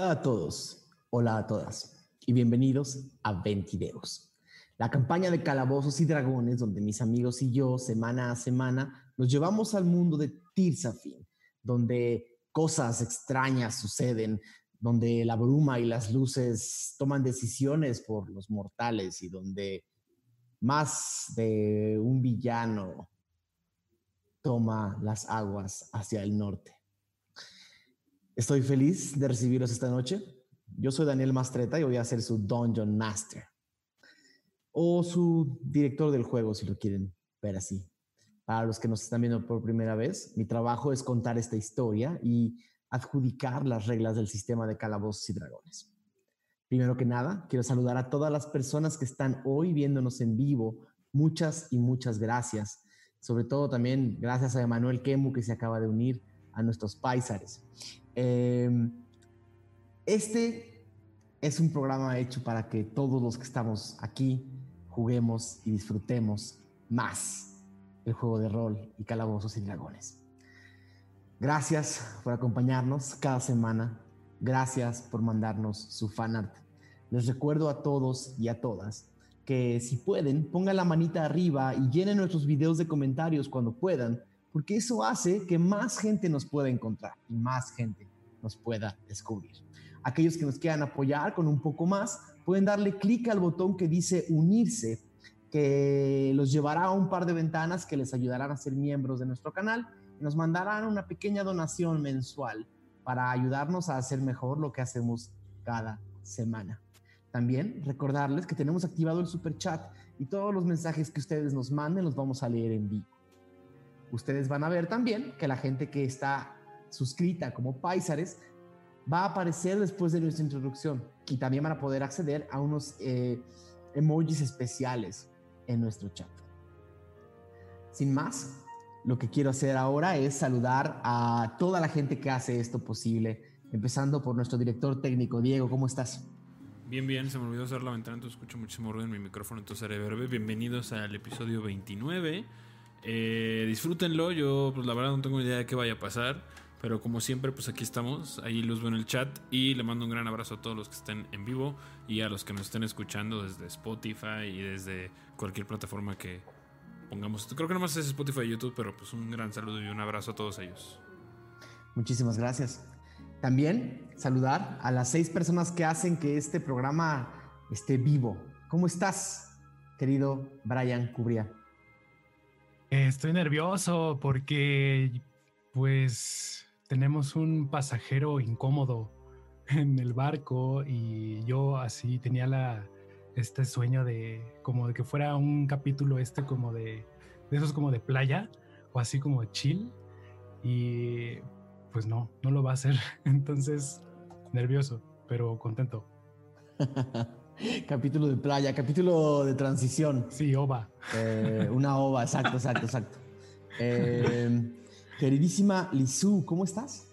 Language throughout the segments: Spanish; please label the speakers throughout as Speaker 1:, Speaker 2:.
Speaker 1: Hola a todos, hola a todas y bienvenidos a Ventideos, la campaña de calabozos y dragones donde mis amigos y yo semana a semana nos llevamos al mundo de Tirsafin, donde cosas extrañas suceden, donde la bruma y las luces toman decisiones por los mortales y donde más de un villano toma las aguas hacia el norte. Estoy feliz de recibiros esta noche. Yo soy Daniel Mastreta y voy a ser su Dungeon Master. O su director del juego, si lo quieren ver así. Para los que nos están viendo por primera vez, mi trabajo es contar esta historia y adjudicar las reglas del sistema de calabozos y dragones. Primero que nada, quiero saludar a todas las personas que están hoy viéndonos en vivo. Muchas y muchas gracias. Sobre todo también gracias a Emanuel Kemu que se acaba de unir a nuestros paisares. Em, este es un programa hecho para que todos los que estamos aquí juguemos y disfrutemos más el juego de rol y calabozos y dragones. Gracias por acompañarnos cada semana. Gracias por mandarnos su fanart. Les recuerdo a todos y a todas que si pueden, pongan la manita arriba y llenen nuestros videos de comentarios cuando puedan, porque eso hace que más gente nos pueda encontrar y más gente nos pueda descubrir. Aquellos que nos quieran apoyar con un poco más, pueden darle clic al botón que dice unirse, que los llevará a un par de ventanas que les ayudarán a ser miembros de nuestro canal y nos mandarán una pequeña donación mensual para ayudarnos a hacer mejor lo que hacemos cada semana. También recordarles que tenemos activado el super chat y todos los mensajes que ustedes nos manden los vamos a leer en vivo. Ustedes van a ver también que la gente que está suscrita como Paisares va a aparecer después de nuestra introducción y también van a poder acceder a unos eh, emojis especiales en nuestro chat. Sin más, lo que quiero hacer ahora es saludar a toda la gente que hace esto posible, empezando por nuestro director técnico, Diego, ¿cómo estás?
Speaker 2: Bien, bien, se me olvidó cerrar la ventana, entonces escucho muchísimo ruido en mi micrófono, entonces haré breve. Bienvenidos al episodio 29. Eh, disfrútenlo, yo pues la verdad no tengo idea de qué vaya a pasar, pero como siempre pues aquí estamos, ahí los veo en el chat y le mando un gran abrazo a todos los que estén en vivo y a los que nos estén escuchando desde Spotify y desde cualquier plataforma que pongamos. Creo que nomás es Spotify y YouTube, pero pues un gran saludo y un abrazo a todos ellos.
Speaker 1: Muchísimas gracias. También saludar a las seis personas que hacen que este programa esté vivo. ¿Cómo estás, querido Brian Cubría?
Speaker 3: Estoy nervioso porque pues tenemos un pasajero incómodo en el barco y yo así tenía la este sueño de como de que fuera un capítulo este como de de esos como de playa o así como chill y pues no, no lo va a hacer. Entonces, nervioso, pero contento.
Speaker 1: capítulo de playa, capítulo de transición.
Speaker 3: Sí, ova.
Speaker 1: Eh, una ova, exacto, exacto, exacto. Eh, queridísima Lizu, ¿cómo estás?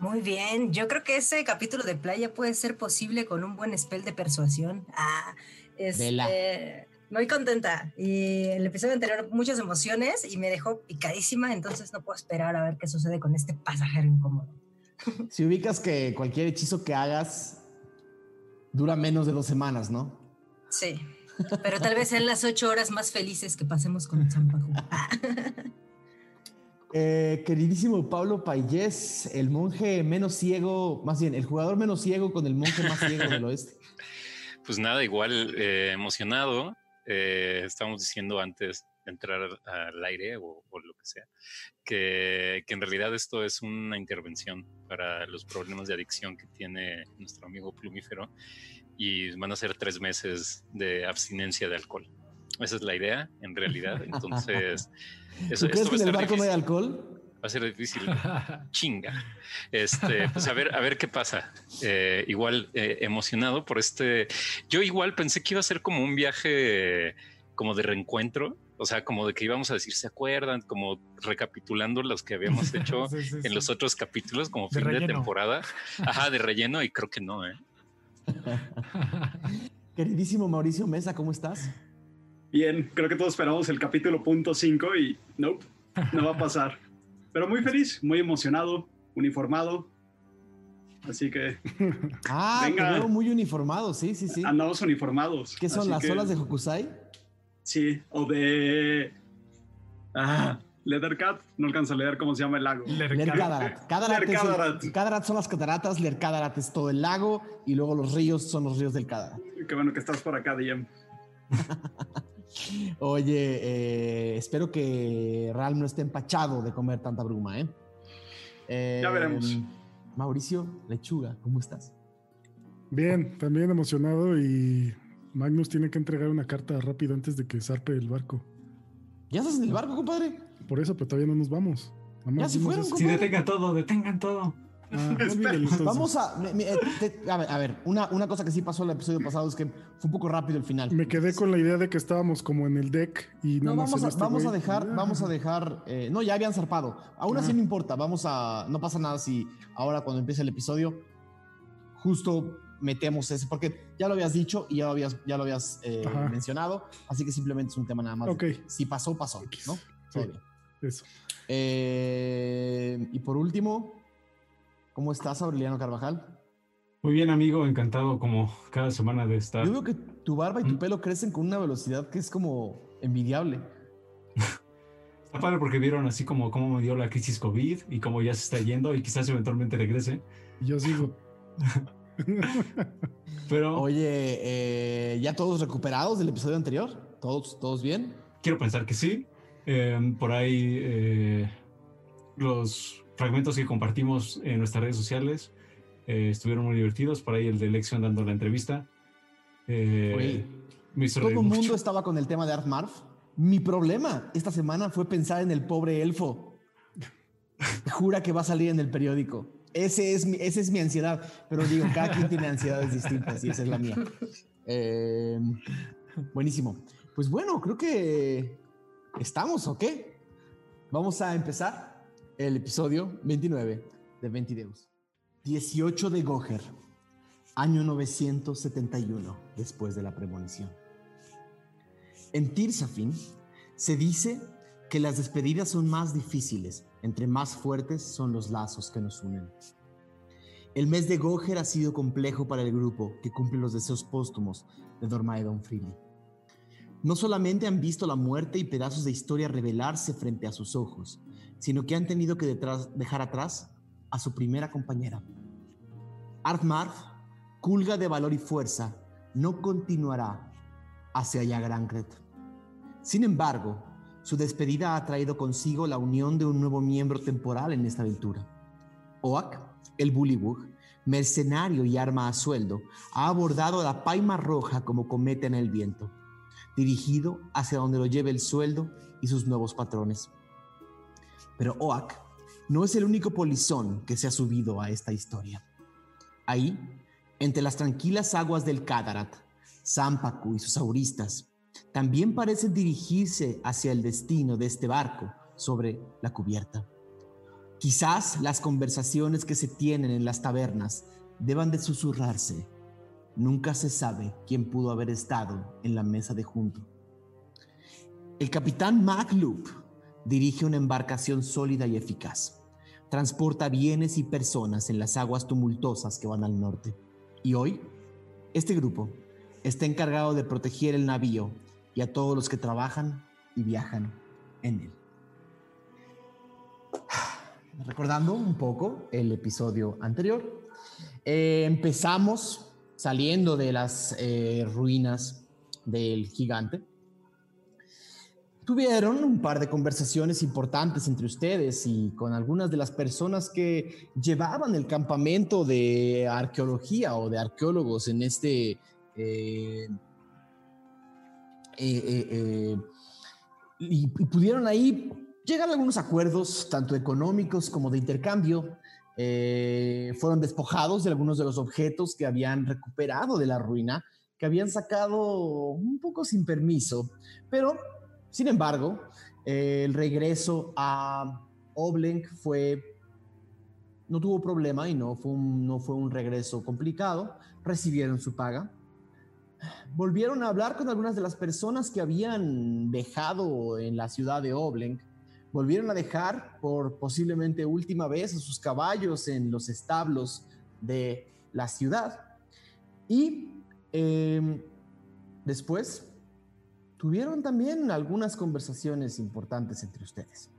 Speaker 4: Muy bien, yo creo que ese capítulo de playa puede ser posible con un buen spell de persuasión. Ah, este, muy contenta. Y el episodio anterior, muchas emociones y me dejó picadísima, entonces no puedo esperar a ver qué sucede con este pasajero incómodo.
Speaker 1: Si ubicas que cualquier hechizo que hagas dura menos de dos semanas, ¿no?
Speaker 4: Sí, pero tal vez en las ocho horas más felices que pasemos con el Champajú.
Speaker 1: Eh, queridísimo Pablo Payés, el monje menos ciego, más bien, el jugador menos ciego con el monje más ciego del oeste.
Speaker 5: Pues nada, igual eh, emocionado. Eh, estábamos diciendo antes entrar al aire o, lo que sea, que, que, en realidad esto es una intervención para los problemas de adicción que tiene nuestro amigo plumífero y van a ser tres meses de abstinencia de alcohol. Esa es la idea, en realidad. Entonces,
Speaker 1: eso, ¿Tú crees que en el barco no hay alcohol?
Speaker 5: Va a ser difícil. Chinga. Este, pues a ver, a ver qué pasa. Eh, igual eh, emocionado por este. Yo igual pensé que iba a ser como un viaje como de reencuentro. O sea, como de que íbamos a decir, ¿se acuerdan? Como recapitulando los que habíamos hecho en los otros capítulos, como fin de temporada. Ajá, de relleno, y creo que no, ¿eh?
Speaker 1: Queridísimo Mauricio Mesa, ¿cómo estás?
Speaker 6: Bien, creo que todos esperamos el capítulo punto 5 y no, no va a pasar. Pero muy feliz, muy emocionado, uniformado. Así que.
Speaker 1: Ah, Venga. muy uniformados, sí, sí, sí.
Speaker 6: Andamos uniformados.
Speaker 1: ¿Qué son las olas de Hokusai?
Speaker 6: Sí, o de. Ah, Leathercat, no alcanzo a leer cómo se llama el lago.
Speaker 1: Lercadarat. Cadarat son las cataratas, Lercadarat es todo el lago y luego los ríos son los ríos del Cadarat.
Speaker 6: Qué bueno que estás por acá, Diem.
Speaker 1: Oye, eh, espero que Real no esté empachado de comer tanta bruma, ¿eh?
Speaker 6: ya veremos. Em,
Speaker 1: Mauricio Lechuga, ¿cómo estás?
Speaker 7: Bien, también emocionado y Magnus tiene que entregar una carta rápido antes de que zarpe el barco.
Speaker 1: ¿Ya estás en el barco, compadre?
Speaker 7: Por eso, pero todavía no nos vamos.
Speaker 1: ya se fueron,
Speaker 3: Si detengan todo, detengan todo.
Speaker 1: Ah, Vamos a. Eh, a ver, una, una, cosa que sí pasó el episodio pasado es que fue un poco rápido el final.
Speaker 7: Me quedé con la idea de que estábamos como en el deck y
Speaker 1: no, vamos, a, este vamos a dejar, vamos a dejar. Eh, no, ya habían zarpado. Aún así no importa. Vamos a. No pasa nada si ahora cuando empiece el episodio, justo metemos ese, porque ya lo habías dicho y ya lo habías, ya lo habías eh, mencionado. Así que simplemente es un tema nada más. Si pasó, pasó, ¿no?
Speaker 7: Todo bien. Eso.
Speaker 1: y por último, ¿Cómo estás, Aureliano Carvajal?
Speaker 8: Muy bien, amigo, encantado como cada semana de estar.
Speaker 1: Yo veo que tu barba y tu ¿Mm? pelo crecen con una velocidad que es como envidiable.
Speaker 8: está padre porque vieron así como cómo me dio la crisis COVID y cómo ya se está yendo y quizás eventualmente regrese.
Speaker 7: Yo sigo.
Speaker 1: Pero. Oye, eh, ¿ya todos recuperados del episodio anterior? ¿Todos, todos bien?
Speaker 8: Quiero pensar que sí. Em, por ahí eh, los fragmentos que compartimos en nuestras redes sociales eh, estuvieron muy divertidos. Por ahí el de Lexion dando la entrevista.
Speaker 1: Eh, todo el mundo estaba con el tema de Art Marv. Mi problema esta semana fue pensar en el pobre elfo. Jura que va a salir en el periódico. Ese es mi, esa es mi ansiedad. Pero digo, cada quien tiene ansiedades distintas y esa es la mía. Eh, buenísimo. Pues bueno, creo que estamos, ¿o qué? Vamos a empezar el episodio 29 de Ventideus. 18 de Goher, año 971 después de la premonición. En Tirsafin se dice que las despedidas son más difíciles, entre más fuertes son los lazos que nos unen. El mes de Goher ha sido complejo para el grupo que cumple los deseos póstumos de Dormaedon Freely. No solamente han visto la muerte y pedazos de historia revelarse frente a sus ojos, sino que han tenido que dejar atrás a su primera compañera. Artmarf, culga de valor y fuerza, no continuará hacia Yagrankret. Sin embargo, su despedida ha traído consigo la unión de un nuevo miembro temporal en esta aventura. Oak, el Bullywug, mercenario y arma a sueldo, ha abordado la paima roja como cometa en el viento, dirigido hacia donde lo lleve el sueldo y sus nuevos patrones. Pero Oak no es el único polizón que se ha subido a esta historia. Ahí, entre las tranquilas aguas del Kadarat, Zampacu y sus auristas, también parecen dirigirse hacia el destino de este barco sobre la cubierta. Quizás las conversaciones que se tienen en las tabernas deban de susurrarse. Nunca se sabe quién pudo haber estado en la mesa de junto. El capitán MacLoop dirige una embarcación sólida y eficaz. Transporta bienes y personas en las aguas tumultuosas que van al norte. Y hoy, este grupo está encargado de proteger el navío y a todos los que trabajan y viajan en él. Recordando un poco el episodio anterior, eh, empezamos saliendo de las eh, ruinas del gigante tuvieron un par de conversaciones importantes entre ustedes y con algunas de las personas que llevaban el campamento de arqueología o de arqueólogos en este... Eh, eh, eh, y, pudieron ahí llegar a algunos acuerdos, tanto económicos como de intercambio. fueron despojados de algunos de los objetos que habían recuperado de la ruina, que habían sacado un poco sin permiso, pero sin embargo, el regreso a Oblenk fue, no tuvo problema y no fue, un, no fue un regreso complicado. Recibieron su paga. Volvieron a hablar con algunas de las personas que habían dejado en la ciudad de Oblenk. Volvieron a dejar por posiblemente última vez a sus caballos en los establos de la ciudad. Y em, después tuvieron también algunas conversaciones importantes entre ustedes.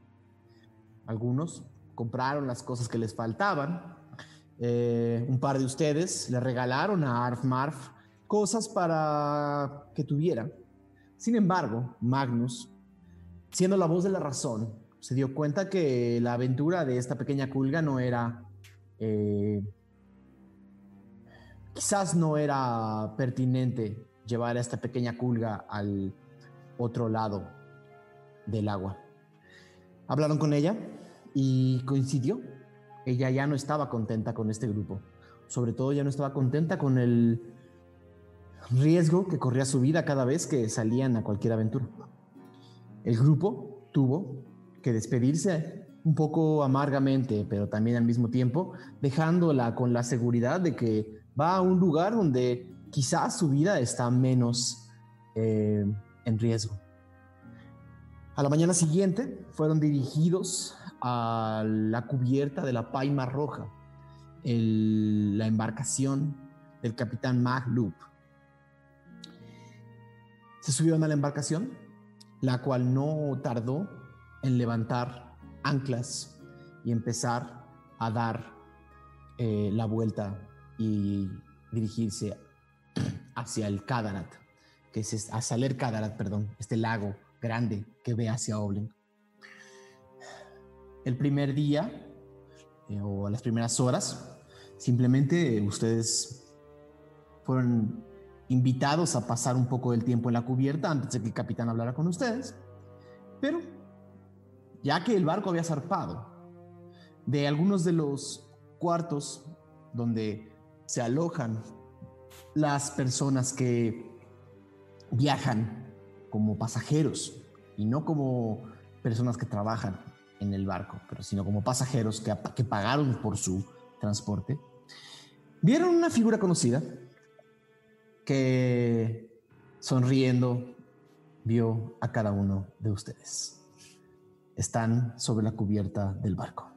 Speaker 1: Algunos compraron las cosas que les faltaban. Eh, un par de ustedes le regalaron a Arf Marf cosas para que tuviera. Sin embargo, Magnus, siendo la voz de la razón, se dio cuenta que la aventura de esta pequeña culga no era... Eh, quizás no era pertinente llevar a esta pequeña culga al otro lado del agua. Hablaron con ella y coincidió. Ella ya no estaba contenta con este grupo. Sobre todo ya no estaba contenta con el riesgo que corría su vida cada vez que salían a cualquier aventura. El grupo tuvo que despedirse un poco amargamente, pero también al mismo tiempo dejándola con la seguridad de que va a un lugar donde quizás su vida está menos eh, en riesgo. A la mañana siguiente fueron dirigidos a la cubierta de la Paima Roja, la embarcación del capitán Magloop. Se subieron a la embarcación, la cual no tardó en levantar anclas y empezar a dar eh, la vuelta y dirigirse hacia el Kadarat, que es a Saler Kadarat, perdón, este lago grande que ve hacia Oblen. El primer día eh, o las primeras horas, simplemente ustedes fueron invitados a pasar un poco del tiempo en la cubierta antes de que el capitán hablara con ustedes. Pero, ya que el barco había zarpado, de algunos de los cuartos donde se alojan las personas que viajan como pasajeros y no como personas que trabajan en el barco, pero sino como pasajeros que, que pagaron por su transporte, vieron una figura conocida que sonriendo vio a cada uno de ustedes. Están sobre la cubierta del barco.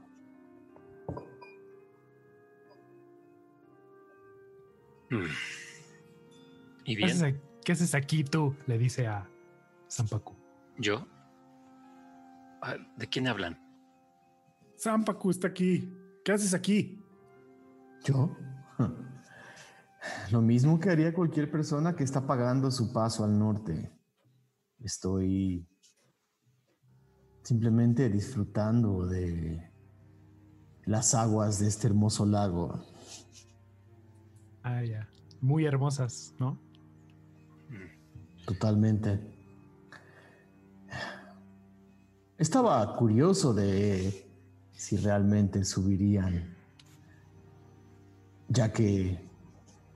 Speaker 5: Mm. ¿Y bien?
Speaker 3: ¿Qué haces aquí tú? Le dice a Sampaku.
Speaker 5: ¿Yo? Ah, ¿De quién hablan?
Speaker 7: Sampaku está aquí. ¿Qué haces aquí?
Speaker 1: ¿Yo? Lo mismo que haría cualquier persona que está pagando su paso al norte. Estoy simplemente disfrutando de las aguas de este hermoso lago.
Speaker 3: Ah, ya. Muy hermosas, ¿no?
Speaker 1: Totalmente. Estaba curioso de si realmente subirían, ya que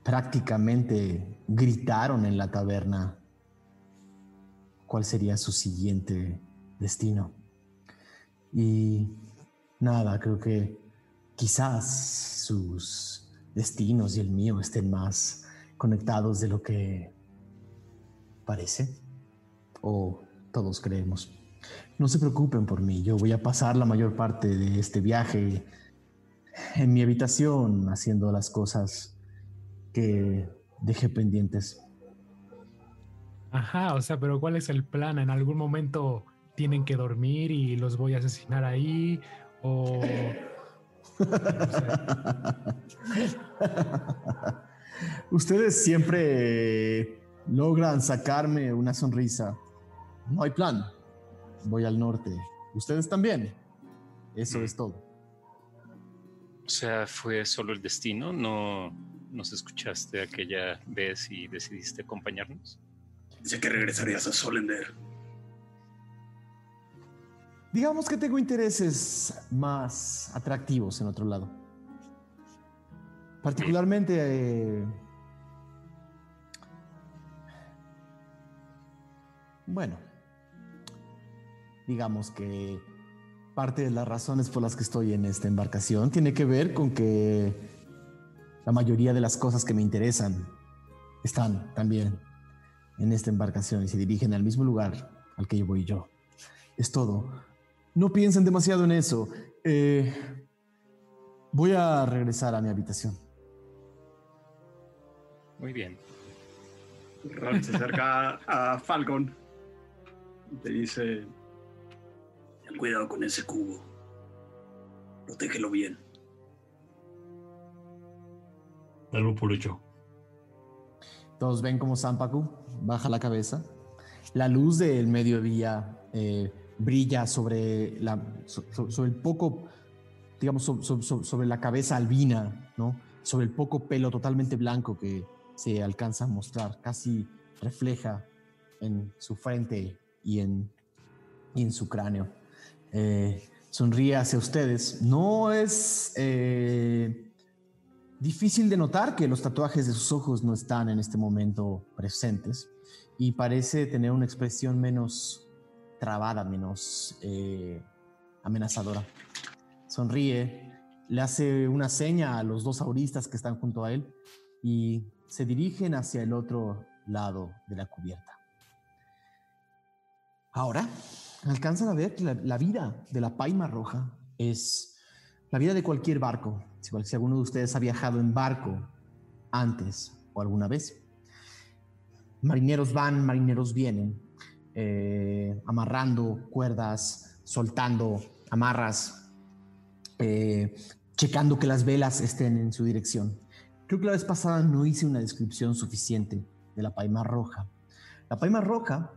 Speaker 1: prácticamente gritaron en la taberna cuál sería su siguiente destino. Y nada, creo que quizás sus destinos y el mío estén más conectados de lo que parece o todos creemos. No se preocupen por mí, yo voy a pasar la mayor parte de este viaje en mi habitación haciendo las cosas que dejé pendientes.
Speaker 3: Ajá, o sea, pero ¿cuál es el plan? ¿En algún momento tienen que dormir y los voy a asesinar ahí? ¿O
Speaker 1: Ustedes siempre logran sacarme una sonrisa. No hay plan. Voy al norte. Ustedes también. Eso es todo.
Speaker 5: O sea, fue solo el destino. No nos escuchaste aquella vez y decidiste acompañarnos.
Speaker 6: Sé que regresarías a Solender.
Speaker 1: Digamos que tengo intereses más atractivos en otro lado. Particularmente... Eh, bueno, digamos que parte de las razones por las que estoy en esta embarcación tiene que ver con que la mayoría de las cosas que me interesan están también en esta embarcación y se dirigen al mismo lugar al que yo voy yo. Es todo. No piensen demasiado en eso. Eh, voy a regresar a mi habitación.
Speaker 5: Muy bien.
Speaker 6: Ron se acerca a Falcon. Y te dice: Ten cuidado con ese cubo. Protégelo bien.
Speaker 8: Por hecho.
Speaker 1: Todos ven como Sampaku baja la cabeza. La luz del mediodía eh, brilla sobre, la, so- so- sobre el poco, digamos, so- so- so- sobre la cabeza albina, ¿no? Sobre el poco pelo totalmente blanco que se alcanza a mostrar. Casi refleja en su frente y en, en su cráneo. Eh, sonríe hacia ustedes. No es eh, difícil de notar que los tatuajes de sus ojos no están en este momento presentes y parece tener una expresión menos trabada, menos eh, amenazadora. Sonríe, le hace una seña a los dos auristas que están junto a él y se dirigen hacia el otro lado de la cubierta. Ahora alcanzan a ver que la, la vida de la paima roja es la vida de cualquier barco. Si, alguno de ustedes ha viajado en barco antes o alguna vez. Marineros van, marineros vienen, eh, amarrando cuerdas, soltando amarras, eh, checando que las velas estén en su dirección. Creo que la vez pasada no hice una descripción suficiente de la paima roja. La paima roja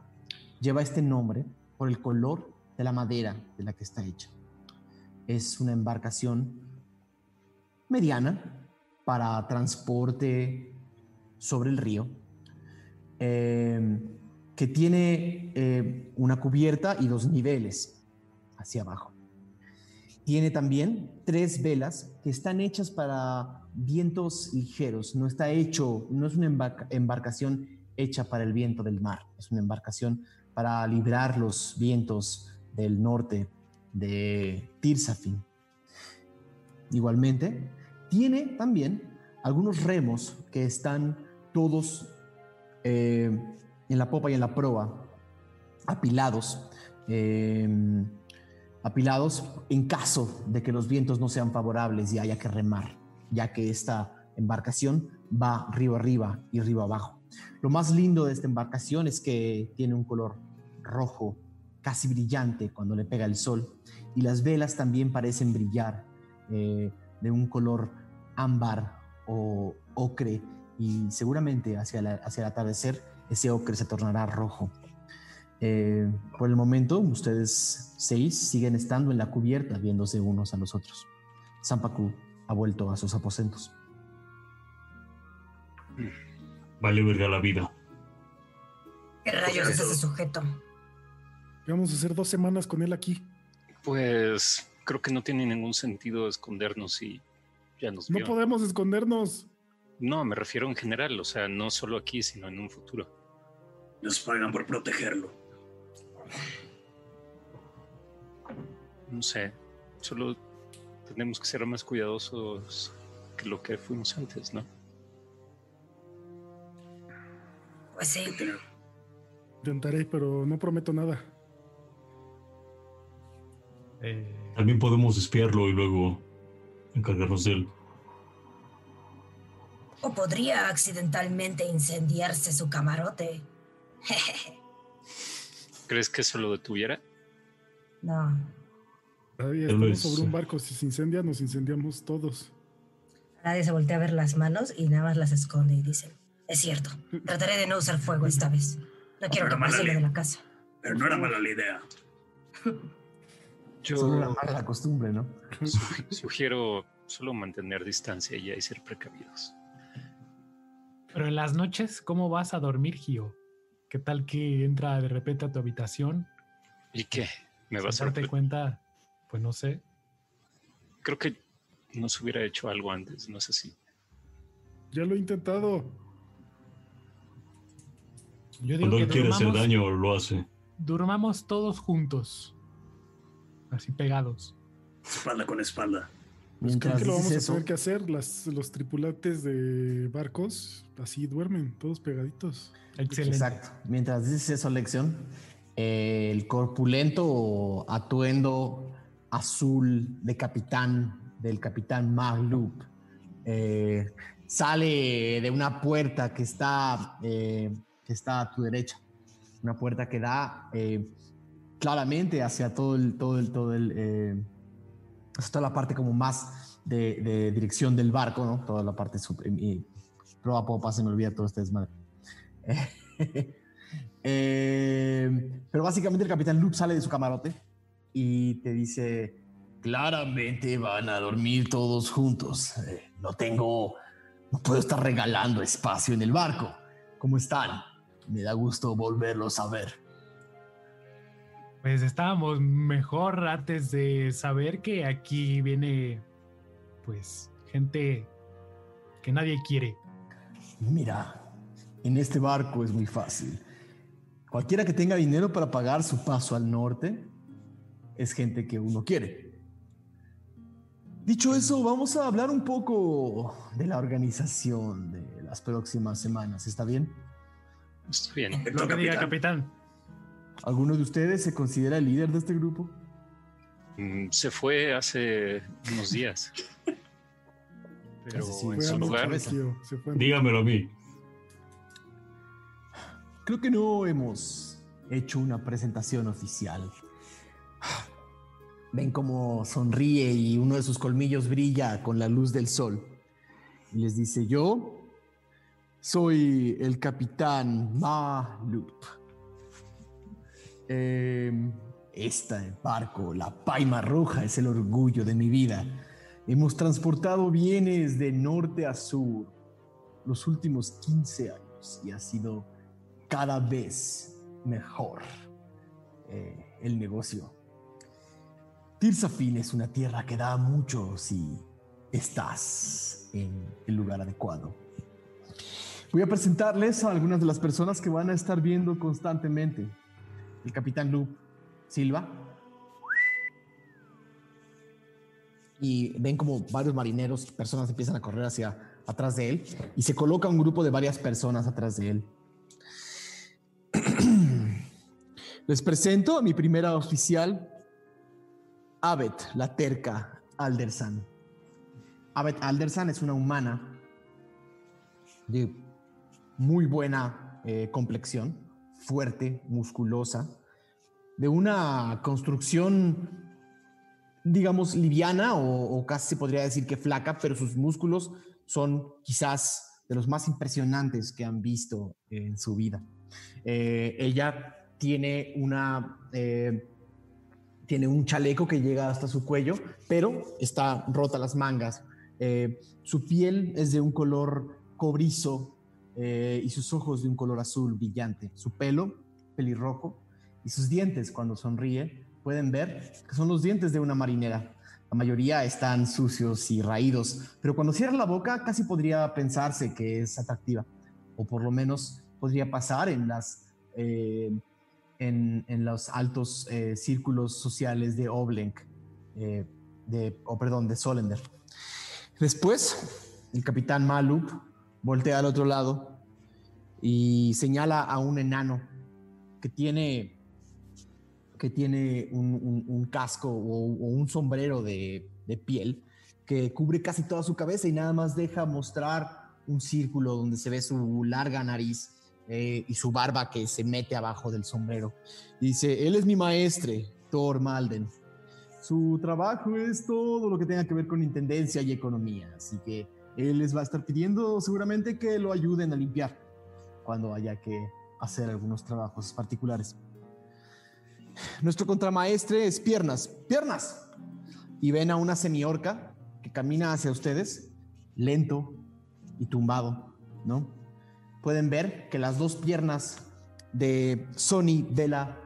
Speaker 1: lleva este nombre por el color de la madera de la que está hecha. Es una embarcación mediana para transporte sobre el río, eh, que tiene eh, una cubierta y dos niveles hacia abajo. Tiene también tres velas que están hechas para vientos ligeros. No está hecho, no es una embarca- embarcación hecha para el viento del mar. Es una embarcación para librar los vientos del norte de Tirsafin. Igualmente, tiene también algunos remos que están todos eh, en la popa y en la proa, apilados, eh, apilados en caso de que los vientos no sean favorables y haya que remar, ya que esta embarcación va río arriba y río abajo. Lo más lindo de esta embarcación es que tiene un color rojo, casi brillante cuando le pega el sol, y las velas también parecen brillar eh, de un color ámbar o ocre, y seguramente hacia, la- hacia el atardecer ese ocre se tornará rojo. Eh, por el momento, ustedes seis siguen estando en la cubierta viéndose unos a los otros. Sampaku ha vuelto a sus aposentos.
Speaker 8: Vale verga la vida.
Speaker 4: ¿Qué rayos es ese sujeto?
Speaker 7: Vamos a hacer dos semanas con él aquí.
Speaker 5: Pues creo que no tiene ningún sentido escondernos y ya nos
Speaker 7: No
Speaker 5: vio.
Speaker 7: podemos escondernos.
Speaker 5: No, me refiero en general, o sea, no solo aquí, sino en un futuro.
Speaker 6: Nos pagan por protegerlo.
Speaker 5: No sé, solo tenemos que ser más cuidadosos que lo que fuimos antes, ¿no?
Speaker 4: Pues sí.
Speaker 7: Intentaré, pero no prometo nada.
Speaker 3: Eh,
Speaker 8: También podemos espiarlo y luego encargarnos de él.
Speaker 4: O podría accidentalmente incendiarse su camarote.
Speaker 5: ¿Crees que eso lo detuviera?
Speaker 4: no.
Speaker 7: Todavía estamos
Speaker 8: es-
Speaker 7: sobre un barco. Si se incendia, nos incendiamos todos.
Speaker 4: Nadie se voltea a ver las manos y nada más las esconde y dice, es cierto, trataré de no usar fuego esta vez. No quiero tomárselo de la casa.
Speaker 6: Pero no era mala la idea.
Speaker 1: Solo la
Speaker 5: Yo
Speaker 1: mala costumbre, ¿no?
Speaker 5: sugi- sugiero solo mantener distancia ya y ser precavidos.
Speaker 3: pero en las noches, ¿cómo vas a dormir, Gio? ¿Qué tal que entra de repente a tu habitación?
Speaker 5: ¿Y qué? ¿Me vas a
Speaker 3: darte cuenta? Pues no sé.
Speaker 5: Creo que no se hubiera hecho algo antes, no es así.
Speaker 7: Ya lo he intentado.
Speaker 3: Yo digo
Speaker 8: Cuando
Speaker 3: que
Speaker 8: él quiere hacer daño, lo hace.
Speaker 3: durmamos todos juntos. Así pegados.
Speaker 6: Espalda con espalda.
Speaker 7: Pues creo
Speaker 1: Mientras
Speaker 7: que lo vamos a
Speaker 1: eso,
Speaker 7: tener que hacer. Las, los tripulantes de barcos así duermen, todos pegaditos.
Speaker 3: Excelente.
Speaker 1: Exacto. Mientras dices eso, lección, el corpulento atuendo azul de capitán, del capitán Maglup, eh, sale de una puerta que está, eh, que está a tu derecha. Una puerta que da eh, claramente hacia todo el, todo el, todo el, eh, toda la parte como más de, dirección del barco, ¿no? Toda la parte y, proba popa, se me olvida todo este desmadre. pero básicamente el capitán Luke sale de su camarote y te dice, claramente van a dormir todos juntos. no tengo no puedo estar regalando espacio en el barco. ¿Cómo están? Me da gusto volverlos a ver.
Speaker 3: Pues estábamos mejor antes de saber que aquí viene, pues, gente que nadie quiere.
Speaker 1: Mira, en este barco es muy fácil. Cualquiera que tenga dinero para pagar su paso al norte es gente que uno quiere. Dicho eso, vamos a hablar un poco de la organización de las próximas semanas. ¿Está bien?
Speaker 5: Está bien.
Speaker 3: Lo que diga, capitán.
Speaker 1: ¿Alguno de ustedes se considera el líder de este grupo?
Speaker 5: Mm, se fue hace unos días. Pero en su lugar.
Speaker 8: Dígamelo a mí.
Speaker 1: Creo que no hemos hecho una presentación oficial. Ven cómo sonríe y uno de sus colmillos brilla con la luz del sol. Y les dice, yo soy el capitán Ma Eh, este barco, la Paima Roja, es el orgullo de mi vida. Hemos transportado bienes de norte a sur los últimos 15 años y ha sido cada vez mejor eh, el negocio. Tirsafin es una tierra que da mucho si estás en el lugar adecuado. Voy a presentarles a algunas de las personas que van a estar viendo constantemente. El capitán Luke Silva. Y ven como varios marineros y personas empiezan a correr hacia atrás de él y se coloca un grupo de varias personas atrás de él. Les presento a mi primera oficial, Abet, la terca Aldersan. Abet Aldersan es una humana de muy buena eh, complexión, fuerte, musculosa, de una construcción, digamos, liviana o, casi se podría decir que flaca, pero sus músculos son quizás de los más impresionantes que han visto en su vida. Eh, ella tiene una eh, tiene un chaleco que llega hasta su cuello, pero está rota las mangas. Eh, su piel es de un color cobrizo y sus ojos de un color azul brillante. Su pelo, pelirrojo, y sus dientes cuando sonríe, pueden ver que son los dientes de una marinera. La mayoría están sucios y raídos, pero cuando cierra la boca casi podría pensarse que es atractiva, o por lo menos podría pasar en las... Eh, en, los altos eh, círculos sociales de Oblenk, eh, de, o perdón, de Solender. Después, el capitán Malup voltea al otro lado y señala a un enano que tiene, que tiene un, casco o, un sombrero de, piel que cubre casi toda su cabeza y nada más deja mostrar un círculo donde se ve su larga nariz eh, y su barba que se mete abajo del sombrero. Dice, él es mi maestre, Thor Malden. Su trabajo es todo lo que tenga que ver con intendencia y economía, así que él les va a estar pidiendo seguramente que lo ayuden a limpiar cuando haya que hacer algunos trabajos particulares. Nuestro contramaestre es Piernas. ¡Piernas! Y ven a una semiorca que camina hacia ustedes, lento y tumbado, ¿no? pueden ver que las dos piernas de Sony Vela,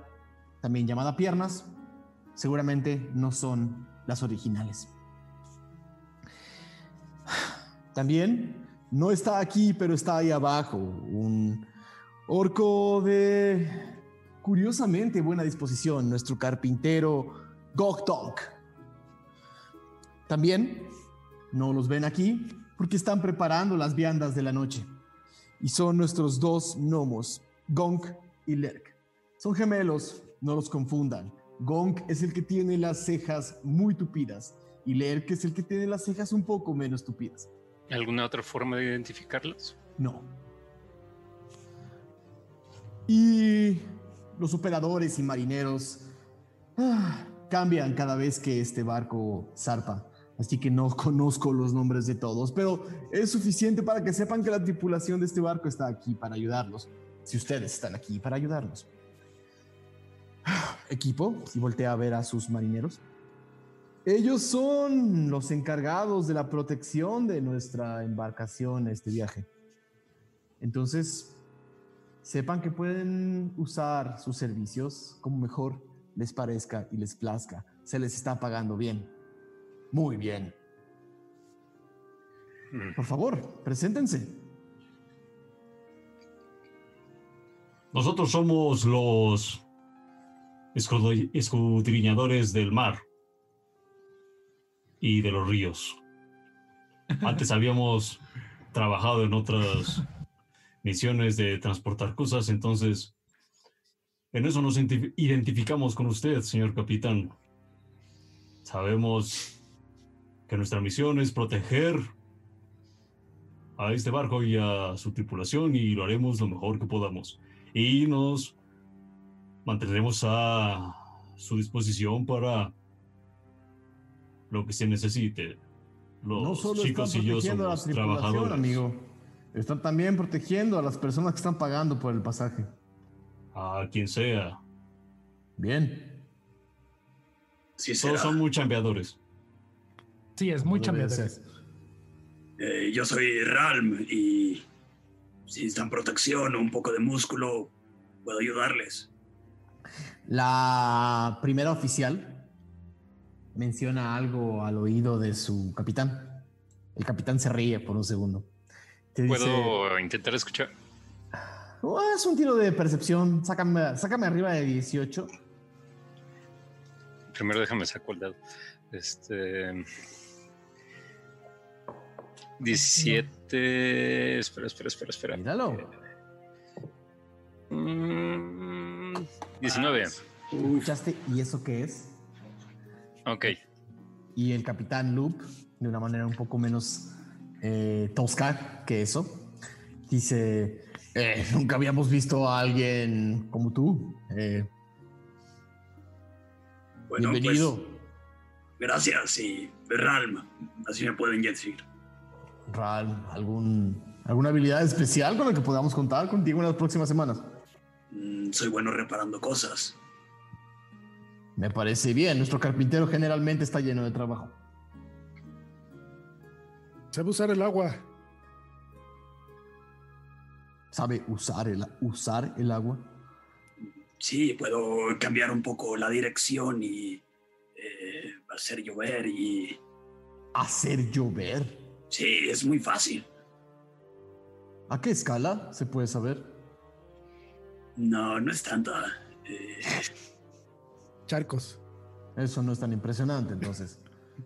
Speaker 1: también llamada piernas, seguramente no son las originales. También no está aquí, pero está ahí abajo, un orco de curiosamente buena disposición, nuestro carpintero Goktonk. También no los ven aquí porque están preparando las viandas de la noche y son nuestros dos gnomos, Gonk y Lerk. Son gemelos, no los confundan. Gonk es el que tiene las cejas muy tupidas y Lerk es el que tiene las cejas un poco menos tupidas.
Speaker 5: ¿Alguna otra forma de identificarlos?
Speaker 1: No. Y los operadores y marineros ah, cambian cada vez que este barco zarpa. Así que no conozco los nombres de todos, pero es suficiente para que sepan que la tripulación de este barco está aquí para ayudarlos. Si ustedes están aquí para ayudarlos. Ah, equipo, si voltea a ver a sus marineros. Ellos son los encargados de la protección de nuestra embarcación este viaje. Entonces, sepan que pueden usar sus servicios como mejor les parezca y les plazca. Se les está pagando bien. Muy bien. Mm. Por favor, preséntense.
Speaker 8: Nosotros somos los escudriñadores del mar y de los ríos. Antes habíamos trabajado en otras misiones de transportar cosas, entonces en eso nos identificamos con usted, señor capitán. Sabemos que nuestra misión es proteger a este barco y a su tripulación y lo haremos lo mejor que podamos. Y nos mantendremos a su disposición para lo que se necesite. Los no solo chicos y yo somos trabajadores.
Speaker 1: amigo. Están también protegiendo a las personas que están pagando por el pasaje.
Speaker 8: A quien sea.
Speaker 1: Bien.
Speaker 8: Sí, Todos son muy chambeadores.
Speaker 3: Sí, es muy chambeadores.
Speaker 6: Eh, yo soy Ralm y si necesitan protección o un poco de músculo, puedo ayudarles.
Speaker 1: La primera oficial menciona algo al oído de su capitán. El capitán se ríe por un segundo.
Speaker 5: ¿Puedo intentar escuchar?
Speaker 1: Oh, es un tiro de percepción. Sácame, sácame arriba de 18.
Speaker 5: Primero déjame sacar el dado. Este. 17. Espera, espera, espera, espera.
Speaker 1: Míralo.
Speaker 5: 19.
Speaker 1: ¿Escuchaste? ¿Y eso qué es?
Speaker 5: Ok.
Speaker 1: Y el capitán Loop, de una manera un poco menos eh, tosca que eso, dice, eh, nunca habíamos visto a alguien como tú. Eh,
Speaker 6: bueno, bienvenido. Pues, gracias y Ralm, así me pueden decir.
Speaker 1: Ralm, ¿algún, ¿alguna habilidad especial con la que podamos contar contigo en las próximas semanas?
Speaker 6: Mm, soy bueno reparando cosas.
Speaker 1: Me parece bien. Nuestro carpintero generalmente está lleno de trabajo.
Speaker 7: Sabe usar el agua.
Speaker 1: ¿Sabe usar el, usar el agua?
Speaker 6: Sí, puedo cambiar un poco la dirección y eh, hacer llover y...
Speaker 1: ¿Hacer llover?
Speaker 6: Sí, es muy fácil.
Speaker 1: ¿A qué escala se puede saber?
Speaker 6: No, no es tanta. Eh,
Speaker 7: charcos.
Speaker 1: Eso no es tan impresionante, entonces.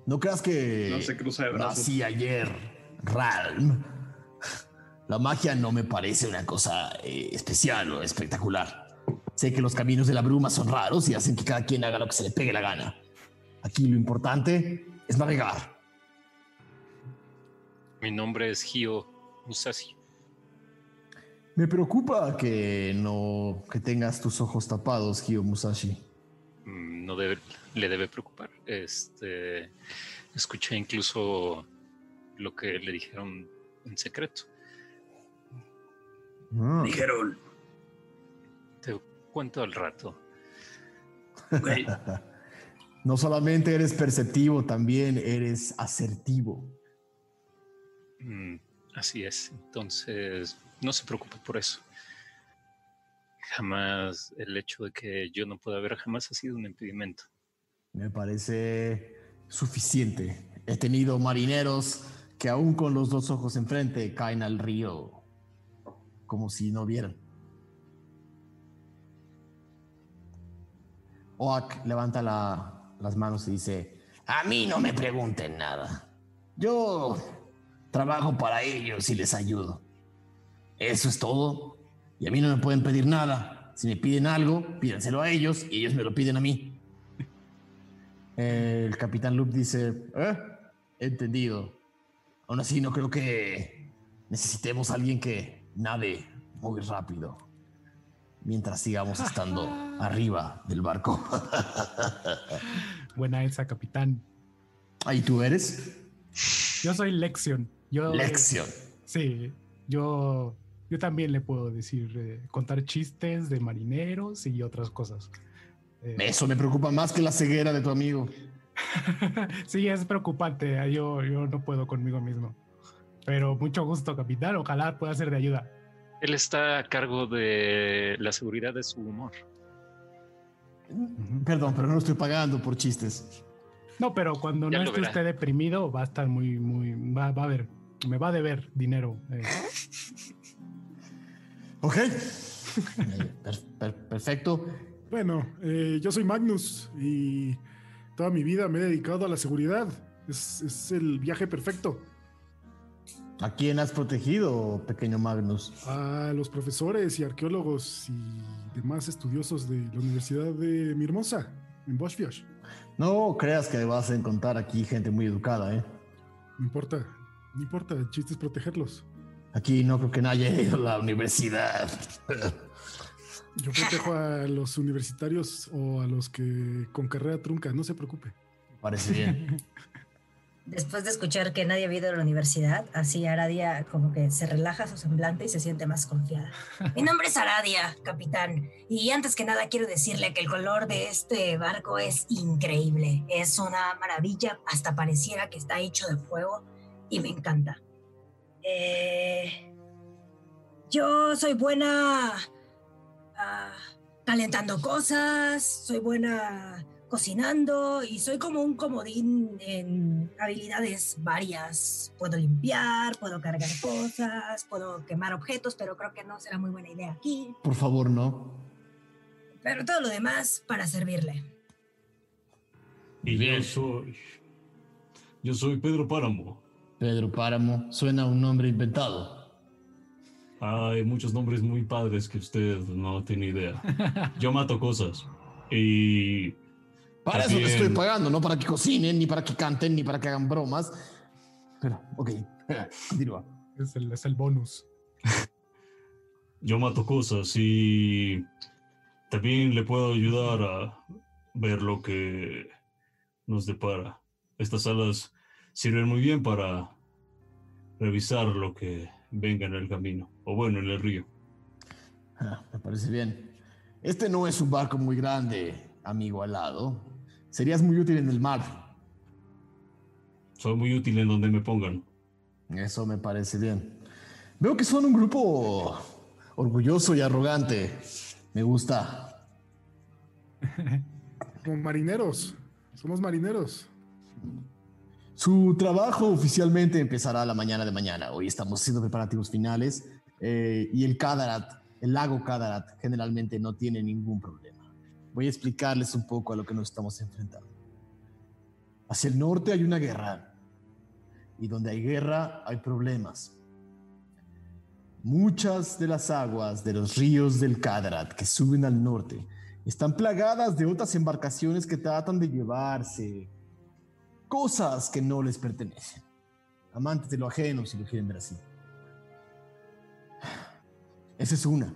Speaker 1: No creas que
Speaker 6: no se cruza de brazos.
Speaker 1: nací ayer, Ralm. La magia no me parece una cosa eh, especial o espectacular. Sé que los caminos de la bruma son raros y hacen que cada quien haga lo que se le pegue la gana. Aquí lo importante es navegar.
Speaker 5: Mi nombre es Gio Musashi.
Speaker 1: Me preocupa que no que tengas tus ojos tapados, Gio Musashi.
Speaker 5: No debe, le debe preocupar. Este, escuché incluso lo que le dijeron en secreto.
Speaker 6: Ah. Dijeron.
Speaker 5: Te cuento al rato.
Speaker 1: no solamente eres perceptivo, también eres asertivo.
Speaker 5: Mm, así es. Entonces, no se preocupe por eso jamás el hecho de que yo no pueda ver jamás ha sido un impedimento.
Speaker 1: Me parece suficiente. He tenido marineros que aún con los dos ojos enfrente caen al río como si no vieran. Oak levanta las manos y dice, a mí no me pregunten nada. Yo trabajo para ellos y les ayudo. Eso es todo. Y a mí no me pueden pedir nada. Si me piden algo, pídanselo a ellos y ellos me lo piden a mí. El capitán Luke dice, ¿Eh? entendido. Aún así, no creo que necesitemos a alguien que nade muy rápido mientras sigamos estando arriba del barco.
Speaker 3: Buena esa, capitán.
Speaker 1: ¿Ahí tú eres?
Speaker 3: Yo soy Lexion. Yo,
Speaker 1: Lexion.
Speaker 3: Sí, yo, yo también le puedo decir, eh, contar chistes de marineros y otras cosas.
Speaker 1: Eh, Eso me preocupa más que la ceguera de tu amigo.
Speaker 3: sí, es preocupante. Ah, yo, yo no puedo conmigo mismo. Pero mucho gusto, capitán. Ojalá pueda ser de ayuda.
Speaker 5: Él está a cargo de la seguridad de su humor.
Speaker 1: Perdón, pero no estoy pagando por chistes.
Speaker 3: No, pero cuando no esté usted deprimido, va a estar muy, muy. Va, a ver. Me va a deber dinero. Eh.
Speaker 1: Ok. perfecto.
Speaker 7: Bueno, eh, yo soy Magnus y toda mi vida me he dedicado a la seguridad. Es, el viaje perfecto.
Speaker 1: ¿A quién has protegido, pequeño Magnus?
Speaker 7: A los profesores y arqueólogos y demás estudiosos de la Universidad de mi hermosa, en Boschfiash.
Speaker 1: No creas que vas a encontrar aquí gente muy educada, ¿eh?
Speaker 7: No importa, no importa, el chiste es protegerlos.
Speaker 1: Aquí no creo que nadie haya ido a la universidad.
Speaker 7: Yo protejo a los universitarios o a los que con carrera trunca, no se preocupe.
Speaker 1: Parece bien.
Speaker 4: Después de escuchar que nadie ha ido a la universidad, así Aradia como que se relaja su semblante y se siente más confiada. Mi nombre es Aradia, capitán, y antes que nada quiero decirle que el color de este barco es increíble. Es una maravilla, hasta pareciera que está hecho de fuego y me encanta. Eh, yo soy buena ah, calentando cosas, soy buena cocinando y soy como un comodín en habilidades varias. Puedo limpiar, puedo cargar cosas, puedo quemar objetos, pero creo que no será muy buena idea aquí.
Speaker 1: Por favor, no.
Speaker 4: Pero todo lo demás para servirle.
Speaker 8: Y yo soy. Yo soy Pedro Páramo.
Speaker 1: Pedro Páramo suena un nombre inventado.
Speaker 8: Hay muchos nombres muy padres que usted no tiene idea. Yo mato cosas. Y
Speaker 1: para eso te estoy pagando, no para que cocinen, ni para que canten, ni para que hagan bromas. Pero, ok, continúa.
Speaker 3: Es el, es el bonus.
Speaker 8: Yo mato cosas y también le puedo ayudar a ver lo que nos depara. Estas salas sirven muy bien para revisar lo que venga en el camino, o bueno, en el río.
Speaker 1: Ah, me parece bien. Este no es un barco muy grande, amigo alado. Serías muy útil en el mar.
Speaker 8: Soy muy útil en donde me pongan.
Speaker 1: Eso me parece bien. Veo que son un grupo orgulloso y arrogante. Me gusta.
Speaker 7: Como marineros. Somos marineros.
Speaker 1: Su trabajo oficialmente empezará la mañana de mañana. Hoy estamos haciendo preparativos finales eh, y el Kadarat, el lago Kadarat, generalmente no tiene ningún problema voy a explicarles un poco a lo que nos estamos enfrentando. Hacia el norte hay una guerra y donde hay guerra hay problemas. Muchas de las aguas de los ríos del Kadarat que suben al norte están plagadas de otras embarcaciones que tratan de llevarse cosas que no les pertenecen. Amantes de lo ajeno, si lo quieren ver así. Esa es una.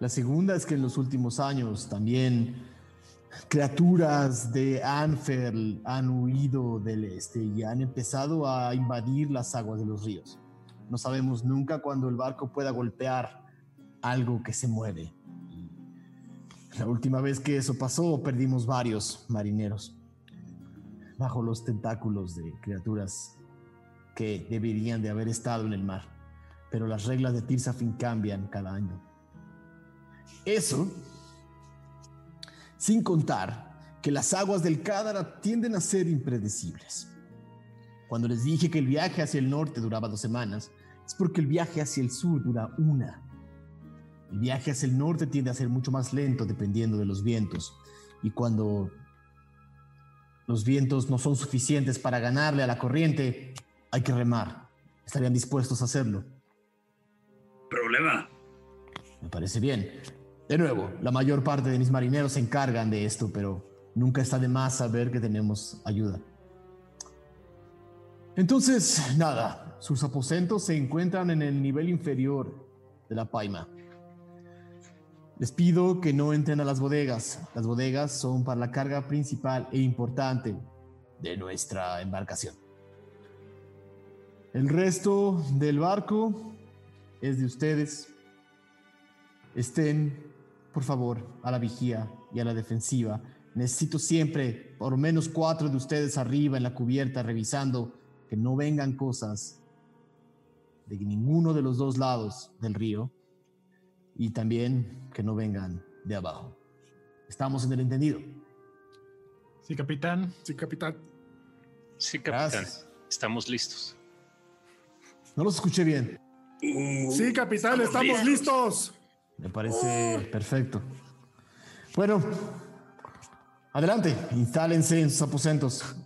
Speaker 1: La segunda es que en los últimos años también criaturas de Anfer han huido del este y han empezado a invadir las aguas de los ríos. No sabemos nunca cuándo el barco pueda golpear algo que se mueve. La última vez que eso pasó perdimos varios marineros bajo los tentáculos de criaturas que deberían de haber estado en el mar. Pero las reglas de Tirsafin cambian cada año. Eso, sin contar que las aguas del Cádara tienden a ser impredecibles. Cuando les dije que el viaje hacia el norte duraba dos semanas, es porque el viaje hacia el sur dura una. El viaje hacia el norte tiende a ser mucho más lento dependiendo de los vientos. Y cuando los vientos no son suficientes para ganarle a la corriente, hay que remar. ¿Estarían dispuestos a hacerlo?
Speaker 6: Problema.
Speaker 1: Me parece bien. De nuevo, la mayor parte de mis marineros se encargan de esto, pero nunca está de más saber que tenemos ayuda. Entonces, nada, sus aposentos se encuentran en el nivel inferior de la paima. Les pido que no entren a las bodegas. Las bodegas son para la carga principal e importante de nuestra embarcación. El resto del barco es de ustedes. Estén, por favor, a la vigía y a la defensiva. Necesito siempre por lo menos cuatro de ustedes arriba en la cubierta revisando que no vengan cosas de ninguno de los dos lados del río y también que no vengan de abajo. ¿Estamos en el entendido?
Speaker 3: Sí, capitán.
Speaker 7: Sí, capitán.
Speaker 5: Sí, capitán. Estamos listos.
Speaker 1: No los escuché bien.
Speaker 7: Sí, capitán, estamos, listos.
Speaker 1: Me parece perfecto. Bueno, adelante, instálense en sus aposentos.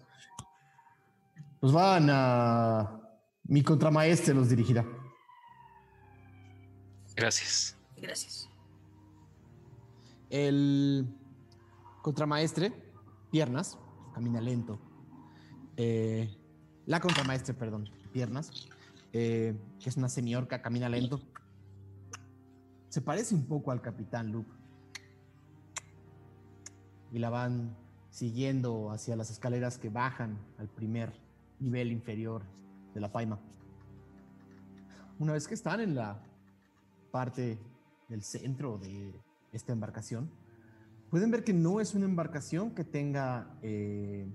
Speaker 1: Los van a... Mi contramaestre los dirigirá.
Speaker 5: Gracias.
Speaker 4: Gracias.
Speaker 1: El contramaestre, piernas, camina lento. Eh, la contramaestre, perdón, piernas, eh, que es una semiorca, camina lento. Se parece un poco al capitán Luke. Y la van siguiendo hacia las escaleras que bajan al primer nivel inferior de la paima. Una vez que están en la parte del centro de esta embarcación, pueden ver que no es una embarcación que tenga eh,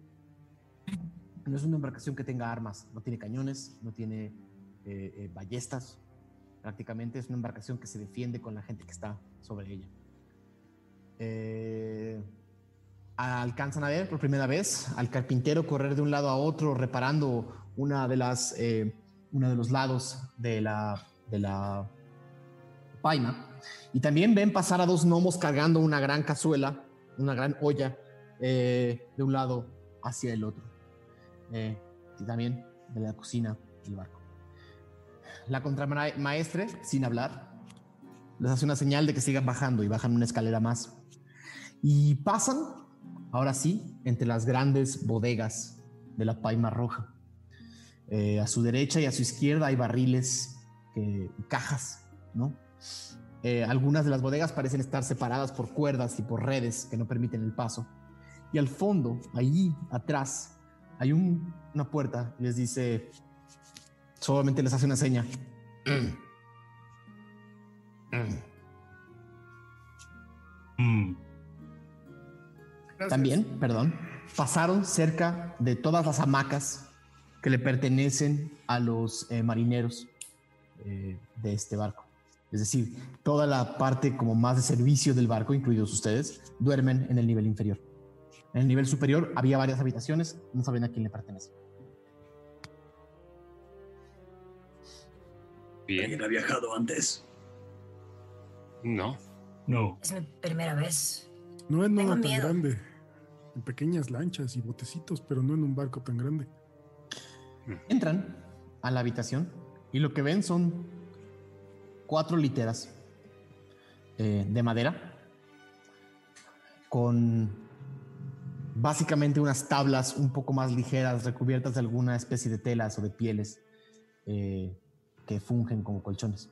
Speaker 1: no es una embarcación que tenga armas, no tiene cañones, no tiene eh, eh, ballestas, prácticamente es una embarcación que se defiende con la gente que está sobre ella. alcanzan a ver por primera vez al carpintero correr de un lado a otro reparando una de las uno de los lados de la, de la paima. Y también ven pasar a dos gnomos cargando una gran cazuela, una gran olla, eh, de un lado hacia el otro. Eh, y también de la cocina del barco. La contramaestre, sin hablar, les hace una señal de que sigan bajando y bajan una escalera más. Y pasan, ahora sí, entre las grandes bodegas de la Paima Roja. Eh, a su derecha y a su izquierda hay barriles y cajas, ¿no? Eh, algunas de las bodegas parecen estar separadas por cuerdas y por redes que no permiten el paso. Y al fondo, allí atrás, hay una puerta y les dice, solamente les hace una seña. Mm. También, perdón, pasaron cerca de todas las hamacas que le pertenecen a los eh, marineros eh, de este barco. Es decir, toda la parte como más de servicio del barco, incluidos ustedes, duermen en el nivel inferior. En el nivel superior había varias habitaciones, no saben a quién le pertenece.
Speaker 6: Bien. ¿Alguien ha viajado antes?
Speaker 5: No.
Speaker 8: No.
Speaker 4: Es mi primera vez.
Speaker 7: No es nada tan grande. En pequeñas lanchas y botecitos, pero no en un barco tan grande.
Speaker 1: Entran a la habitación y lo que ven son cuatro literas eh, de madera con básicamente unas tablas un poco más ligeras recubiertas de alguna especie de telas o de pieles eh, que fungen como colchones.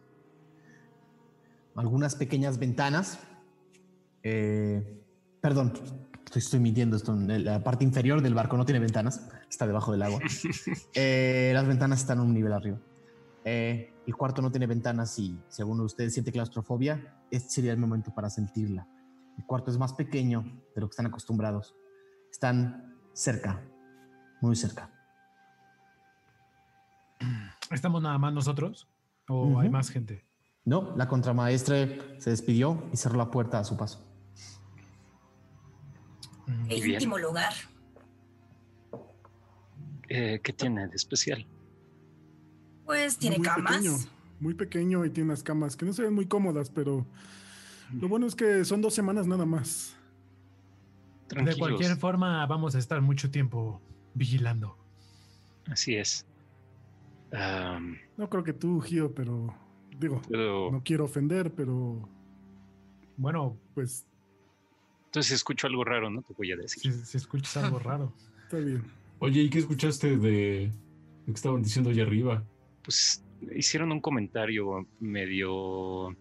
Speaker 1: Algunas pequeñas ventanas. Eh, perdón, estoy, mintiendo. Esto, la parte inferior del barco no tiene ventanas, está debajo del agua. las ventanas están a un nivel arriba. Eh, el cuarto no tiene ventanas y si alguno de ustedes siente claustrofobia, este sería el momento para sentirla. El cuarto es más pequeño de lo que están acostumbrados. Están cerca, muy cerca.
Speaker 3: ¿Estamos nada más nosotros? ¿O hay más gente?
Speaker 1: No, la contramaestre se despidió y cerró la puerta a su paso.
Speaker 4: El último lugar.
Speaker 5: Eh, ¿Qué tiene de especial?
Speaker 4: Pues tiene muy camas.
Speaker 7: Pequeño, muy pequeño y tiene unas camas que no se ven muy cómodas, pero lo bueno es que son dos semanas nada más.
Speaker 3: De cualquier forma, vamos a estar mucho tiempo vigilando.
Speaker 5: Así es.
Speaker 7: no creo que tú, Gio, pero digo, no quiero ofender, pero bueno, pues.
Speaker 5: Entonces, si escucho algo raro, ¿no? Te voy a decir.
Speaker 3: Si, si escuchas algo raro.
Speaker 7: Está bien.
Speaker 8: Oye, ¿y qué escuchaste de ¿Qué estaban diciendo allá arriba?
Speaker 5: Pues hicieron un comentario medio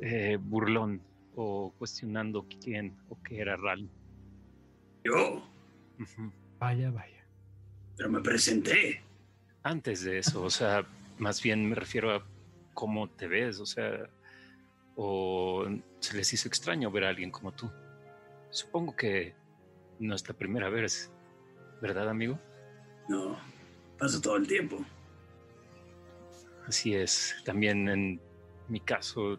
Speaker 5: eh, burlón o cuestionando quién o qué era Ral.
Speaker 6: Yo.
Speaker 3: Vaya, vaya.
Speaker 6: pero me presenté.
Speaker 5: Antes de eso, o sea, más bien me refiero a cómo te ves, o sea, o se les hizo extraño ver a alguien como tú. Supongo que no es la primera vez, ¿verdad, amigo?
Speaker 6: No, paso todo el tiempo.
Speaker 5: Así es. También en mi caso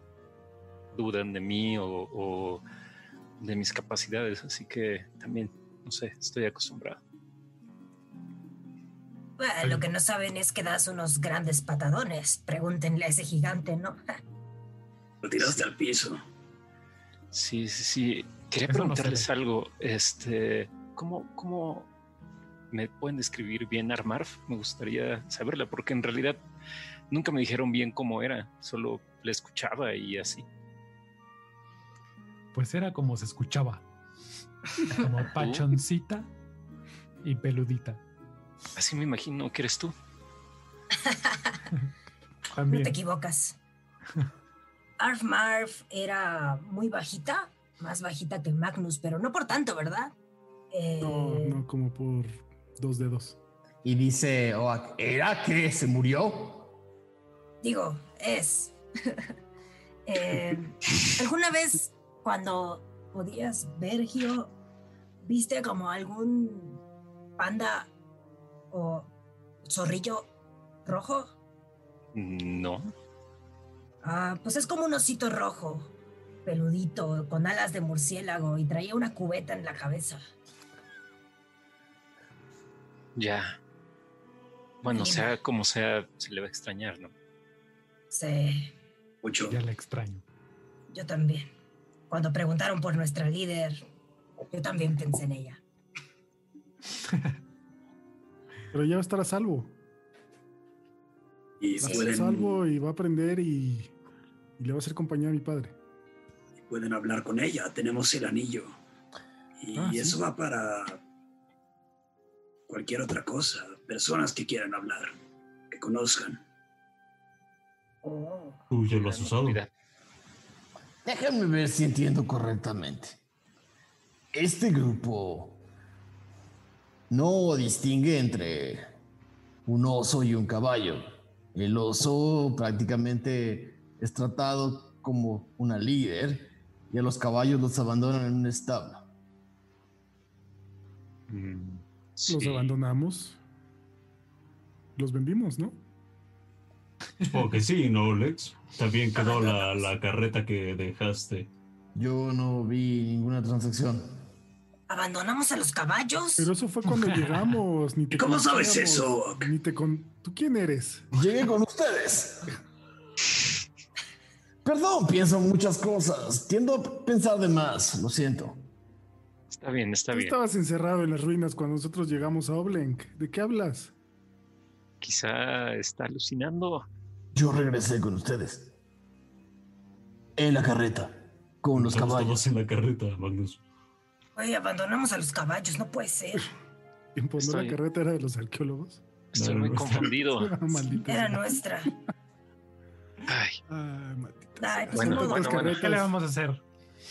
Speaker 5: dudan de mí o, o de mis capacidades, así que también, no sé, estoy acostumbrado.
Speaker 4: Bueno, lo que no saben es que das unos grandes patadones. Pregúntenle a ese gigante, ¿no?
Speaker 6: Lo tiraste al piso.
Speaker 5: Sí, sí, sí. Quería preguntarles algo. Este, ¿cómo, ¿cómo me pueden describir bien Armarf? Me gustaría saberla, porque en realidad nunca me dijeron bien cómo era, solo le escuchaba y así.
Speaker 3: Pues era como se escuchaba. Como pachoncita y peludita.
Speaker 5: Así me imagino que eres tú.
Speaker 4: No
Speaker 3: También.
Speaker 4: te equivocas. Arf Marf era muy bajita, más bajita que Magnus, pero no por tanto, ¿verdad? Eh,
Speaker 7: No, no, como por dos dedos.
Speaker 1: Y dice Oak, ¿era que se murió?
Speaker 4: Digo, es. Eh, ¿Alguna vez cuando podías ver, Gio, viste como algún panda o zorrillo rojo?
Speaker 5: No.
Speaker 4: Ah, pues es como un osito rojo, peludito, con alas de murciélago y traía una cubeta en la cabeza.
Speaker 5: Ya. Bueno, sea como sea, se le va a extrañar, ¿no?
Speaker 4: Sí,
Speaker 6: Mucho.
Speaker 3: Ya la extraño.
Speaker 4: yo también. Cuando preguntaron por nuestra líder, yo también pensé en ella.
Speaker 7: Pero ya va a estar a salvo.
Speaker 6: Y.
Speaker 7: Va a estar a salvo y va a aprender y, y le va a hacer compañía a mi padre.
Speaker 6: pueden hablar con ella. Tenemos el anillo. Y
Speaker 7: Ah, sí.
Speaker 6: eso va para cualquier otra cosa. Personas que quieran hablar, que conozcan.
Speaker 8: Tú ya lo has usado.
Speaker 5: Cuidado.
Speaker 1: Déjenme ver si entiendo correctamente. Este grupo no distingue entre un oso y un caballo. El oso prácticamente es tratado como una líder y a los caballos los abandonan en un establo.
Speaker 5: Mm,
Speaker 7: Los
Speaker 5: sí.
Speaker 7: abandonamos. Los vendimos, ¿no?
Speaker 8: Supongo que sí, ¿no, Lex? También quedó la, la carreta que dejaste.
Speaker 1: Yo no vi ninguna transacción.
Speaker 4: ¿Abandonamos a los caballos?
Speaker 7: Pero eso fue cuando llegamos. Ni te
Speaker 6: ¿Y cómo sabes eso?
Speaker 7: Ni te con... ¿Tú quién eres?
Speaker 1: Llegué con ustedes. Perdón, pienso en muchas cosas. Tiendo a pensar de más, lo siento.
Speaker 5: Está bien, está
Speaker 7: Tú
Speaker 5: bien.
Speaker 7: estabas encerrado en las ruinas cuando nosotros llegamos a Oblenk. ¿De qué hablas?
Speaker 5: Quizá está alucinando.
Speaker 1: Yo regresé con ustedes. En la carreta, con los
Speaker 8: Estamos
Speaker 1: caballos.
Speaker 8: todos en la carreta, Magnus.
Speaker 4: Oye, abandonamos a los caballos, no puede ser.
Speaker 7: ¿Tiempo no
Speaker 5: Estoy-
Speaker 7: la carreta era de los arqueólogos?
Speaker 5: Estoy
Speaker 8: No,
Speaker 5: muy
Speaker 8: no está.
Speaker 5: confundido.
Speaker 7: Maldita
Speaker 4: Era
Speaker 7: sea.
Speaker 4: nuestra.
Speaker 5: Ay,
Speaker 7: Ay, maldita
Speaker 4: Ay,
Speaker 7: sea.
Speaker 4: pues
Speaker 5: Bueno,
Speaker 4: ni modo.
Speaker 5: bueno, bueno.
Speaker 3: ¿Qué le vamos a hacer?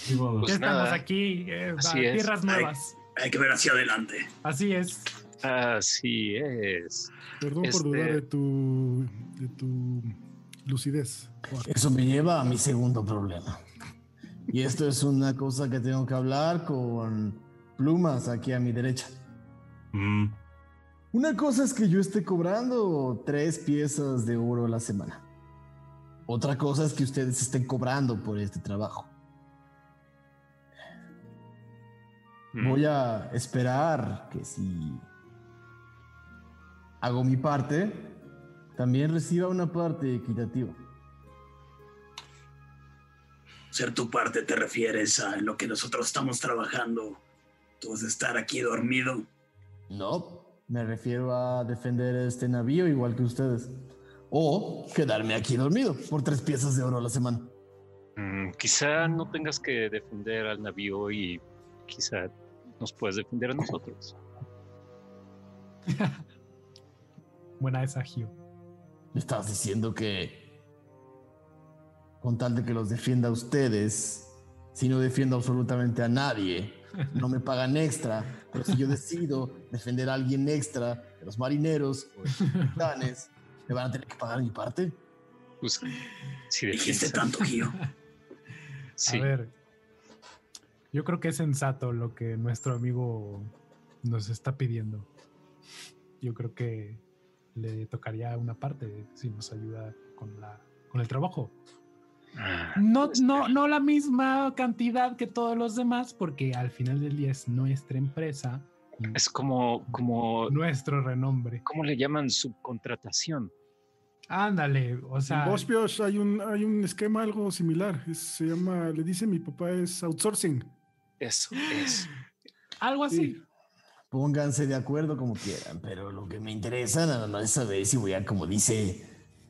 Speaker 8: Ni modo.
Speaker 5: Pues
Speaker 3: ya estamos
Speaker 5: nada.
Speaker 3: aquí, eh,
Speaker 5: Así
Speaker 3: a
Speaker 5: es.
Speaker 3: tierras nuevas.
Speaker 6: Hay que ver hacia adelante.
Speaker 3: Así es.
Speaker 5: Así es.
Speaker 7: Perdón por
Speaker 5: Este-
Speaker 7: dudar de tu, de tu lucidez. Juan.
Speaker 1: Eso me lleva a mi segundo problema. Y esto es una cosa que tengo que hablar con plumas aquí a mi derecha.
Speaker 8: Mm,
Speaker 1: Una cosa es que yo esté cobrando tres piezas de oro a la semana. Otra cosa es que ustedes estén cobrando por este trabajo.
Speaker 5: Mm,
Speaker 1: Voy a esperar que si hago mi parte, también reciba una parte equitativa.
Speaker 6: Ser tu parte te refieres a lo que nosotros estamos trabajando. Tú vas a estar aquí dormido.
Speaker 1: No, me refiero a defender este navío igual que ustedes. O quedarme aquí dormido por tres piezas de oro a la semana.
Speaker 5: mm, quizá no tengas que defender al navío y quizá nos puedes defender a nosotros.
Speaker 3: Buena esa, Gio.
Speaker 1: Me estás diciendo que con tal de que los defienda a ustedes, si no defiendo absolutamente a nadie, no me pagan extra, pero si yo decido defender a alguien extra, de los marineros o los capitanes, ¿me van a tener que pagar mi parte?
Speaker 5: Pues, si
Speaker 6: Dijiste tanto, Gio.
Speaker 5: Sí.
Speaker 3: A ver, yo creo que es sensato lo que nuestro amigo nos está pidiendo. Yo creo que le tocaría una parte si nos ayuda con, la, con el trabajo.
Speaker 5: Ah,
Speaker 3: No,
Speaker 5: pues,
Speaker 3: no, no la misma cantidad que todos los demás, porque al final del día es nuestra empresa,
Speaker 5: Es como, como,
Speaker 3: nuestro renombre.
Speaker 5: ¿cómo le llaman? Subcontratación.
Speaker 3: Ándale, o sea,
Speaker 7: en Bospios hay un, hay un esquema algo similar. Es- se llama, le dice mi papá, es outsourcing.
Speaker 5: Eso es.
Speaker 3: algo así.
Speaker 7: Sí.
Speaker 1: Pónganse de acuerdo como quieran, pero lo que me interesa nada más es saber si voy a, como dice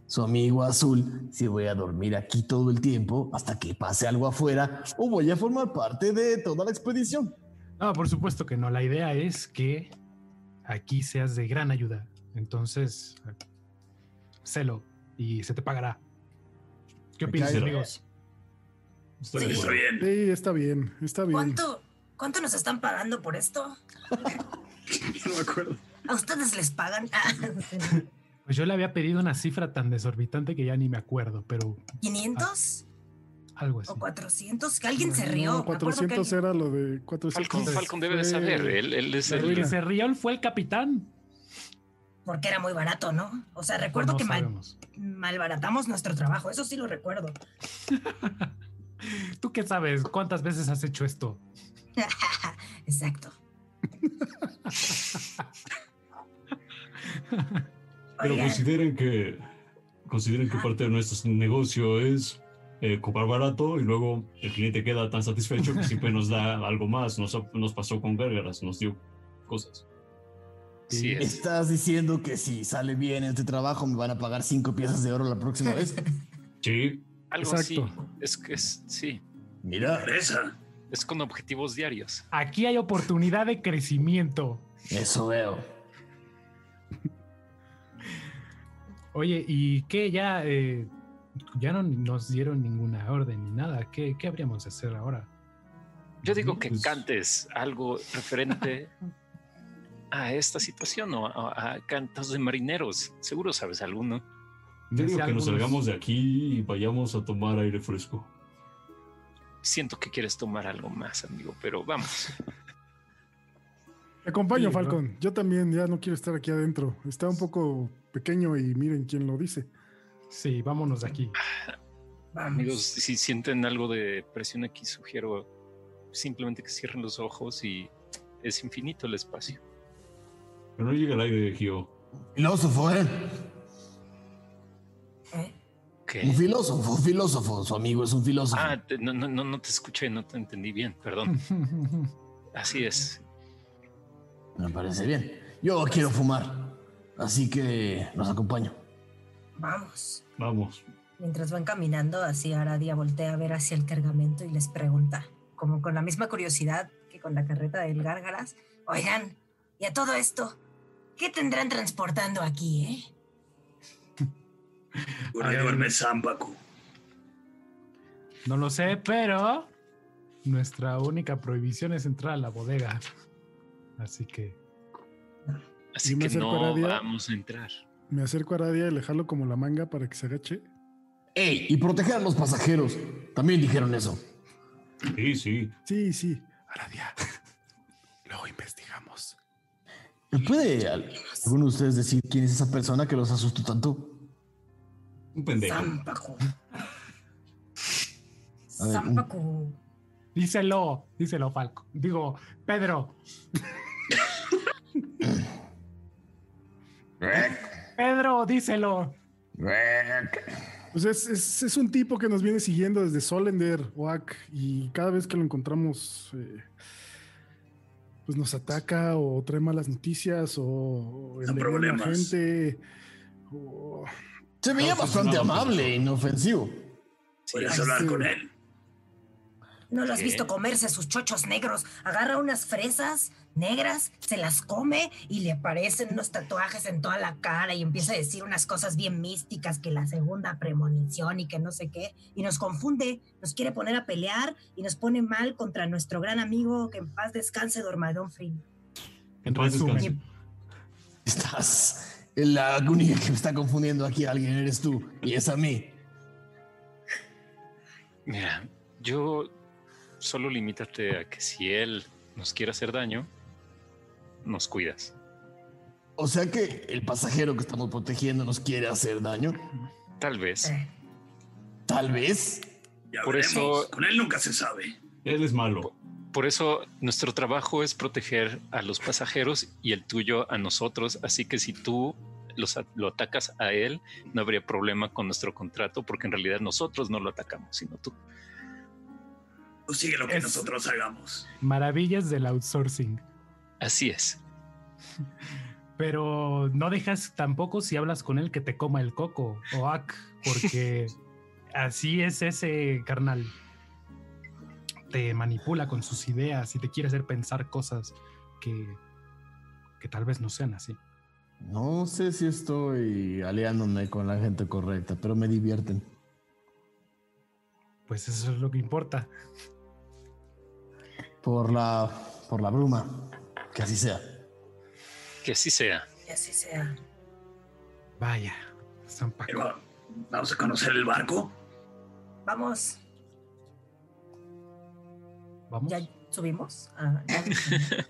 Speaker 1: su amigo azul, si voy a dormir aquí todo el tiempo hasta que pase algo afuera o voy a formar parte de toda la expedición.
Speaker 3: No, por supuesto que no. La idea es que aquí seas de gran ayuda. Entonces, celo y se te pagará. ¿Qué opinas,
Speaker 1: cae.
Speaker 3: amigos?
Speaker 8: Estoy acuerdo.
Speaker 6: bien.
Speaker 7: Sí, está bien, está bien.
Speaker 4: ¿Cuánto, ¿Cuánto nos están pagando por esto?
Speaker 6: No me acuerdo.
Speaker 4: ¿A ustedes les pagan?
Speaker 3: Pues yo le había pedido una cifra tan desorbitante que ya ni me acuerdo, pero
Speaker 4: ¿500
Speaker 3: algo así.
Speaker 4: o 400? Que alguien se
Speaker 7: No,
Speaker 4: rió. Que
Speaker 7: 400
Speaker 4: alguien-
Speaker 7: era lo de 400.
Speaker 5: Falcon, Falcon debe de saber. Él, él es
Speaker 3: El
Speaker 5: el.
Speaker 3: que se rió fue el capitán.
Speaker 4: Porque era muy barato, ¿no? O sea, recuerdo
Speaker 3: No
Speaker 4: que mal, malbaratamos nuestro trabajo. Eso sí lo recuerdo.
Speaker 3: ¿Tú qué sabes? ¿Cuántas veces has hecho esto?
Speaker 4: Exacto.
Speaker 8: Pero
Speaker 4: Oigan,
Speaker 8: consideren que consideren que parte de nuestro negocio es eh, cobrar barato y luego el cliente queda tan satisfecho que siempre nos da algo más. Nos, nos pasó con Gárgaras, nos dio cosas.
Speaker 5: Sí, es.
Speaker 1: ¿Estás diciendo que si sale bien este trabajo me van a pagar cinco piezas de oro la próxima vez?
Speaker 8: Sí,
Speaker 5: Algo así.
Speaker 7: Exacto.
Speaker 5: Es que es. Sí.
Speaker 1: Mira,
Speaker 6: Esa.
Speaker 5: Es con objetivos diarios.
Speaker 3: Aquí hay oportunidad de crecimiento.
Speaker 1: eso veo.
Speaker 3: Oye, ¿y qué ya? eh, ya no nos dieron ninguna orden ni nada. ¿Qué, qué habríamos de hacer ahora?
Speaker 5: Yo digo que
Speaker 8: Pues-
Speaker 5: cantes algo referente a esta situación o a, a cantos de marineros. Seguro sabes alguno.
Speaker 8: yo digo que nos salgamos de aquí y vayamos a tomar aire fresco.
Speaker 5: Siento que quieres tomar algo más, amigo, pero vamos.
Speaker 7: Te acompaño,
Speaker 3: Sí,
Speaker 7: Falcon. Yo también ya no quiero estar aquí adentro. Está un poco pequeño y miren quién lo dice.
Speaker 3: Sí, vámonos de aquí.
Speaker 4: vamos.
Speaker 5: Amigos, si sienten algo de presión aquí, sugiero simplemente que cierren los ojos y es infinito el espacio.
Speaker 8: Pero no llega el aire, Gio.
Speaker 1: Filósofo, ¿eh?
Speaker 4: ¿Eh?
Speaker 1: Un filósofo, un filósofo. Su amigo es un filósofo.
Speaker 5: Ah, te- no, no, no, no te escuché, no te entendí bien, perdón. Así es.
Speaker 1: Me parece bien. Yo quiero fumar, así que los acompaño.
Speaker 4: Vamos.
Speaker 8: Vamos.
Speaker 4: Mientras van caminando, así Aradia voltea a ver hacia el cargamento y les pregunta, como con la misma curiosidad que con la carreta del Gárgaras, oigan, y a todo esto, ¿qué tendrán transportando aquí, eh?
Speaker 6: Por ahí
Speaker 3: ver.
Speaker 6: duerme.
Speaker 3: No lo sé, pero nuestra única prohibición es entrar a la bodega. Así que
Speaker 5: Así que
Speaker 7: acerco a
Speaker 5: no
Speaker 7: Aradia.
Speaker 5: vamos a entrar.
Speaker 7: Me acerco a Aradia y le jalo como la manga para que se agache.
Speaker 1: ¡Ey! Y proteger a los pasajeros. También dijeron eso.
Speaker 8: Sí, sí.
Speaker 7: Sí, sí. Aradia. Luego investigamos.
Speaker 1: ¿Me puede al- alguno de ustedes decir quién es esa persona que los asustó tanto?
Speaker 8: Un pendejo.
Speaker 1: Un-
Speaker 4: Zampacu.
Speaker 3: díselo, díselo, Falco. Digo, Pedro. Pedro, díselo.
Speaker 7: Pues es, es- es un tipo que nos viene siguiendo desde Solender, Oak, y cada vez que lo encontramos, eh, pues nos ataca o trae malas noticias o, o la
Speaker 6: problemas.
Speaker 7: gente. o-
Speaker 1: Se veía
Speaker 8: No,
Speaker 1: bastante
Speaker 8: no, no, no.
Speaker 1: amable e inofensivo.
Speaker 6: Puedes
Speaker 7: Ay,
Speaker 6: hablar
Speaker 7: sí.
Speaker 6: con él.
Speaker 4: ¿No lo has visto comerse sus chochos negros? Agarra unas fresas negras, se las come y le aparecen unos tatuajes en toda la cara y empieza a decir unas cosas bien místicas que la segunda premonición y que no sé qué. Y nos confunde, nos quiere poner a pelear y nos pone mal contra nuestro gran amigo que en paz descanse, Dormadón Free.
Speaker 8: En paz descanse.
Speaker 1: Estás. La única que me está confundiendo aquí alguien eres tú y es a mí.
Speaker 5: Mira, yo solo limítate a que si él nos quiere hacer daño, nos cuidas.
Speaker 1: O sea que el pasajero que estamos protegiendo nos quiere hacer daño.
Speaker 5: Tal vez.
Speaker 1: Tal vez.
Speaker 6: Ya
Speaker 5: Por
Speaker 6: veremos.
Speaker 5: eso-
Speaker 6: Con él nunca se sabe.
Speaker 8: Él es malo.
Speaker 5: Por eso nuestro trabajo es proteger a los pasajeros y el tuyo a nosotros. Así que si tú los lo atacas a él, no habría problema con nuestro contrato, porque en realidad nosotros no lo atacamos, sino tú.
Speaker 6: Tú sigue lo que
Speaker 3: Es-
Speaker 6: nosotros hagamos.
Speaker 3: Maravillas del outsourcing.
Speaker 5: Así es.
Speaker 3: Pero no dejas tampoco si hablas con él que te coma el coco, Oak, porque así es ese carnal. Te manipula con sus ideas y te quiere hacer pensar cosas que, que tal vez no sean así.
Speaker 1: No sé si estoy aliándome con la gente correcta, pero me divierten.
Speaker 3: Pues eso es lo que importa.
Speaker 1: Por la, por la bruma. Que así sea.
Speaker 5: Que así sea.
Speaker 4: Y así sea.
Speaker 3: Vaya, San Paco.
Speaker 6: Pero vamos a conocer el barco.
Speaker 4: Vamos,
Speaker 3: Vamos.
Speaker 4: ¿ya subimos? Ah, ya,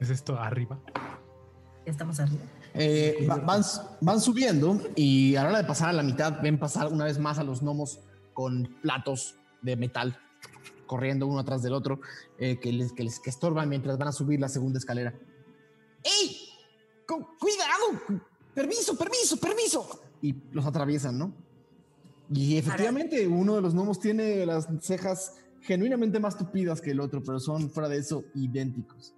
Speaker 3: ¿Es esto arriba?
Speaker 4: ya estamos arriba.
Speaker 1: Eh, va- van, van subiendo y a la hora de pasar a la mitad ven pasar una vez más a los gnomos con platos de metal corriendo uno atrás del otro eh, que, les, que les que estorban mientras van a subir la segunda escalera. ¡Ey! Cu- ¡Cuidado! ¡Permiso, permiso, permiso! Y los atraviesan, ¿no? Y efectivamente uno de los gnomos tiene las cejas genuinamente más tupidas que el otro, pero son fuera de eso idénticos.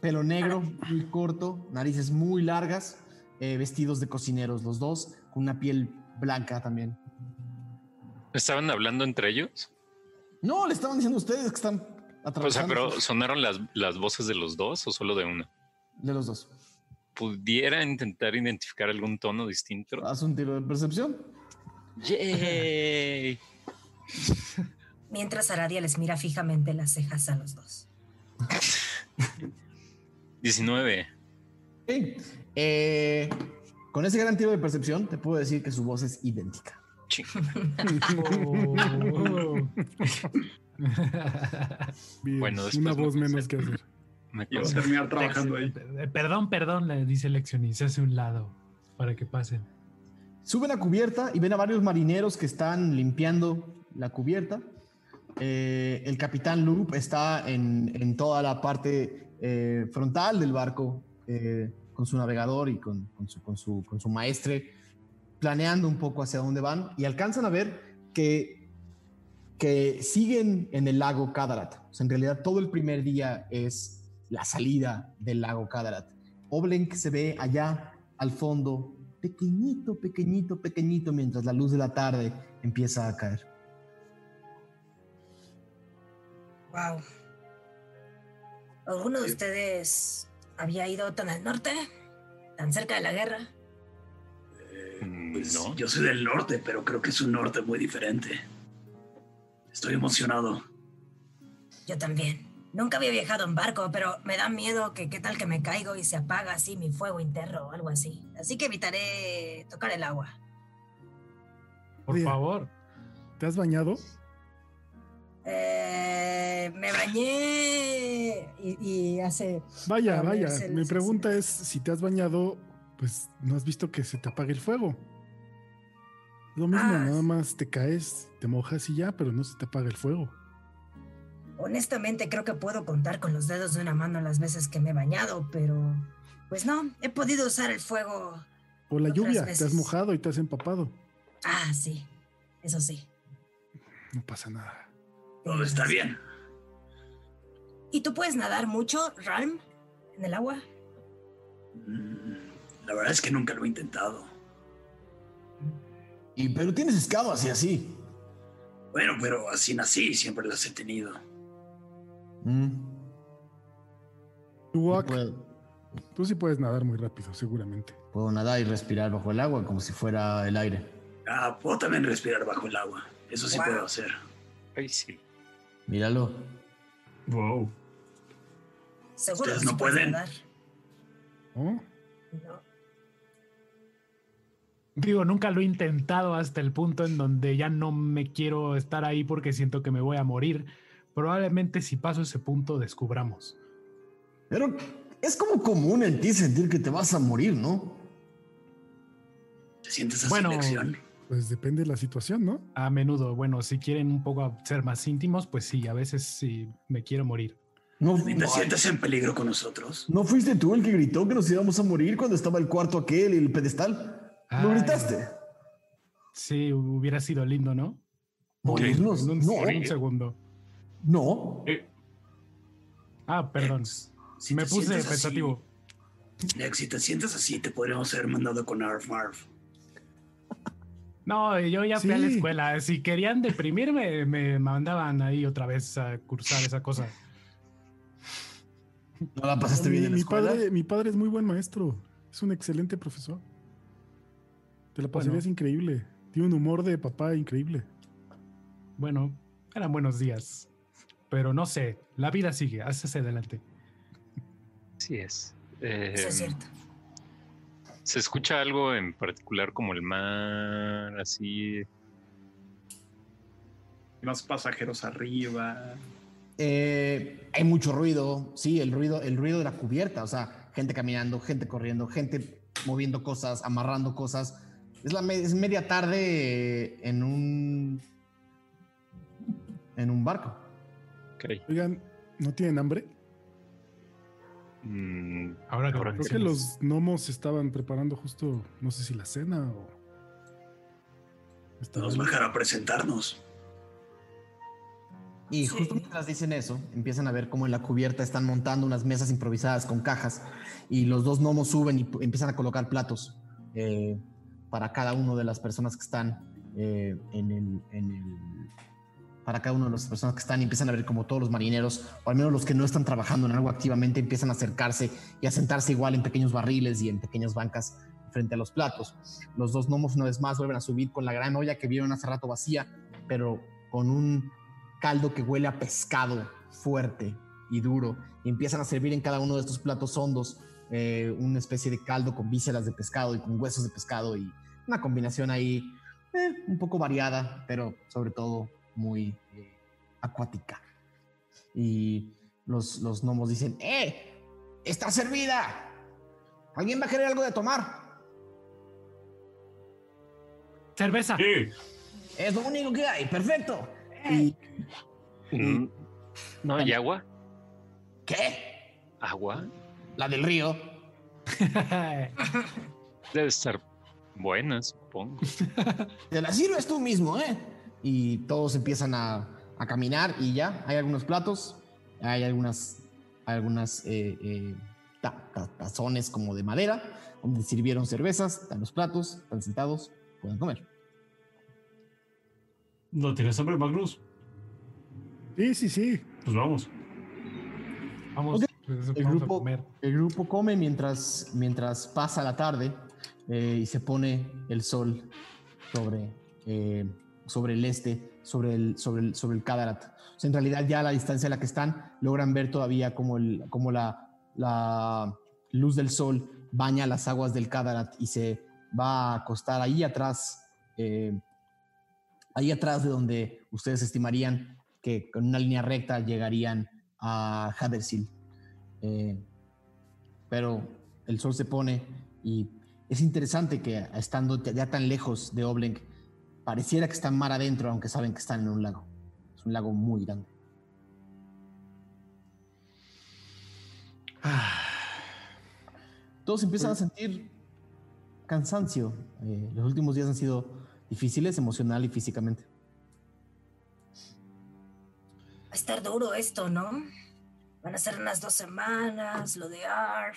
Speaker 1: Pelo negro, muy corto, narices muy largas, eh, vestidos de cocineros los dos, con una piel blanca también.
Speaker 5: ¿Estaban hablando entre ellos?
Speaker 1: No, le estaban diciendo a ustedes que están
Speaker 5: O sea,
Speaker 1: atravesando.
Speaker 5: pero ¿sonaron las, las voces de los dos o solo de uno?
Speaker 1: De los dos.
Speaker 5: ¿Pudiera intentar identificar algún tono distinto?
Speaker 1: Haz un tiro de percepción.
Speaker 5: ¡Yay!
Speaker 4: Mientras Aradia les mira fijamente las cejas a los dos.
Speaker 5: 19.
Speaker 1: Ok. Eh, con ese gran tiro de percepción, te puedo decir que su voz es idéntica.
Speaker 3: Oh.
Speaker 7: Bien,
Speaker 5: Bueno,
Speaker 7: una voz menos que hacer.
Speaker 5: Me
Speaker 6: Y va a
Speaker 5: consta.
Speaker 6: terminar trabajando ahí.
Speaker 3: Eh, Perdón, perdón, le dice Lexion y se hace un lado para que pasen.
Speaker 1: Suben a cubierta y ven a varios marineros que están limpiando la cubierta. Eh, el capitán Loop está en, en toda la parte eh, frontal del barco eh, con su navegador y con, con su, con, su, con su maestre, planeando un poco hacia dónde van y alcanzan a ver que, que siguen en el lago Kadarat. O sea, en realidad todo el primer día es la salida del lago Kadarat. Oblenk se ve allá al fondo, pequeñito, pequeñito, pequeñito, mientras la luz de la tarde empieza a caer.
Speaker 4: Wow. ¿Alguno de ustedes había ido tan al norte? ¿Tan cerca de la guerra?
Speaker 5: Mm,
Speaker 6: Pues
Speaker 5: No.
Speaker 6: yo soy del norte, pero creo que es un norte muy diferente. Estoy emocionado.
Speaker 4: Yo también. Nunca había viajado en barco, pero me da miedo que qué tal que me caigo y se apaga así mi fuego interno o algo así. Así que evitaré tocar el agua.
Speaker 3: Por
Speaker 7: Oye.
Speaker 3: favor.
Speaker 7: ¿Te has bañado?
Speaker 4: Eh, me bañé y, y hace...
Speaker 7: Vaya, vaya. Mi pregunta es, si te has bañado, pues no has visto que se te apague el fuego. Lo mismo,
Speaker 4: Ah,
Speaker 7: nada más te caes, te mojas y ya, pero no se te apaga el fuego.
Speaker 4: Honestamente creo que puedo contar con los dedos de una mano las veces que me he bañado, pero... Pues no, he podido usar el fuego.
Speaker 7: O la lluvia, te has mojado y te has empapado.
Speaker 4: Ah, sí. Eso sí.
Speaker 7: No pasa nada.
Speaker 6: Todo está bien.
Speaker 4: ¿Y tú puedes nadar mucho, Ralm? ¿En el agua?
Speaker 6: Mm, La verdad es que nunca lo he intentado.
Speaker 1: Y, pero tienes escamas y así.
Speaker 6: Bueno, pero así nací, siempre las he tenido.
Speaker 7: Mm. Tú, sí puedes nadar muy rápido, seguramente.
Speaker 1: Puedo nadar y respirar bajo el agua como si fuera el aire.
Speaker 6: Ah, puedo también respirar bajo el agua. Eso sí puedo hacer.
Speaker 5: Ay, sí.
Speaker 1: Míralo.
Speaker 8: Wow.
Speaker 4: Seguro
Speaker 6: ¿Ustedes no pueden?
Speaker 7: ¿Oh?
Speaker 4: No.
Speaker 3: Digo, nunca lo he intentado hasta el punto en donde ya no me quiero estar ahí porque siento que me voy a morir. Probablemente si paso ese punto descubramos.
Speaker 1: Pero es como común en ti sentir que te vas a morir, ¿no?
Speaker 6: ¿Te sientes así,
Speaker 3: Bueno,
Speaker 6: Lexion?
Speaker 7: Pues depende de la situación, ¿no?
Speaker 3: A menudo, bueno, si quieren un poco ser más íntimos, pues sí, a veces sí me quiero morir.
Speaker 1: No,
Speaker 6: ¿Te
Speaker 1: no,
Speaker 6: sientes en peligro con nosotros?
Speaker 1: ¿no fuiste tú el que gritó que nos íbamos a morir cuando estaba el cuarto aquel y el pedestal? ¿Lo
Speaker 3: Ay.
Speaker 1: gritaste?
Speaker 3: Sí, hubiera sido lindo, ¿no?
Speaker 1: ¿Morirnos?
Speaker 3: En un,
Speaker 1: No,
Speaker 3: un segundo.
Speaker 1: no.
Speaker 8: Eh,
Speaker 3: Ah, perdón.
Speaker 6: Si
Speaker 3: me puse
Speaker 6: así-
Speaker 3: pensativo.
Speaker 6: Lex, si te sientes así, te podríamos haber mandado con Arf Marv.
Speaker 3: No, yo ya fui a la escuela. Si querían deprimirme, me mandaban ahí otra vez a cursar esa cosa.
Speaker 1: ¿No la pasaste
Speaker 7: mi,
Speaker 1: bien en la
Speaker 7: mi
Speaker 1: escuela?
Speaker 7: padre, mi padre es muy buen maestro. Es un excelente profesor. Te la pasarías
Speaker 3: Bueno.
Speaker 7: increíble. Tiene un humor de papá increíble.
Speaker 3: Bueno, eran buenos días. Pero no sé, la vida sigue, hacia adelante.
Speaker 5: Sí es. Eh,
Speaker 4: Eso es cierto.
Speaker 5: ¿Se escucha algo en particular como el mar, así?
Speaker 6: Más pasajeros arriba.
Speaker 1: Eh, hay mucho ruido, sí, el ruido, el ruido de la cubierta, o sea, gente caminando, gente corriendo, gente moviendo cosas, amarrando cosas. Es la me- es media tarde en un en un barco.
Speaker 5: Ok.
Speaker 7: Oigan, ¿no tienen hambre?
Speaker 5: Mm,
Speaker 3: Ahora que
Speaker 7: Creo que los gnomos estaban preparando justo, no sé si la cena o...
Speaker 6: Nos bajará a presentarnos.
Speaker 1: Y
Speaker 4: Sí.
Speaker 1: justo mientras dicen eso, empiezan a ver cómo en la cubierta están montando unas mesas improvisadas con cajas y los dos gnomos suben y empiezan a colocar platos eh, para cada una de las personas que están eh, en, el, en el- Para cada una de las personas que están y empiezan a ver como todos los marineros, o al menos los que no están trabajando en algo activamente, empiezan a acercarse y a sentarse igual en pequeños barriles y en pequeñas bancas frente a los platos. Los dos gnomos una vez más vuelven a subir con la gran olla que vieron hace rato vacía, pero con un caldo que huele a pescado fuerte y duro y empiezan a servir en cada uno de estos platos hondos eh, una especie de caldo con vísceras de pescado y con huesos de pescado y una combinación ahí eh, un poco variada, pero sobre todo muy eh, acuática. Y los, los gnomos dicen, ¡eh! ¡Está servida! ¿Alguien va a querer algo de tomar?
Speaker 3: ¡Cerveza!
Speaker 8: sí.
Speaker 1: Es lo único que hay, perfecto. Y,
Speaker 5: mm, ¿No hay agua?
Speaker 1: ¿Qué?
Speaker 5: ¿Agua?
Speaker 1: La del río.
Speaker 5: Debe estar buena, supongo.
Speaker 1: Te la sirves tú mismo, ¿eh? Y todos empiezan a, a caminar y ya, hay algunos platos, hay algunas, algunas eh, eh, ta- ta- tazones como de madera, donde sirvieron cervezas, están los platos, están sentados, pueden comer.
Speaker 8: ¿No tienes hambre, Magnus?
Speaker 7: Sí, sí, sí.
Speaker 8: Pues vamos.
Speaker 3: Vamos, pues,
Speaker 1: El
Speaker 3: vamos a
Speaker 1: grupo,
Speaker 3: comer.
Speaker 1: el grupo come mientras, mientras pasa la tarde eh, y se pone el sol sobre, eh, sobre el este, sobre el, sobre el, sobre el en realidad ya a la distancia a la que están logran ver todavía como, el, como la, la luz del sol baña las aguas del Cadarat y se va a acostar ahí atrás, eh, ahí atrás de donde ustedes estimarían que con una línea recta llegarían a Hadersil. Eh, pero el sol se pone y es interesante que estando ya- ya tan lejos de Oblenk, pareciera que están mar adentro, aunque saben que están en un lago. Es un lago muy grande. Todos empiezan a sentir cansancio. Eh, los últimos días han sido difíciles emocional y físicamente.
Speaker 4: Va a estar duro esto, ¿no? Van a ser unas dos semanas, lo de AR.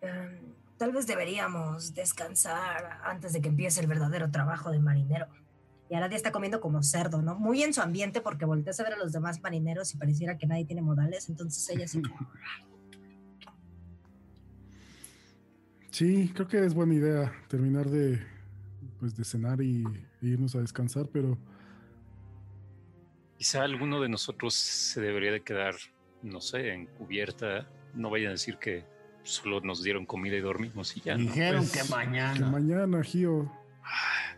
Speaker 4: Em, tal vez deberíamos descansar antes de que empiece el verdadero trabajo de marinero. y ahora día está comiendo como cerdo, ¿no? Muy en su ambiente porque volteas a ver a los demás marineros y pareciera que nadie tiene modales, entonces ella sí.
Speaker 7: Sí, creo que es buena idea terminar de, pues, de cenar y, e irnos a descansar, pero...
Speaker 5: Quizá alguno de nosotros se debería de quedar, no sé, en cubierta. No vayan a decir que solo nos dieron comida y dormimos y ya.
Speaker 1: Dijeron
Speaker 7: Pues,
Speaker 1: que mañana.
Speaker 7: Que mañana, Gio.
Speaker 5: Ah,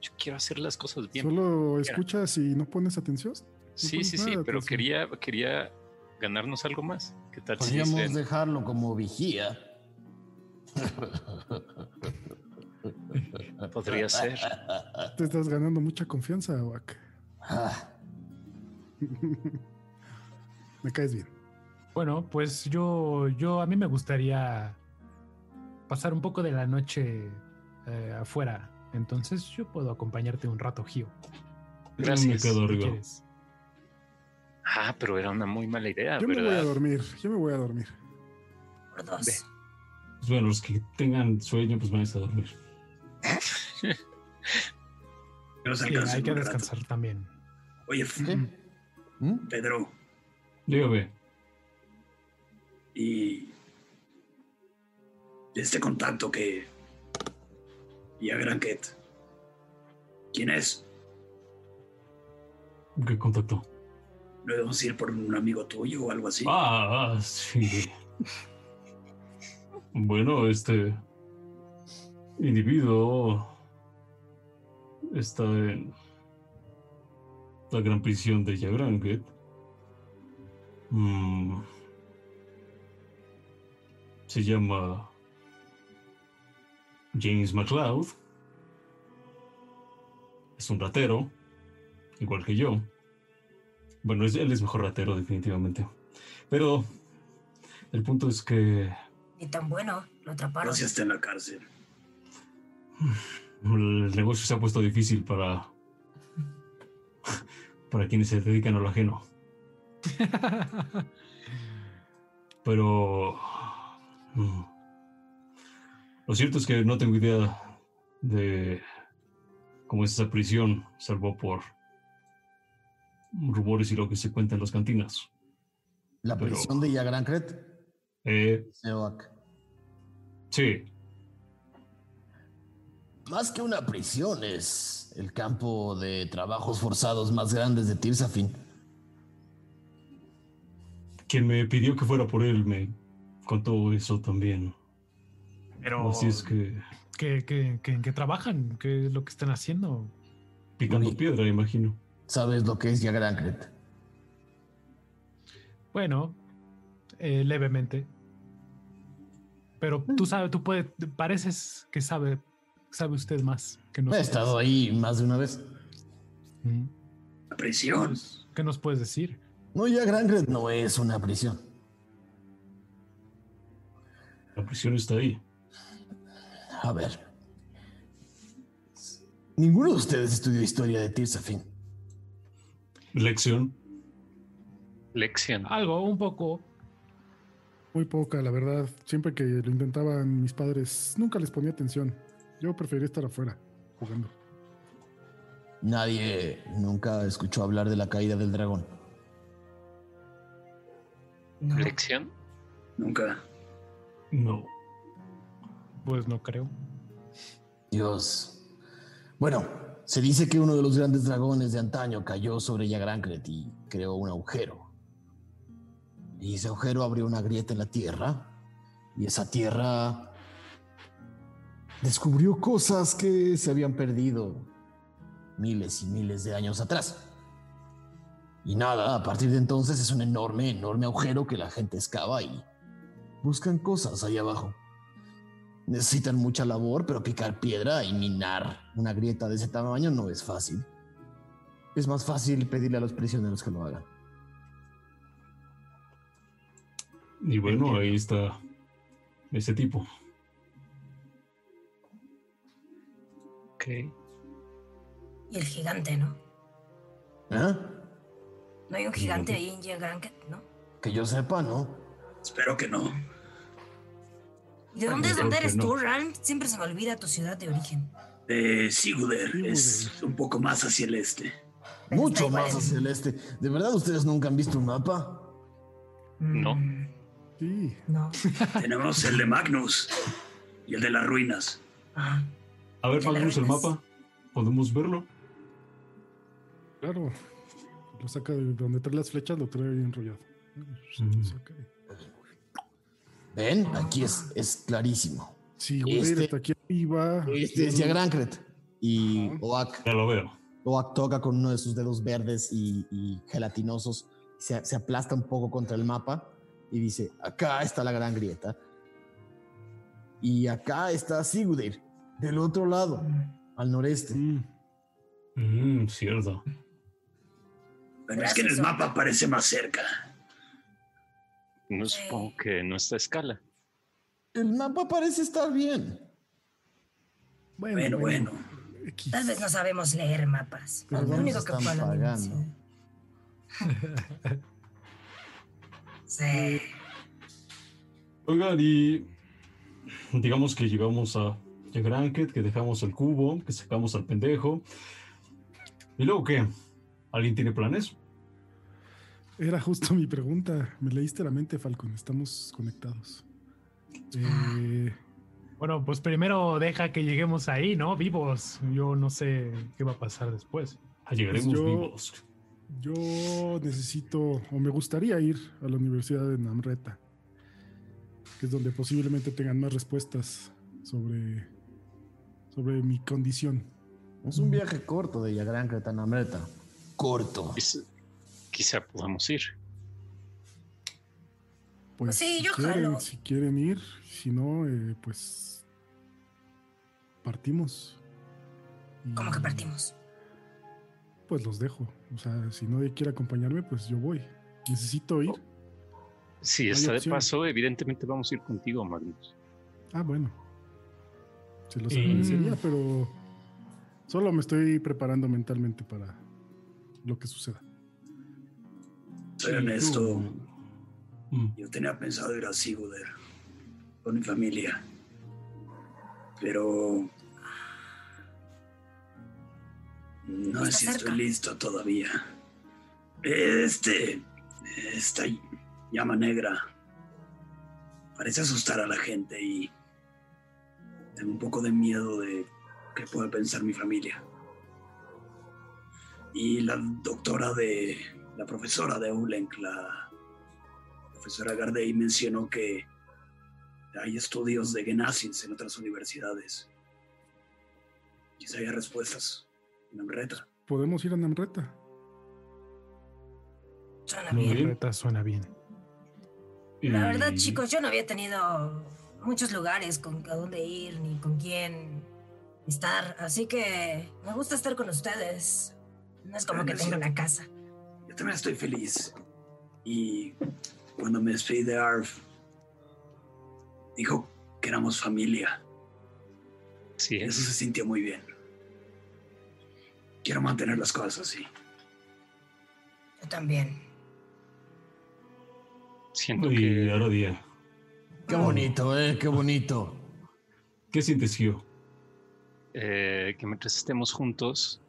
Speaker 5: Yo quiero hacer las cosas bien.
Speaker 7: Solo escuchas y no pones atención.
Speaker 5: Sí,
Speaker 7: pones
Speaker 5: sí, sí, pero
Speaker 7: atención.
Speaker 5: quería, quería ganarnos algo más. ¿Qué tal si
Speaker 1: Podríamos dejarlo como vigía.
Speaker 5: podría ser?
Speaker 7: Te estás ganando mucha confianza, Wak.
Speaker 1: Ah,
Speaker 7: Me caes bien.
Speaker 3: Bueno, pues yo, yo a mí me gustaría pasar un poco de la noche eh, afuera. Entonces yo puedo acompañarte un rato, Gio.
Speaker 5: Gracias.
Speaker 8: Me quedo arriba.
Speaker 5: Ah, pero era una muy mala idea,
Speaker 7: Yo me voy a dormir. Yo me voy a dormir.
Speaker 4: Por dos.
Speaker 5: Ve.
Speaker 8: Pues bueno, los que tengan sueño, pues van a dormir.
Speaker 6: Nos
Speaker 3: Sí, hay que
Speaker 6: rato.
Speaker 3: descansar también.
Speaker 6: Oye,
Speaker 1: ¿qué? ¿Mm?
Speaker 6: Pedro,
Speaker 8: Dígame,
Speaker 6: y este contacto que y a Granquet, ¿quién es?
Speaker 8: ¿qué contactó?
Speaker 6: ¿No debemos ir por un amigo tuyo o algo así?
Speaker 8: Ah, ah, sí. Bueno, este individuo está en la gran prisión de Yagranget. Mm. Se llama James McLeod. Es un ratero, igual que yo. Bueno, es- él es mejor ratero, definitivamente. Pero el punto es que
Speaker 4: Ni tan bueno, lo atraparon.
Speaker 6: No si está en la cárcel.
Speaker 8: el negocio se ha puesto difícil para para quienes se dedican a lo ajeno. Pero mm, lo cierto es que no tengo idea de cómo es esa prisión, salvo por rumores y lo que se cuenta en las cantinas.
Speaker 1: La
Speaker 8: Pero-
Speaker 1: prisión de Yagrancret.
Speaker 8: Eh,
Speaker 1: Seoak.
Speaker 8: sí,
Speaker 1: Más que una prisión, es el campo de trabajos forzados más grandes de Tirsafin.
Speaker 8: quien me pidió que fuera por él me contó eso también.
Speaker 3: Pero,
Speaker 8: Así es que
Speaker 3: ¿qué, qué, qué- en qué trabajan? ¿Qué es lo que están haciendo?
Speaker 8: picando piedra, imagino.
Speaker 1: ¿Sabes lo que es Yagrancret?
Speaker 3: Bueno, eh, levemente. Pero tú sabes, tú puedes, pareces que sabe, sabe usted más que
Speaker 1: He
Speaker 3: nosotros.
Speaker 1: estado ahí más de una vez.
Speaker 3: Mm.
Speaker 6: La prisión.
Speaker 3: ¿Qué nos puedes decir?
Speaker 1: No, Yagrancret no es una prisión.
Speaker 8: La prisión está ahí.
Speaker 1: A ver. Ninguno de ustedes estudió historia de Tirsafin.
Speaker 8: Lección.
Speaker 5: Lección.
Speaker 3: Algo, un poco.
Speaker 7: Muy poca, la verdad. Siempre que lo intentaban mis padres, nunca les ponía atención. Yo prefería estar afuera, jugando.
Speaker 1: Nadie nunca escuchó hablar de la caída del dragón.
Speaker 4: No.
Speaker 5: Lección.
Speaker 6: Nunca.
Speaker 8: No.
Speaker 3: Pues no creo.
Speaker 1: Dios. Bueno, se dice que uno de los grandes dragones de antaño cayó sobre Yagrancret y creó un agujero. Y ese agujero abrió una grieta en la tierra. Y esa tierra descubrió cosas que se habían perdido miles y miles de años atrás. Y nada, a partir de entonces es un enorme, enorme agujero que la gente excava y buscan cosas ahí abajo. Necesitan mucha labor, pero picar piedra y minar una grieta de ese tamaño no es fácil. Es más fácil pedirle a los prisioneros que lo hagan.
Speaker 8: Y bueno, ahí está ese tipo.
Speaker 5: Ok.
Speaker 4: Y el gigante, ¿no?
Speaker 1: ¿Eh?
Speaker 4: No hay un gigante ahí en Yagranket, ¿no?
Speaker 1: Que yo sepa, ¿no?
Speaker 6: Espero que no.
Speaker 4: ¿Y de dónde es dónde eres
Speaker 8: no.
Speaker 4: tú, Ralm? Siempre se me olvida tu ciudad de origen.
Speaker 6: De Siguder. Es un poco más hacia el este.
Speaker 1: Mucho más hacia el este. ¿De verdad ustedes nunca han visto un mapa?
Speaker 5: No.
Speaker 4: Mm,
Speaker 7: Sí.
Speaker 4: No.
Speaker 6: Tenemos el de Magnus y el de las ruinas.
Speaker 4: Ah,
Speaker 8: A ver,
Speaker 4: ¿De las
Speaker 8: Magnus, el mapa. ¿Podemos verlo?
Speaker 7: Claro. Lo saca de donde trae las flechas, lo trae enrollado.
Speaker 8: Mm.
Speaker 7: Lo saca ahí.
Speaker 1: ¿Ven? Aquí es, es clarísimo.
Speaker 7: Sí, güey,
Speaker 1: Este-
Speaker 7: está aquí arriba.
Speaker 1: Este es Yagrancret. Y Oak,
Speaker 8: Ya lo veo.
Speaker 1: Oak toca con uno de sus dedos verdes y, y gelatinosos. Se, se aplasta un poco contra el mapa y dice, acá está la gran grieta. Y acá está Sigudir, del otro lado, al noreste.
Speaker 7: Mm,
Speaker 8: Mm, cierto.
Speaker 6: Pero es que en el mapa parece más cerca.
Speaker 5: No supongo que no está a escala.
Speaker 1: El mapa parece estar bien.
Speaker 6: Bueno, bueno.
Speaker 7: X.
Speaker 4: Tal vez no sabemos leer mapas.
Speaker 1: Pero
Speaker 4: Lo único que
Speaker 1: están
Speaker 4: fue la. Sí.
Speaker 8: Oigan, y digamos que llegamos a Granket, que dejamos el cubo, que sacamos al pendejo. ¿Y luego qué? ¿Alguien tiene planes?
Speaker 7: Era justo mi pregunta. Me leíste la mente, Falcon. Estamos conectados. Eh,
Speaker 3: Bueno, pues primero deja que lleguemos ahí, ¿no? Vivos. Yo no sé qué va a pasar después.
Speaker 8: Ah, llegaremos
Speaker 7: Pues yo-
Speaker 8: vivos.
Speaker 7: yo necesito o me gustaría ir a la Universidad de Namreta, que es donde posiblemente tengan más respuestas sobre, sobre mi condición.
Speaker 1: Es un viaje corto de Yagrancret a Namreta. Corto.
Speaker 5: Quizá podamos ir.
Speaker 7: Pues
Speaker 4: Sí,
Speaker 7: si
Speaker 4: yo
Speaker 7: quieren,
Speaker 4: jalo.
Speaker 7: si quieren ir, si no, eh, pues partimos. Y,
Speaker 4: ¿Cómo que partimos?
Speaker 7: Pues los dejo. O sea, si nadie quiere acompañarme, pues yo voy. Necesito ir.
Speaker 5: Si
Speaker 7: Hay
Speaker 5: está de paso, evidentemente vamos a ir contigo, Magnus.
Speaker 7: Ah, bueno. Se los
Speaker 3: Y-
Speaker 7: agradecería, pero solo me estoy preparando mentalmente para lo que suceda.
Speaker 6: Soy honesto.
Speaker 8: Mm,
Speaker 6: Yo tenía pensado ir a Siguder con mi familia. Pero. No sé si estoy listo todavía. Este. Esta llama negra. Parece asustar a la gente y. Tengo un poco de miedo de qué puede pensar mi familia. Y la doctora de. La profesora de Ulenk, la profesora Gardey mencionó que hay estudios de Genasins en otras universidades. Quizá haya respuestas en Amreta.
Speaker 7: Podemos ir a Namreta.
Speaker 4: Suena bien.
Speaker 8: bien.
Speaker 3: Reta suena bien.
Speaker 4: La verdad,
Speaker 8: y-
Speaker 4: chicos, yo no había tenido muchos lugares con a dónde ir ni con quién estar, así que me gusta estar con ustedes. No es como que tenga una casa.
Speaker 6: También estoy feliz. Y cuando me despedí de Arf, dijo que éramos familia.
Speaker 5: Sí,
Speaker 6: Eso se sintió muy bien. Quiero mantener las cosas así.
Speaker 4: Yo también.
Speaker 5: Siento
Speaker 8: Y
Speaker 5: que
Speaker 8: ahora día.
Speaker 1: Qué bonito, eh, qué bonito.
Speaker 8: ¿Qué sientes, Gio?
Speaker 5: eh, que mientras estemos juntos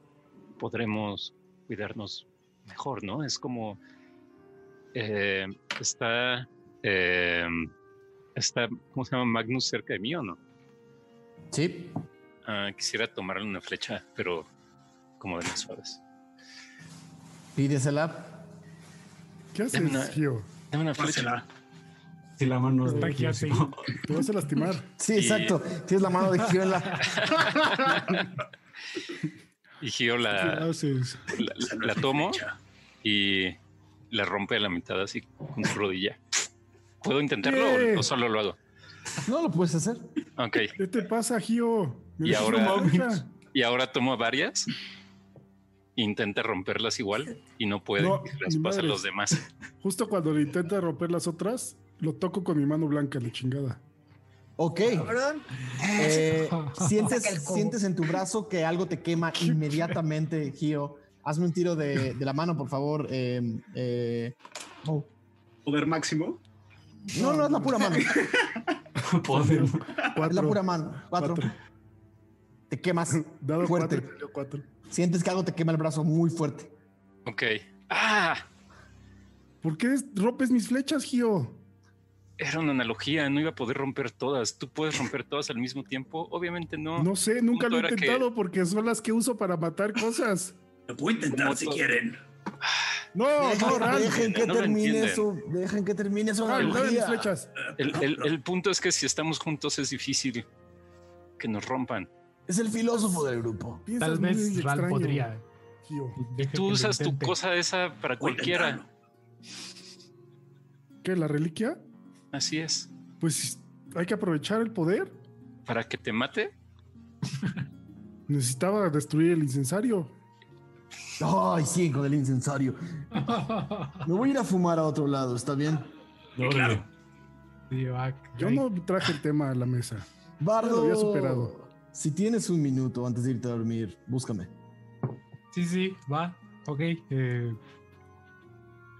Speaker 5: podremos cuidarnos mejor, ¿no? Es como eh, está eh, está ¿cómo se llama Magnus cerca de mí o no?
Speaker 1: Sí,
Speaker 5: Ah, quisiera tomarle una flecha, pero como de las suaves.
Speaker 1: pídesela.
Speaker 7: ¿Qué haces,
Speaker 5: Dame una-
Speaker 7: Gio?
Speaker 5: Dame una flecha.
Speaker 6: Pásela.
Speaker 8: Si la mano
Speaker 3: Está
Speaker 8: de
Speaker 3: aquí así.
Speaker 8: sí.
Speaker 7: Te vas a lastimar.
Speaker 1: Sí,
Speaker 5: Y-
Speaker 1: exacto. Tienes la mano de Gio en la.
Speaker 5: Y Gio
Speaker 7: ¿Qué
Speaker 5: la, la, tomo y la rompe a la mitad así con su rodilla. ¿Puedo intentarlo o, o solo lo hago?
Speaker 1: No lo puedes hacer.
Speaker 5: Ok.
Speaker 7: ¿Qué te pasa, Gio? ¿Me
Speaker 5: Y ahora-? Y ahora tomo varias. Intenta romperlas igual y no puede.
Speaker 7: No,
Speaker 5: las pasa a los demás.
Speaker 7: Justo cuando le intenta romper las otras, lo toco con mi mano blanca, la chingada.
Speaker 1: Ok. Eh, sientes, sientes en tu brazo que algo te quema inmediatamente, Gio. Hazme un tiro de, de la mano, por favor. Eh, eh, oh.
Speaker 6: Poder máximo.
Speaker 1: No, no es la pura mano.
Speaker 8: Poder.
Speaker 1: Es la
Speaker 7: Cuatro.
Speaker 1: pura mano. Cuatro.
Speaker 7: Cuatro.
Speaker 1: te quemas
Speaker 7: Dado
Speaker 1: fuerte.
Speaker 7: cuatro.
Speaker 1: Sientes que algo te quema el brazo muy fuerte.
Speaker 5: Ok. ¡Ah!
Speaker 7: ¿Por qué rompes mis flechas, Gio?
Speaker 5: Era una analogía, no iba a poder romper todas. ¿Tú puedes romper todas al mismo tiempo? Obviamente no.
Speaker 7: No sé, nunca lo he
Speaker 5: que-
Speaker 7: intentado porque son las que uso para matar cosas.
Speaker 6: Lo puedo intentar si
Speaker 5: todo.
Speaker 6: quieren.
Speaker 7: No,
Speaker 1: Dejen,
Speaker 7: no,
Speaker 1: dejen que
Speaker 5: no
Speaker 1: termine su, dejen que termine su
Speaker 7: mis
Speaker 1: analogía.
Speaker 7: flechas.
Speaker 5: El, el- el punto es que si estamos juntos es difícil que nos rompan.
Speaker 1: Es el filósofo del grupo.
Speaker 3: Tal vez podría. Deje
Speaker 5: Tú usas tu cosa esa para
Speaker 6: Voy
Speaker 5: cualquiera.
Speaker 7: ¿Qué, la reliquia?
Speaker 5: Así es.
Speaker 7: Pues hay que aprovechar el poder.
Speaker 5: Para que te mate.
Speaker 7: Necesitaba destruir el incensario.
Speaker 1: Ay, sí, con el incensario. Me voy a ir a fumar a otro lado, ¿está bien?
Speaker 6: Claro.
Speaker 7: Yo no traje el tema a la mesa.
Speaker 1: Bardo,
Speaker 7: lo había superado.
Speaker 1: si tienes un minuto antes de irte a dormir, búscame.
Speaker 3: Sí, sí, va. Ok. eh,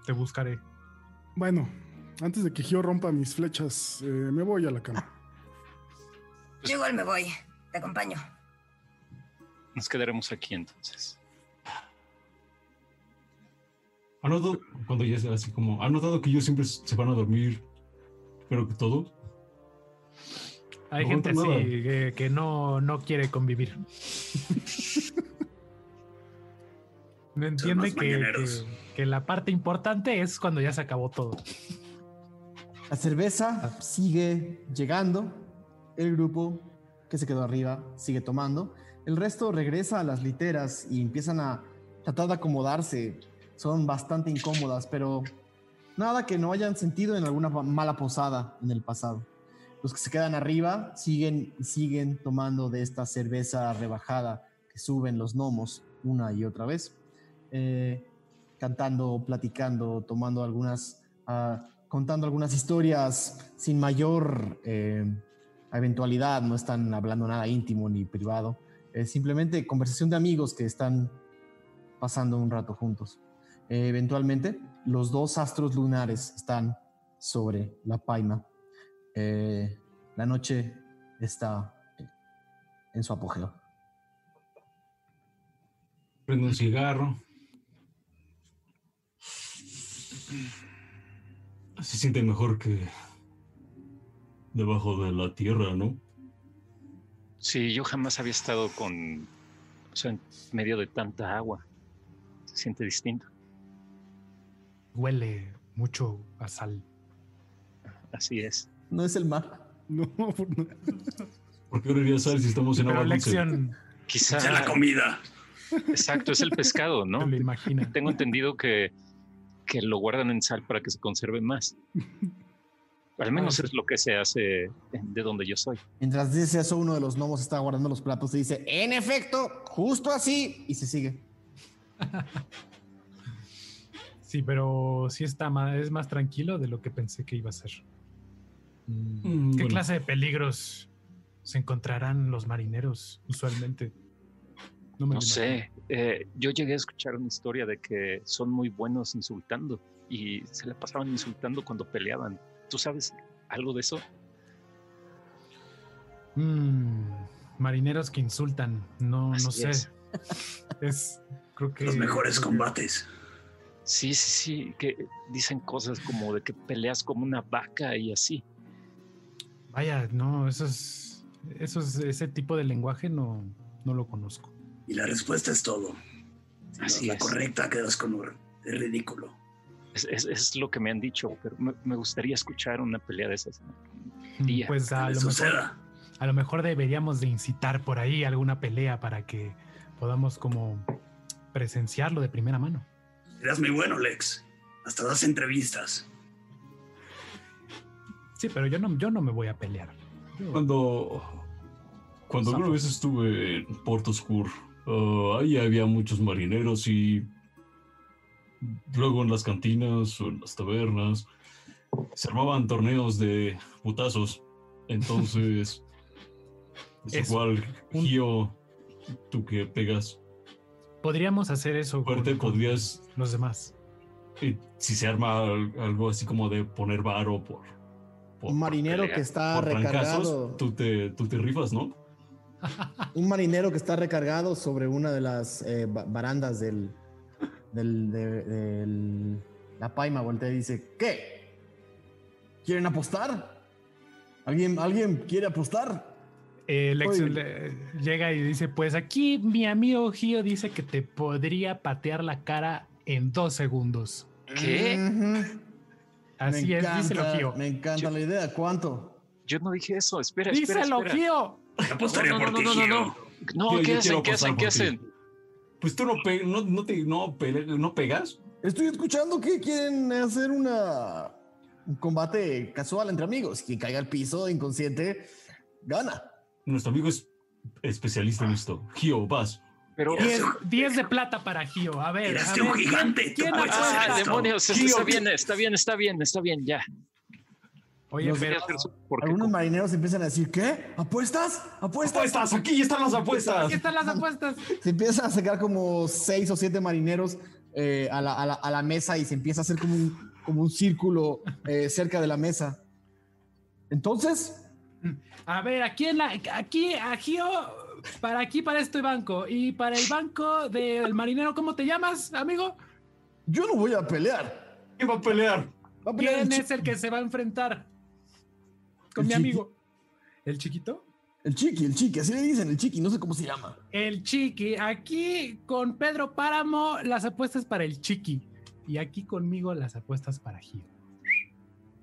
Speaker 3: te buscaré.
Speaker 7: Bueno, antes de que Gio rompa mis flechas, eh, me voy a la cama.
Speaker 4: Yo igual me voy. Te acompaño.
Speaker 5: Nos quedaremos aquí entonces.
Speaker 8: ¿Ha notado, cuando ya es así como, ¿ha notado que ellos siempre se van a dormir, pero que todo?
Speaker 3: Hay
Speaker 8: No
Speaker 3: gente así que, que no, no quiere convivir. No entiende que- que la parte importante es cuando ya se acabó todo.
Speaker 1: La cerveza sigue llegando. El grupo que se quedó arriba sigue tomando. El resto regresa a las literas y empiezan a tratar de acomodarse. Son bastante incómodas, pero nada que no hayan sentido en alguna mala posada en el pasado. Los que se quedan arriba siguen siguen tomando de esta cerveza rebajada que suben los gnomos una y otra vez. Eh, cantando, platicando, tomando algunas, ah, contando algunas historias sin mayor eh, eventualidad, no están hablando nada íntimo ni privado, simplemente conversación de amigos que están pasando un rato juntos. Eventualmente, los dos astros lunares están sobre la paima. Eh, la noche está en su apogeo.
Speaker 8: Prende un cigarro. Se siente mejor que debajo de la tierra, ¿no?
Speaker 5: Sí, yo jamás había estado con. O sea, en medio de tanta agua. Se siente distinto.
Speaker 3: Huele mucho a sal.
Speaker 5: Así es.
Speaker 1: No es el mar.
Speaker 7: No, no.
Speaker 8: ¿Por qué debería saber si estamos en
Speaker 3: Pero
Speaker 8: agua dulce?
Speaker 5: Quizá.
Speaker 6: Es la comida.
Speaker 5: Exacto, es el pescado, ¿no?
Speaker 3: lo imagina.
Speaker 5: Tengo entendido que, que lo guardan en sal para que se conserve más. Al menos
Speaker 3: Ah,
Speaker 5: es lo que se hace de donde yo soy.
Speaker 1: Mientras dice eso, uno de los gnomos está guardando los platos y dice, en efecto, justo así, y se sigue.
Speaker 3: Sí, pero sí está más, es más tranquilo de lo que pensé que iba a ser. Mm,
Speaker 8: Mm,
Speaker 3: ¿Qué
Speaker 8: bueno.
Speaker 3: clase de peligros se encontrarán los marineros usualmente? Me
Speaker 5: No sé, eh, yo llegué a escuchar una historia de que son muy buenos insultando y se la pasaban insultando cuando peleaban. ¿Tú sabes algo de eso?
Speaker 3: Mm, marineros que insultan, no, no sé.
Speaker 5: es.
Speaker 3: Es, creo que
Speaker 6: Los mejores combates.
Speaker 5: Sí, sí, sí, que dicen cosas como de que peleas como una vaca y así.
Speaker 3: Vaya, no, eso es, eso es ese tipo de lenguaje no, no lo conozco.
Speaker 6: Y la respuesta es todo. Si no es
Speaker 5: Así
Speaker 6: la correcta, quedas con un es ridículo.
Speaker 5: Es, es- es lo que me han dicho, pero me, me gustaría escuchar una pelea de esas.
Speaker 3: Mm,
Speaker 5: Día,
Speaker 3: Pues a
Speaker 6: Que
Speaker 3: lo, mejor,
Speaker 6: suceda.
Speaker 3: a lo mejor deberíamos de incitar por ahí alguna pelea para que podamos como presenciarlo de primera mano.
Speaker 6: Eras muy bueno, Lex. Hasta das entrevistas.
Speaker 3: Sí, pero yo no, yo no me voy a pelear. Yo-
Speaker 8: Cuando, cuando alguna
Speaker 3: Zafo.
Speaker 8: vez estuve en Porto Oscur, ah, ahí había muchos marineros y luego en las cantinas o en las tabernas se armaban torneos de putazos. Entonces, es
Speaker 3: Eso.
Speaker 8: igual, Gio, tú que pegas
Speaker 3: Podríamos hacer eso
Speaker 8: fuerte,
Speaker 3: con
Speaker 8: podrías,
Speaker 3: los demás.
Speaker 8: eh, si se arma al- algo así como de poner varo por... por
Speaker 1: Un marinero
Speaker 5: pelea,
Speaker 1: que está
Speaker 8: trancazos,
Speaker 1: recargado.
Speaker 8: tú te, tú te rifas, ¿no?
Speaker 1: Un marinero que está recargado sobre una de las eh, barandas del, del, la paima voltea y dice, ¿qué? ¿Quieren apostar? ¿Alguien, ¿alguien quiere apostar?
Speaker 3: Eh, llega y dice, pues aquí mi amigo Gio dice que te podría patear la cara en dos segundos.
Speaker 5: ¿Qué?
Speaker 3: Así es, díselo Gio.
Speaker 1: Me encanta la idea. ¿Cuánto?
Speaker 5: Yo no dije eso, espera,
Speaker 3: Díselo, Gio.
Speaker 6: Apostaría por ti,
Speaker 5: no, no, ¿qué hacen? ¿Qué hacen? ¿Qué hacen?
Speaker 8: Pues tú no, no, no, te, no, no pegas.
Speaker 1: Estoy escuchando que quieren hacer una un combate casual entre amigos. Quien caiga al piso inconsciente gana.
Speaker 8: Nuestro amigo es especialista en esto. Gio, vas.
Speaker 3: Pero 10 de plata para Gio. A ver.
Speaker 6: a un gigante.
Speaker 3: ¿Quién
Speaker 5: ah, demonios. está bien, está bien, está bien, está bien, ya.
Speaker 1: Oye, pero algunos marineros empiezan a decir, ¿qué? ¿Apuestas? ¿Apuestas?
Speaker 8: ¡Apuestas! ¡Aquí están las apuestas!
Speaker 3: Aquí están las apuestas.
Speaker 1: Se empiezan a sacar como seis o siete marineros eh, a, la, a, la, a, la, mesa y se empieza a hacer como un, como un círculo eh, cerca de la mesa. Entonces...
Speaker 3: A ver, aquí en la... Aquí, a Gio, para aquí, para este banco. Y para el banco del marinero, ¿cómo te llamas, amigo?
Speaker 1: Yo no voy a pelear.
Speaker 8: ¿Quién va a pelear?
Speaker 3: ¿Quién es el que se va a enfrentar? Con mi amigo. ¿El chiquito?
Speaker 1: El chiqui, el chiqui, así le dicen, el chiqui, no sé cómo se llama.
Speaker 3: El chiqui, aquí con Pedro Páramo las apuestas para el chiqui. Y aquí conmigo las apuestas para Gio.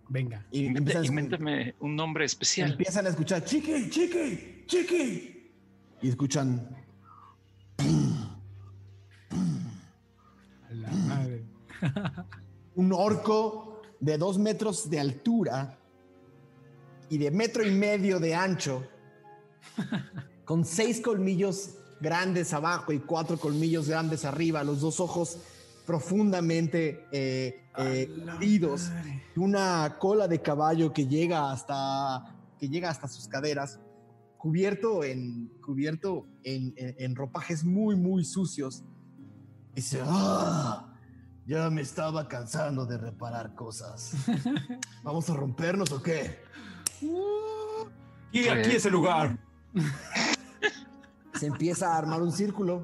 Speaker 3: Venga.
Speaker 5: Y invéntame un nombre especial.
Speaker 1: Empiezan a escuchar chiqui, chiqui, chiqui. Y escuchan.
Speaker 3: la madre.
Speaker 1: un orco de dos metros de altura y de metro y medio de ancho, con seis colmillos grandes abajo y cuatro colmillos grandes arriba, los dos ojos profundamente eh, eh una cola de caballo que llega hasta, que llega hasta sus caderas, cubierto en, cubierto en, ropajes muy, muy sucios. Dice, ¡ah! Ya me estaba cansando de reparar cosas. ¿Vamos a rompernos o qué?
Speaker 8: Y aquí es el lugar.
Speaker 1: Se empieza a armar un círculo.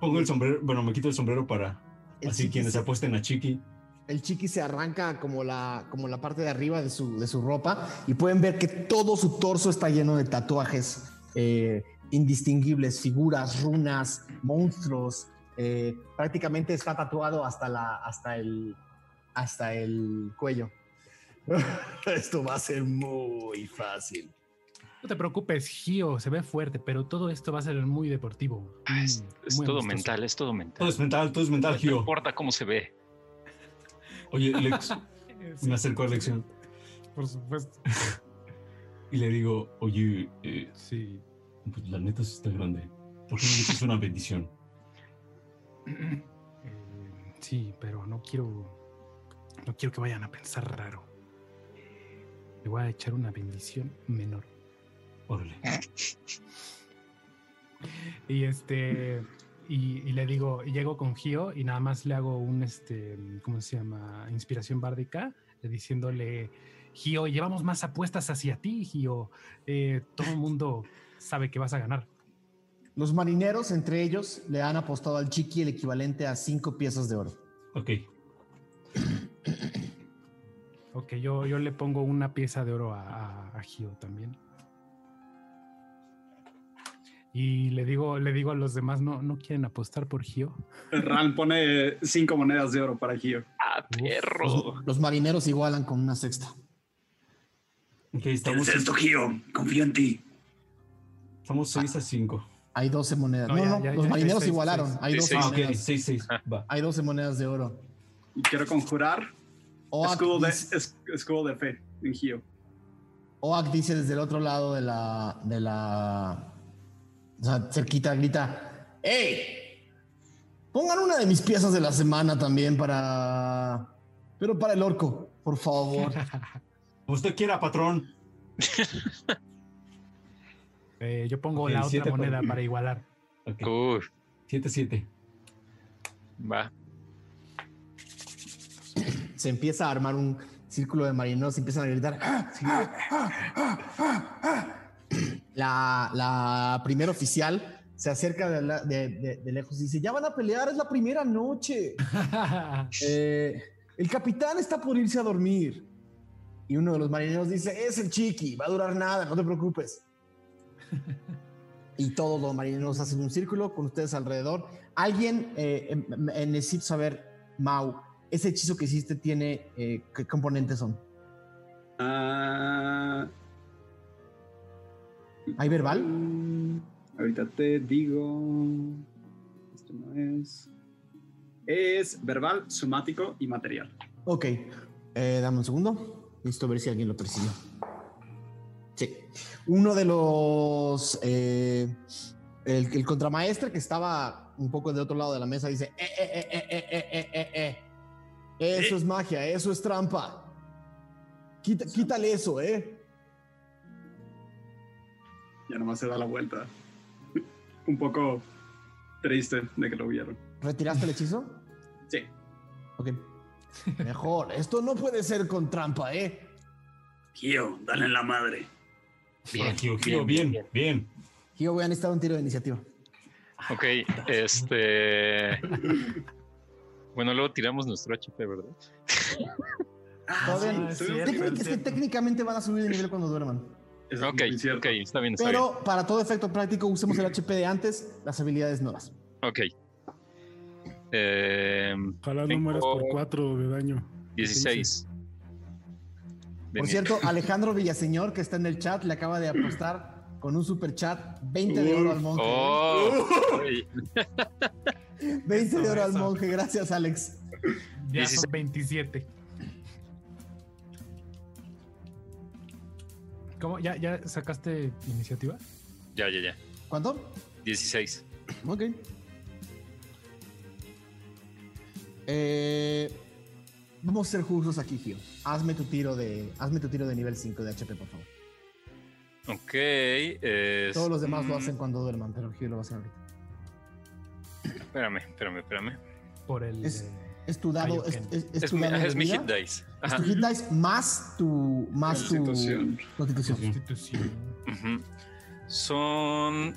Speaker 8: Pongo el sombrero, bueno, me quito el sombrero para así quienes se apuesten a Chiqui.
Speaker 1: El Chiqui se arranca como la, como la parte de arriba de su, de su ropa y pueden ver que todo su torso está lleno de tatuajes eh, indistinguibles, figuras, runas, monstruos. Eh, prácticamente está tatuado hasta, la, hasta, el, hasta el cuello. esto va a ser muy fácil.
Speaker 3: No te preocupes, Gio, se ve fuerte, pero todo esto va a ser muy deportivo.
Speaker 5: Ah, es, mm, todo mental, es todo mental.
Speaker 8: Todo es mental, todo es mental, Gio.
Speaker 5: No importa cómo se ve.
Speaker 8: Oye, Lex, me acerco a Lexion.
Speaker 3: Por supuesto.
Speaker 8: y le digo, oye, eh,
Speaker 3: sí.
Speaker 8: Pues la neta sí está grande. ¿Por qué no le es una bendición?
Speaker 3: Eh, sí, pero no quiero. No quiero que vayan a pensar raro le voy a echar una bendición menor.
Speaker 8: Órale.
Speaker 3: y este. Y, le digo, llego con Gio y nada más le hago un, este, ¿cómo se llama? Inspiración bárdica, diciéndole, Gio, llevamos más apuestas hacia ti, Gio. Eh, todo el mundo sabe que vas a ganar.
Speaker 1: Los marineros, entre ellos, le han apostado al Chiqui el equivalente a cinco piezas de oro.
Speaker 8: Ok.
Speaker 3: Ok, yo, yo le pongo una pieza de oro a, a, Gio también. Y le digo, le digo a los demás, ¿no, no quieren apostar por Gio?
Speaker 9: Ran pone cinco monedas de oro para Gio.
Speaker 5: ¡Ah, perro!
Speaker 1: Los, marineros igualan con una sexta.
Speaker 6: Okay, estamos esto, Gio? Confío en ti.
Speaker 8: Estamos 6 a 5.
Speaker 1: Hay 12 monedas. No, no, los marineros igualaron. Hay 12
Speaker 8: monedas. 6, 6.
Speaker 1: Hay 12 monedas de oro.
Speaker 9: Y quiero conjurar escudo, de, escudo de fe en Gio.
Speaker 1: Oak dice desde el otro lado de la. de la. O sea, cerquita, grita. ¡Ey! Pongan una de mis piezas de la semana también para. Pero para el orco, por favor.
Speaker 8: Usted quiera, patrón.
Speaker 3: Eh, yo pongo la otra moneda para igualar.
Speaker 5: Okay.
Speaker 8: 7-7.
Speaker 5: Va
Speaker 1: se empieza a armar un círculo de marineros, empiezan a gritar. La, la primera oficial se acerca de, lejos y dice, ya van a pelear, es la primera noche. Eh, el capitán está por irse a dormir. Y uno de los marineros dice, es el chiqui, va a durar nada, no te preocupes. y todos los marineros hacen un círculo con ustedes alrededor. Alguien, eh, em, em, eh, necesito saber, Mau, ese hechizo que hiciste tiene, ¿qué componentes son?
Speaker 9: Ah.
Speaker 1: ¿Hay verbal?
Speaker 9: Ahorita te digo. Esto no es. Es verbal, somático y material.
Speaker 1: Ok. Eh, dame un segundo. Listo, a ver si alguien lo percibió. Sí. Uno de los. Eh, el, el, contramaestre que estaba un poco de otro lado de la mesa dice: eh, eh, eh, eh, eh, eh, eh. Eh. Eso es magia, eso es trampa. Quita, quítale eso, ¿eh?
Speaker 9: Ya nomás se da la vuelta un poco triste de que lo vieron.
Speaker 1: ¿Retiraste el hechizo?
Speaker 9: Sí.
Speaker 1: Ok. Mejor. Esto no puede ser con trampa, ¿eh?
Speaker 6: Gio, dale en la madre.
Speaker 8: Bien, Gio, Gio, bien, bien. bien.
Speaker 1: Gio, voy a necesitar un tiro de iniciativa.
Speaker 5: Ok, este. Bueno, luego tiramos nuestro HP, ¿verdad?
Speaker 1: Ah, sí, es que técnicamente van a subir de nivel cuando duerman
Speaker 5: ok, ok, está bien. Está
Speaker 1: Pero para todo efecto práctico, usemos el HP de antes, las habilidades nuevas.
Speaker 5: Ok.
Speaker 7: Eh, Ojalá no mueras por 4 de daño.
Speaker 5: 16.
Speaker 1: Por cierto, Alejandro Villaseñor, que está en el chat, le acaba de apostar con un super chat 20 de oro al monje. Oh, 20 de oro al monje, gracias Alex.
Speaker 3: Ya son 27. ¿Cómo? ¿Ya, ¿Ya sacaste iniciativa?
Speaker 5: Ya, ya, ya.
Speaker 1: ¿Cuánto?
Speaker 5: 16.
Speaker 1: Ok. Eh, vamos a ser justos aquí, Gio. Hazme tu tiro de, hazme tu tiro de nivel 5 de HP, por favor.
Speaker 5: Ok.
Speaker 1: Todos los demás lo hacen cuando duerman, pero Gio lo va a hacer ahorita.
Speaker 5: Espérame, espérame, espérame.
Speaker 3: Por el.
Speaker 1: Es tu dado. Es,
Speaker 5: es, mi, es mi, hit dice.
Speaker 1: Es tu hit dice más tu. Más constitución. tu. Constitución.
Speaker 3: constitución.
Speaker 5: Son.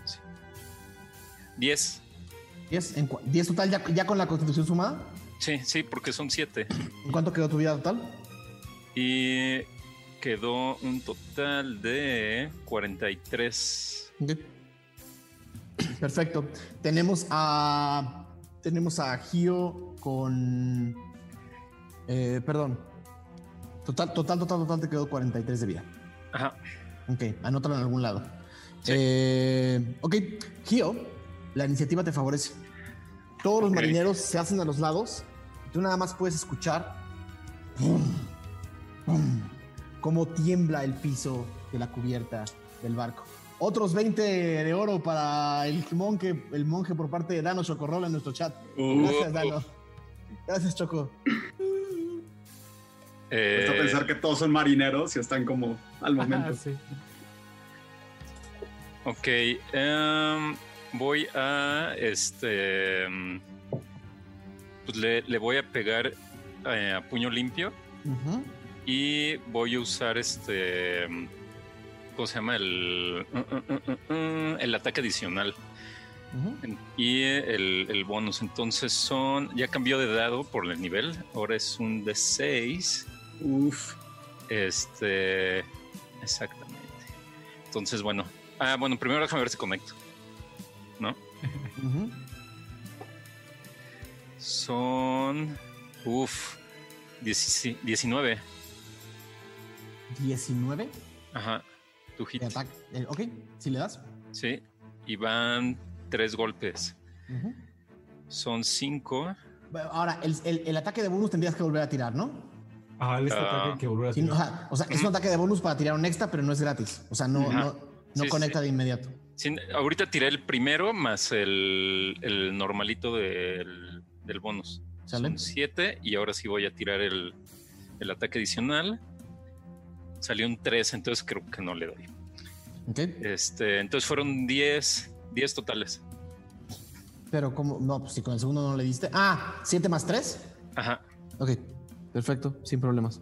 Speaker 5: 10.
Speaker 1: 10, 10 total ya, ya, con la constitución sumada.
Speaker 5: Sí, sí, porque son 7.
Speaker 1: ¿En cuánto quedó tu vida total?
Speaker 5: Y quedó un total de 43. Okay.
Speaker 1: Perfecto. Tenemos a. Tenemos a Gio con. Eh, perdón. Total, total, total, total te quedó 43 de vida.
Speaker 5: Ajá.
Speaker 1: Ok, anótalo en algún lado. Eh, ok, Gio, la iniciativa te favorece. Todos los marineros se hacen a los lados. tú nada más puedes escuchar cómo tiembla el piso de la cubierta del barco. Otros 20 de oro para el monje, el monje por parte de Dano Chocorrol en nuestro chat. Uh. Gracias, Dano. Gracias, Choco.
Speaker 9: Eh... a pensar que todos son marineros y están como al momento. sí.
Speaker 5: Ok. Em, voy a. Este. Pues le, voy a pegar eh, a puño limpio. Y voy a usar este. ¿Cómo se llama? El. Uh, uh, uh, el ataque adicional. Y el, el, bonus, entonces son. Ya cambió de dado por el nivel. Ahora es un de 6.
Speaker 9: Uf.
Speaker 5: Este. Exactamente. Entonces, bueno. Ah, bueno, primero déjame ver si conecto. ¿No? Son. Uf. 19.
Speaker 1: ¿19?
Speaker 5: Ajá. Tu hit.
Speaker 1: Eh, ok, si le das.
Speaker 5: Sí. Y van tres golpes. Son cinco.
Speaker 1: Ahora, el, ataque de bonus tendrías que volver a tirar, ¿no?
Speaker 8: Ah, este ataque que volver a tirar.
Speaker 1: o sea, es un ataque de bonus para tirar un extra, pero no es gratis. O sea, no, no, conecta de inmediato.
Speaker 5: ahorita tiré el primero más el, normalito del, del bonus. Son siete y ahora sí voy a tirar el, el ataque adicional. Salió un 3, entonces creo que no le doy.
Speaker 1: Ok.
Speaker 5: Este, entonces fueron 10, 10 totales.
Speaker 1: Pero como, no, pues si con el segundo no le diste. Ah, 7 más 3.
Speaker 5: Ajá.
Speaker 1: Ok, perfecto, sin problemas.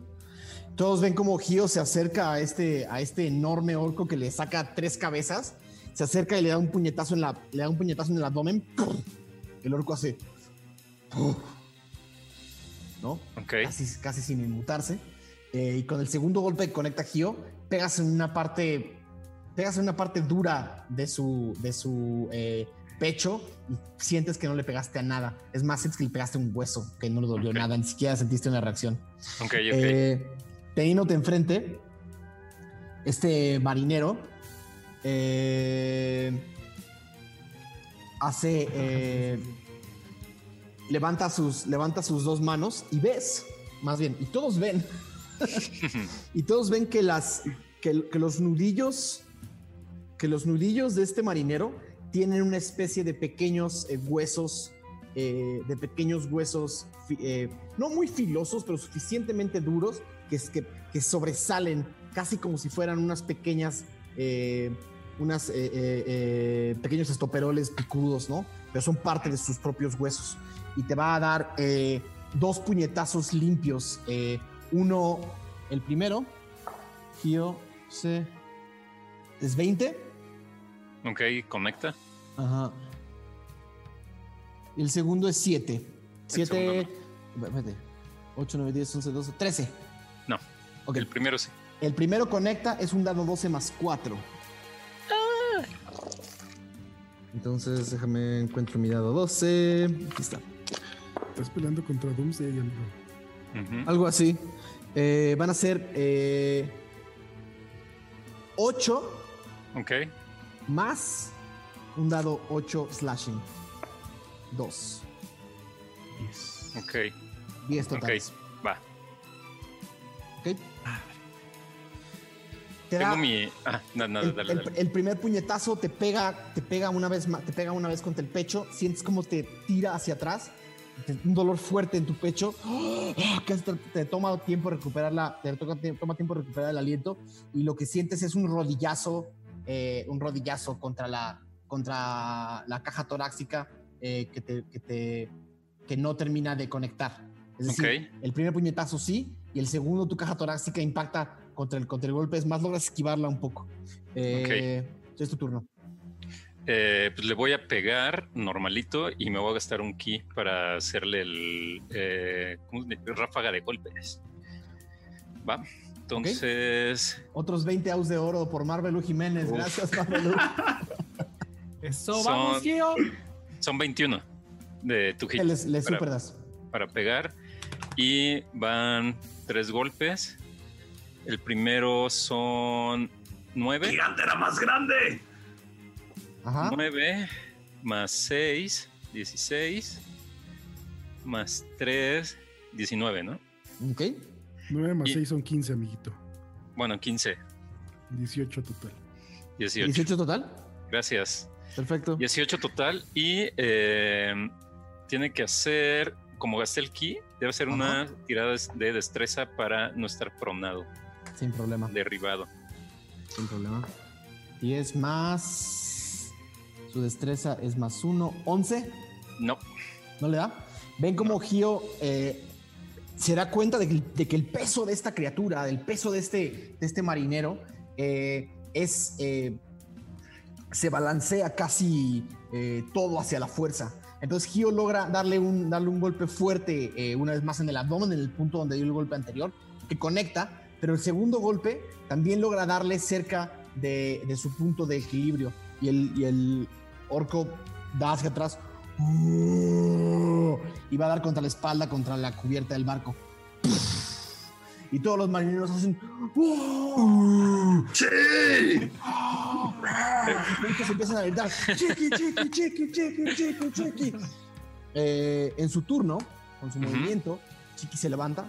Speaker 1: todos ven como Gio se acerca a este, a este enorme orco que le saca tres cabezas. Se acerca y le da un puñetazo en, la, le da un puñetazo en el abdomen. El orco hace. ¿No? Casi, casi sin inmutarse. Eh, y con el segundo golpe que conecta Gio, pegas en una parte. Pegas en una parte dura de su. de su eh, pecho y sientes que no le pegaste a nada. Es más, sientes que le pegaste un hueso, que no le dolió nada, ni siquiera sentiste una reacción.
Speaker 5: Ok, ok.
Speaker 1: Eh, teniéndote enfrente, este marinero eh, hace. Eh, levanta, sus, levanta sus dos manos y ves, más bien, y todos ven. Y todos ven que, las, que, los nudillos. Que los nudillos de este marinero tienen una especie de pequeños eh, huesos, eh, de pequeños huesos, eh, no muy filosos, pero suficientemente duros que, que, que sobresalen casi como si fueran unas pequeñas, unas pequeños estoperoles picudos, ¿no? Pero son parte de sus propios huesos. Y te va a dar dos puñetazos limpios. Uno, el primero, Gio, se... Es 20.
Speaker 5: Ok, conecta.
Speaker 1: Ajá. Y el segundo es 7. 7. 8, 9, 10, 11, 12, 13.
Speaker 5: No.
Speaker 1: Okay.
Speaker 5: El primero sí.
Speaker 1: El primero conecta, es un dado 12 más 4. Ah. Entonces, déjame encuentro mi dado 12. Aquí está.
Speaker 7: Estás peleando contra Doomsday, amigo.
Speaker 1: Uh -huh. Algo así. Eh, van a ser eh, 8.
Speaker 5: Ok.
Speaker 1: Más un dado 8 slashing. 2.
Speaker 5: 10. Ok.
Speaker 1: 10 totales.
Speaker 5: Ok, va.
Speaker 1: Ok.
Speaker 5: Te Tengo da, mi. Ah, no, no,
Speaker 1: el,
Speaker 5: dale,
Speaker 1: el,
Speaker 5: dale.
Speaker 1: el, primer puñetazo te pega, te pega una vez te pega una vez contra el pecho. Sientes como te tira hacia atrás. Un dolor fuerte en tu pecho. Que te, te toma tiempo recuperar la, te toma, te toma tiempo recuperar el aliento. Y lo que sientes es un rodillazo, eh, un rodillazo contra la, contra la caja torácica eh, que, te, que, te, que no termina de conectar. Es decir,
Speaker 5: Ok.
Speaker 1: el primer puñetazo sí, y el segundo tu caja torácica impacta contra el, contra el golpe, es más, logras esquivarla un poco. Eh, Es tu turno.
Speaker 5: Eh, pues le voy a pegar normalito y me voy a gastar un ki para hacerle el eh, ráfaga de golpes. Va. Entonces,
Speaker 1: Otros 20 aus de oro por Marvelu Jiménez.
Speaker 5: Uf.
Speaker 1: Gracias, Marvelu.
Speaker 3: Eso,
Speaker 5: Son-
Speaker 3: vamos, Gio.
Speaker 5: son 21 de tu hit
Speaker 1: Les, les
Speaker 5: para,
Speaker 1: super das.
Speaker 5: para pegar. Y van tres golpes. El primero son 9.
Speaker 6: ¡Gigante era más grande!
Speaker 1: Ajá.
Speaker 5: 9 más 6, 16. Más 3, 19, ¿no?
Speaker 1: Ok.
Speaker 7: 9 más
Speaker 5: Y-
Speaker 7: 6 son 15, amiguito.
Speaker 5: Bueno, 15,
Speaker 7: 18 total.
Speaker 5: 18.
Speaker 1: 18 total.
Speaker 5: Gracias.
Speaker 1: Perfecto.
Speaker 5: 18 total y eh, tiene que hacer, como gasté el ki, debe hacer una tirada de destreza para no estar pronado,
Speaker 1: Sin problema.
Speaker 5: derribado.
Speaker 1: Sin problema. 10 más. Su destreza es más 1. 11.
Speaker 5: No,
Speaker 1: ¿No le da? Ven como Gio eh, se da cuenta de que, de que el peso de esta criatura, del peso de este, de este marinero, eh, es. eh, se balancea casi todo hacia la fuerza. Entonces Gio logra darle un, darle un golpe fuerte una vez más en el abdomen, en el punto donde dio el golpe anterior, que conecta, pero el segundo golpe también logra darle cerca de, de su punto de equilibrio y el, y el orco da hacia atrás y va a dar contra la espalda, contra la cubierta del barco. Y todos los marineros hacen.
Speaker 6: ¡Sí!
Speaker 1: Muchos empiezan a gritar: Chiqui, chiqui, chiqui, chiqui, chiqui, chiqui. Eh, en su turno, con su movimiento, Chiqui se levanta.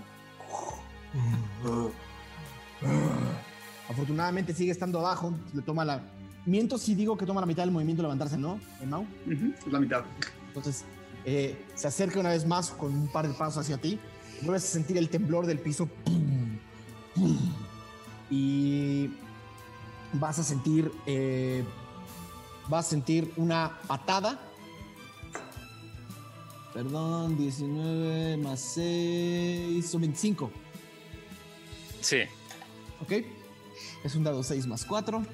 Speaker 1: Afortunadamente sigue estando abajo. Le toma la. Miento si digo que toma la mitad del movimiento levantarse, ¿no? ¿Eh, Mau?
Speaker 9: La mitad.
Speaker 1: Entonces eh, se acerca una vez más con un par de pasos hacia ti. Vuelves a sentir el temblor del piso. Pum, pum, y vas a sentir. eh, vas a sentir una patada. Perdón, 19 más 6 son 25.
Speaker 5: Sí.
Speaker 1: Ok. Es un dado 6 más 4.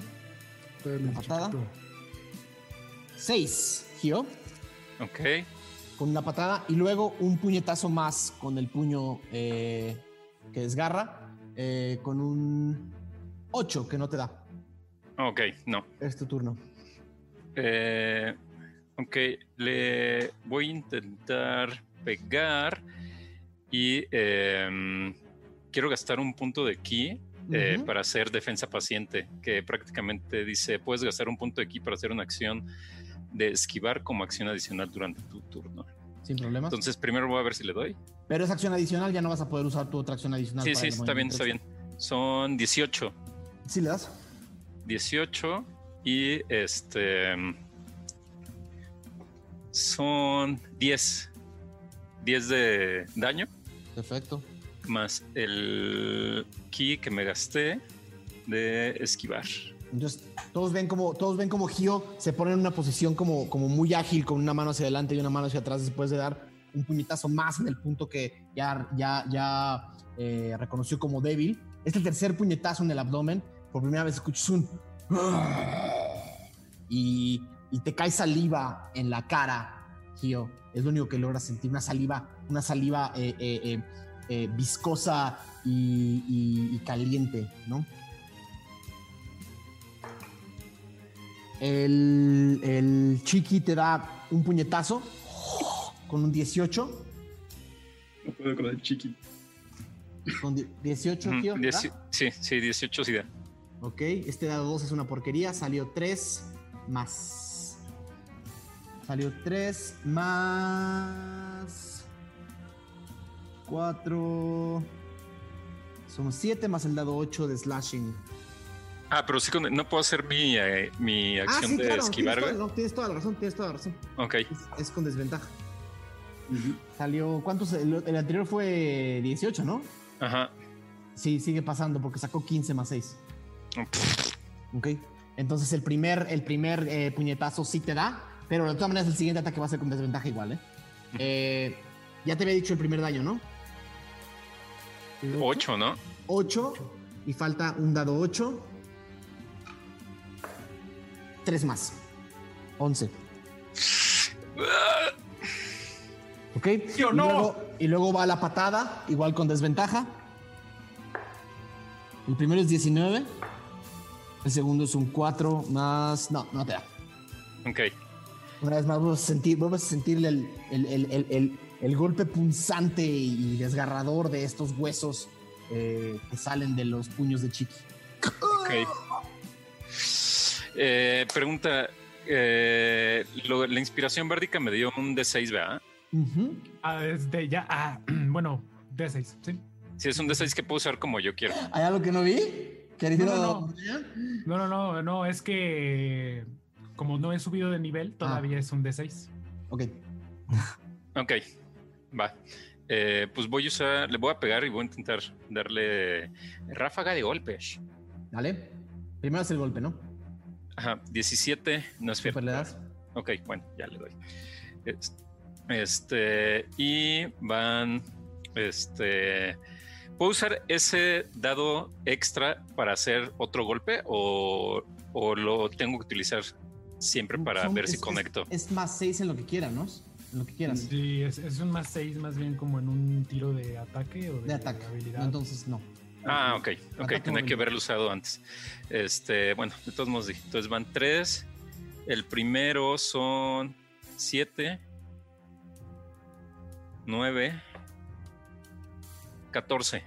Speaker 1: Una patada. 6, Gio.
Speaker 5: Ok.
Speaker 1: Con una patada. Y luego un puñetazo más con el puño eh, que desgarra. eh, con un 8 que no te da.
Speaker 5: Ok, no.
Speaker 1: Es tu turno.
Speaker 5: Eh, ok, le voy a intentar pegar y em, quiero gastar un punto de ki eh, para hacer defensa paciente, que prácticamente dice, puedes gastar un punto de ki para hacer una acción de esquivar como acción adicional durante tu turno.
Speaker 1: Sin problemas.
Speaker 5: Entonces primero voy a ver si le doy.
Speaker 1: Pero es acción adicional, ya no vas a poder usar tu otra acción adicional.
Speaker 5: Sí,
Speaker 1: para
Speaker 5: sí, está bien, está bien. Son 18.
Speaker 1: extra. Sí, le das.
Speaker 5: 18 y este son 10 10 de daño
Speaker 1: Perfecto.
Speaker 5: Más el ki que me gasté de esquivar.
Speaker 1: Entonces, todos ven como, todos ven como Gio se pone en una posición como, como muy ágil, con una mano hacia adelante y una mano hacia atrás, después de dar un puñetazo más en el punto que ya, ya, ya eh, reconoció como débil. Este tercer puñetazo en el abdomen, por primera vez escuchas un. Y, y te cae saliva en la cara, Gio. Es lo único que logras sentir, una saliva, una saliva eh, eh, eh, viscosa y, y- y caliente, ¿no? El, el Chiqui te da un puñetazo con un 18.
Speaker 9: No puedo con el chiqui.
Speaker 1: Con die- 18,
Speaker 5: Ujú,
Speaker 1: Gio, ¿verdad?
Speaker 5: dieci- sí, sí, 18 sí da.
Speaker 1: Ok, este dado 2 es una porquería. Salió 3 más. Salió 3 más. 4. Son 7 más el dado 8 de slashing.
Speaker 5: Ah, pero sí, no puedo hacer mi, eh, mi acción de esquivar,
Speaker 1: Tienes
Speaker 5: güey.
Speaker 1: toda, no, tienes toda la razón, tienes toda la razón.
Speaker 5: Ok.
Speaker 1: Es, es con desventaja. Salió. ¿Cuántos? El, el anterior fue 18, ¿no?
Speaker 5: Ajá.
Speaker 1: Sí, sigue pasando porque sacó 15 más 6. Ok. Entonces el primer, el primer eh, puñetazo sí te da, pero de todas maneras el siguiente ataque va a ser con desventaja igual, ¿eh? Eh, ya te había dicho el primer daño, ¿no?
Speaker 5: 8, ¿no?
Speaker 1: 8 y falta un dado 8. 3 más. 11. Ok.
Speaker 3: Yo
Speaker 1: y,
Speaker 3: no.
Speaker 1: luego, y luego va la patada, igual con desventaja. El primero es 19. El segundo es un 4 más. No, no te da.
Speaker 5: Ok.
Speaker 1: Una vez más, vuelves a sentir, vuelves a sentirle el, el- el- el- el- golpe punzante y desgarrador de estos huesos eh, que salen de los puños de Chiqui.
Speaker 5: Ok. Eh, pregunta. eh, lo- la inspiración bárdica me dio un D6, ¿verdad?
Speaker 1: Ujú.
Speaker 3: Ah, es de ya. Ah, bueno, D6, sí.
Speaker 5: Si es un D6 que puedo usar como yo quiero.
Speaker 1: ¿Hay algo que no vi? Querido.
Speaker 3: No, no, No, no, no, no, es que como no he subido de nivel, todavía es un D6.
Speaker 1: Ok.
Speaker 5: Ok, va. Eh, pues voy a usar, le voy a pegar y voy a intentar darle ráfaga de golpes.
Speaker 1: Dale. Primero es el golpe, ¿no?
Speaker 5: Ajá, 17, no es cierto.
Speaker 1: le das.
Speaker 5: Ok, bueno, ya le doy. Es- Este, y van, este, ¿puedo usar ese dado extra para hacer otro golpe o, o lo tengo que utilizar siempre para
Speaker 1: Son-
Speaker 5: ver si conecto?
Speaker 1: Es, es más 6 en lo que quieras, ¿no? Lo que quieras.
Speaker 3: Sí, es, es un más 6 más bien como en un tiro de ataque o de,
Speaker 1: De ataque.
Speaker 3: habilidad.
Speaker 1: No, entonces no.
Speaker 5: Ah, ok, ok,
Speaker 1: Ataque
Speaker 5: tenía que haberlo usado antes. Este, bueno, de todos modos, sí. entonces van tres. El primero son siete, nueve, catorce.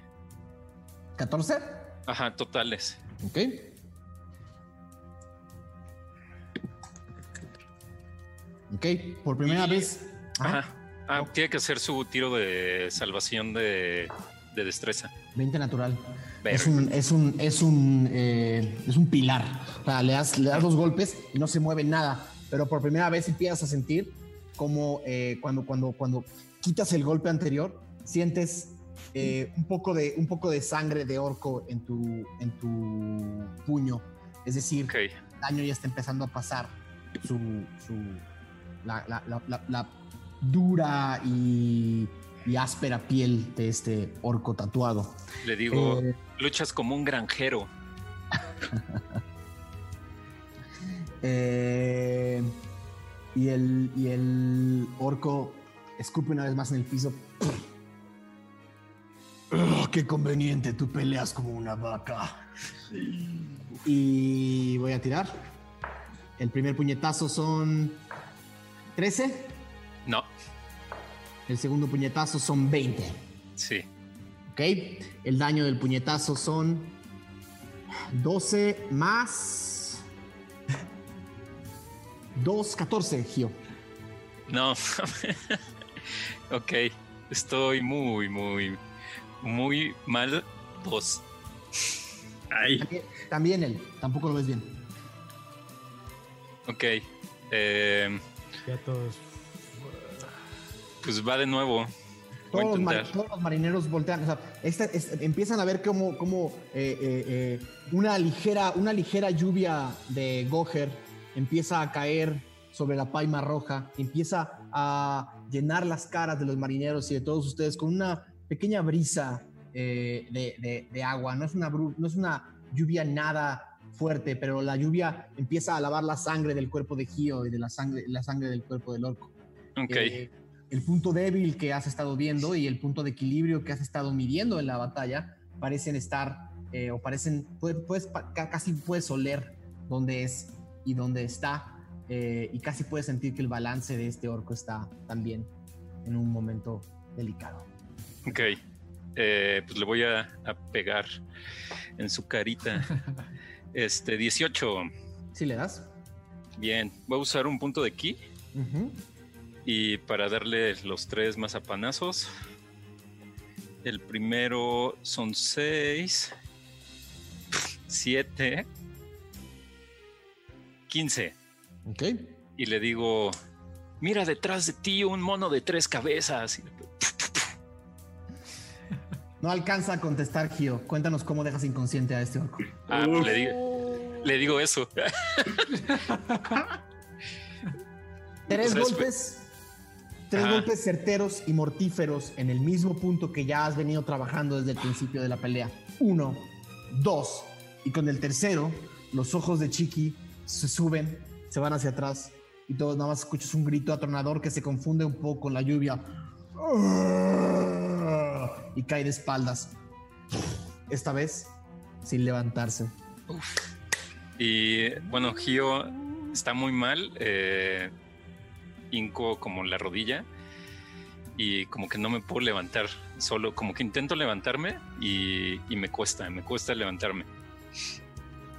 Speaker 1: ¿14?
Speaker 5: Ajá, totales.
Speaker 1: Ok. Ok, por primera
Speaker 5: Y-
Speaker 1: vez.
Speaker 5: Ajá. Ah, tiene que hacer su tiro de salvación de, de destreza.
Speaker 1: 20 natural. Es un, es un, es un, eh, es un pilar. O sea, le das, le das dos golpes y no se mueve nada. Pero por primera vez empiezas a sentir como eh, cuando, cuando, cuando quitas el golpe anterior, sientes eh, un, poco de, un poco de sangre de orco en tu, en tu puño. Es decir,
Speaker 5: Ok,
Speaker 1: el daño ya está empezando a pasar su, su la, la- la- la- la dura y y áspera piel de este orco tatuado.
Speaker 5: Le digo, eh, luchas como un granjero.
Speaker 1: Eh, y, el, y el orco escupe una vez más en el piso. Oh, qué conveniente, tú peleas como una vaca. Y voy a tirar. El primer puñetazo son 13.
Speaker 5: No.
Speaker 1: El segundo puñetazo son 20.
Speaker 5: Sí.
Speaker 1: Ok. El daño del puñetazo son 12 más 2, 14, Gio.
Speaker 5: No. ok. Estoy muy, muy, muy mal. Dos.
Speaker 1: Ay. También, él. Tampoco lo ves bien.
Speaker 5: Ok. Eh,
Speaker 3: ya todos
Speaker 5: pues va de nuevo.
Speaker 1: Todos los, marineros voltean, o sea, empiezan a ver como, como eh, eh, eh, una, ligera, una ligera lluvia de Goher empieza a caer sobre la paima roja, empieza a llenar las caras de los marineros y de todos ustedes con una pequeña brisa de, agua. No es, una, no es una lluvia nada fuerte, pero la lluvia empieza a lavar la sangre del cuerpo de Gio y de la sangre, la sangre del cuerpo del orco.
Speaker 5: Ok
Speaker 1: el punto débil que has estado viendo y el punto de equilibrio que has estado midiendo en la batalla parecen estar eh, o parecen, puedes, casi puedes oler dónde es y dónde está eh, y casi puedes sentir que el balance de este orco está también en un momento delicado.
Speaker 5: Ok, eh, pues le voy a, pegar en su carita. este, 18.
Speaker 1: ¿Sí le das?
Speaker 5: Bien, voy a usar un punto de ki. Y para darle los tres mazapanazos, el primero son seis, siete, quince.
Speaker 1: Ok.
Speaker 5: Y le digo, mira detrás de ti un mono de tres cabezas.
Speaker 1: No alcanza a contestar, Gio. Cuéntanos cómo dejas inconsciente a este orco.
Speaker 5: Ah, pues le, digo, le digo eso.
Speaker 1: Tres golpes Tres golpes certeros y mortíferos en el mismo punto que ya has venido trabajando desde el principio de la pelea. Uno, dos, y con el tercero, los ojos de Chiqui se suben, se van hacia atrás, y todos nada más escuchas un grito atronador que se confunde un poco con la lluvia. Y cae de espaldas. Esta vez sin levantarse.
Speaker 5: Y bueno, Gio está muy mal. Eh, hinco como la rodilla y como que no me puedo levantar. Solo como que intento levantarme y, me cuesta, me cuesta levantarme.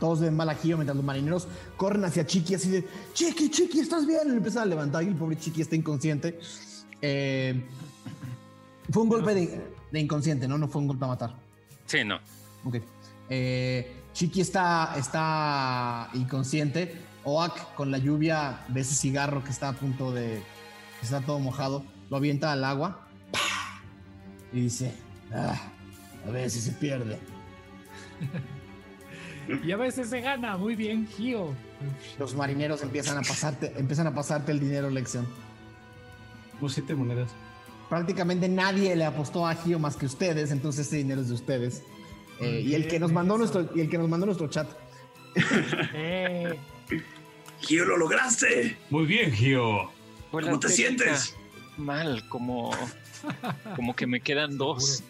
Speaker 1: Todos ven mal a mientras los marineros corren hacia Chiqui así de Chiqui, Chiqui, ¿estás bien? Y empiezan a levantar y el pobre Chiqui está inconsciente. Eh, fue un golpe de, inconsciente, ¿no? No fue un golpe a matar.
Speaker 5: Sí, no.
Speaker 1: Ok. Eh, Chiqui está, está inconsciente Oak con la lluvia ve ese cigarro que está a punto de. que está todo mojado, lo avienta al agua y dice: ah, A veces se pierde.
Speaker 3: y a veces se gana. Muy bien, Gio.
Speaker 1: Los marineros empiezan a pasarte, empiezan a pasarte el dinero, lección.
Speaker 8: Como siete monedas.
Speaker 1: Prácticamente nadie le apostó a Gio más que ustedes, entonces ese dinero es de ustedes. Eh, y el que nos mandó nuestro, y el que nos mandó nuestro chat.
Speaker 6: eh. Gio, lo lograste.
Speaker 8: Muy bien, Gio.
Speaker 6: ¿Cómo te sientes?
Speaker 5: Mal, como, como que me quedan dos.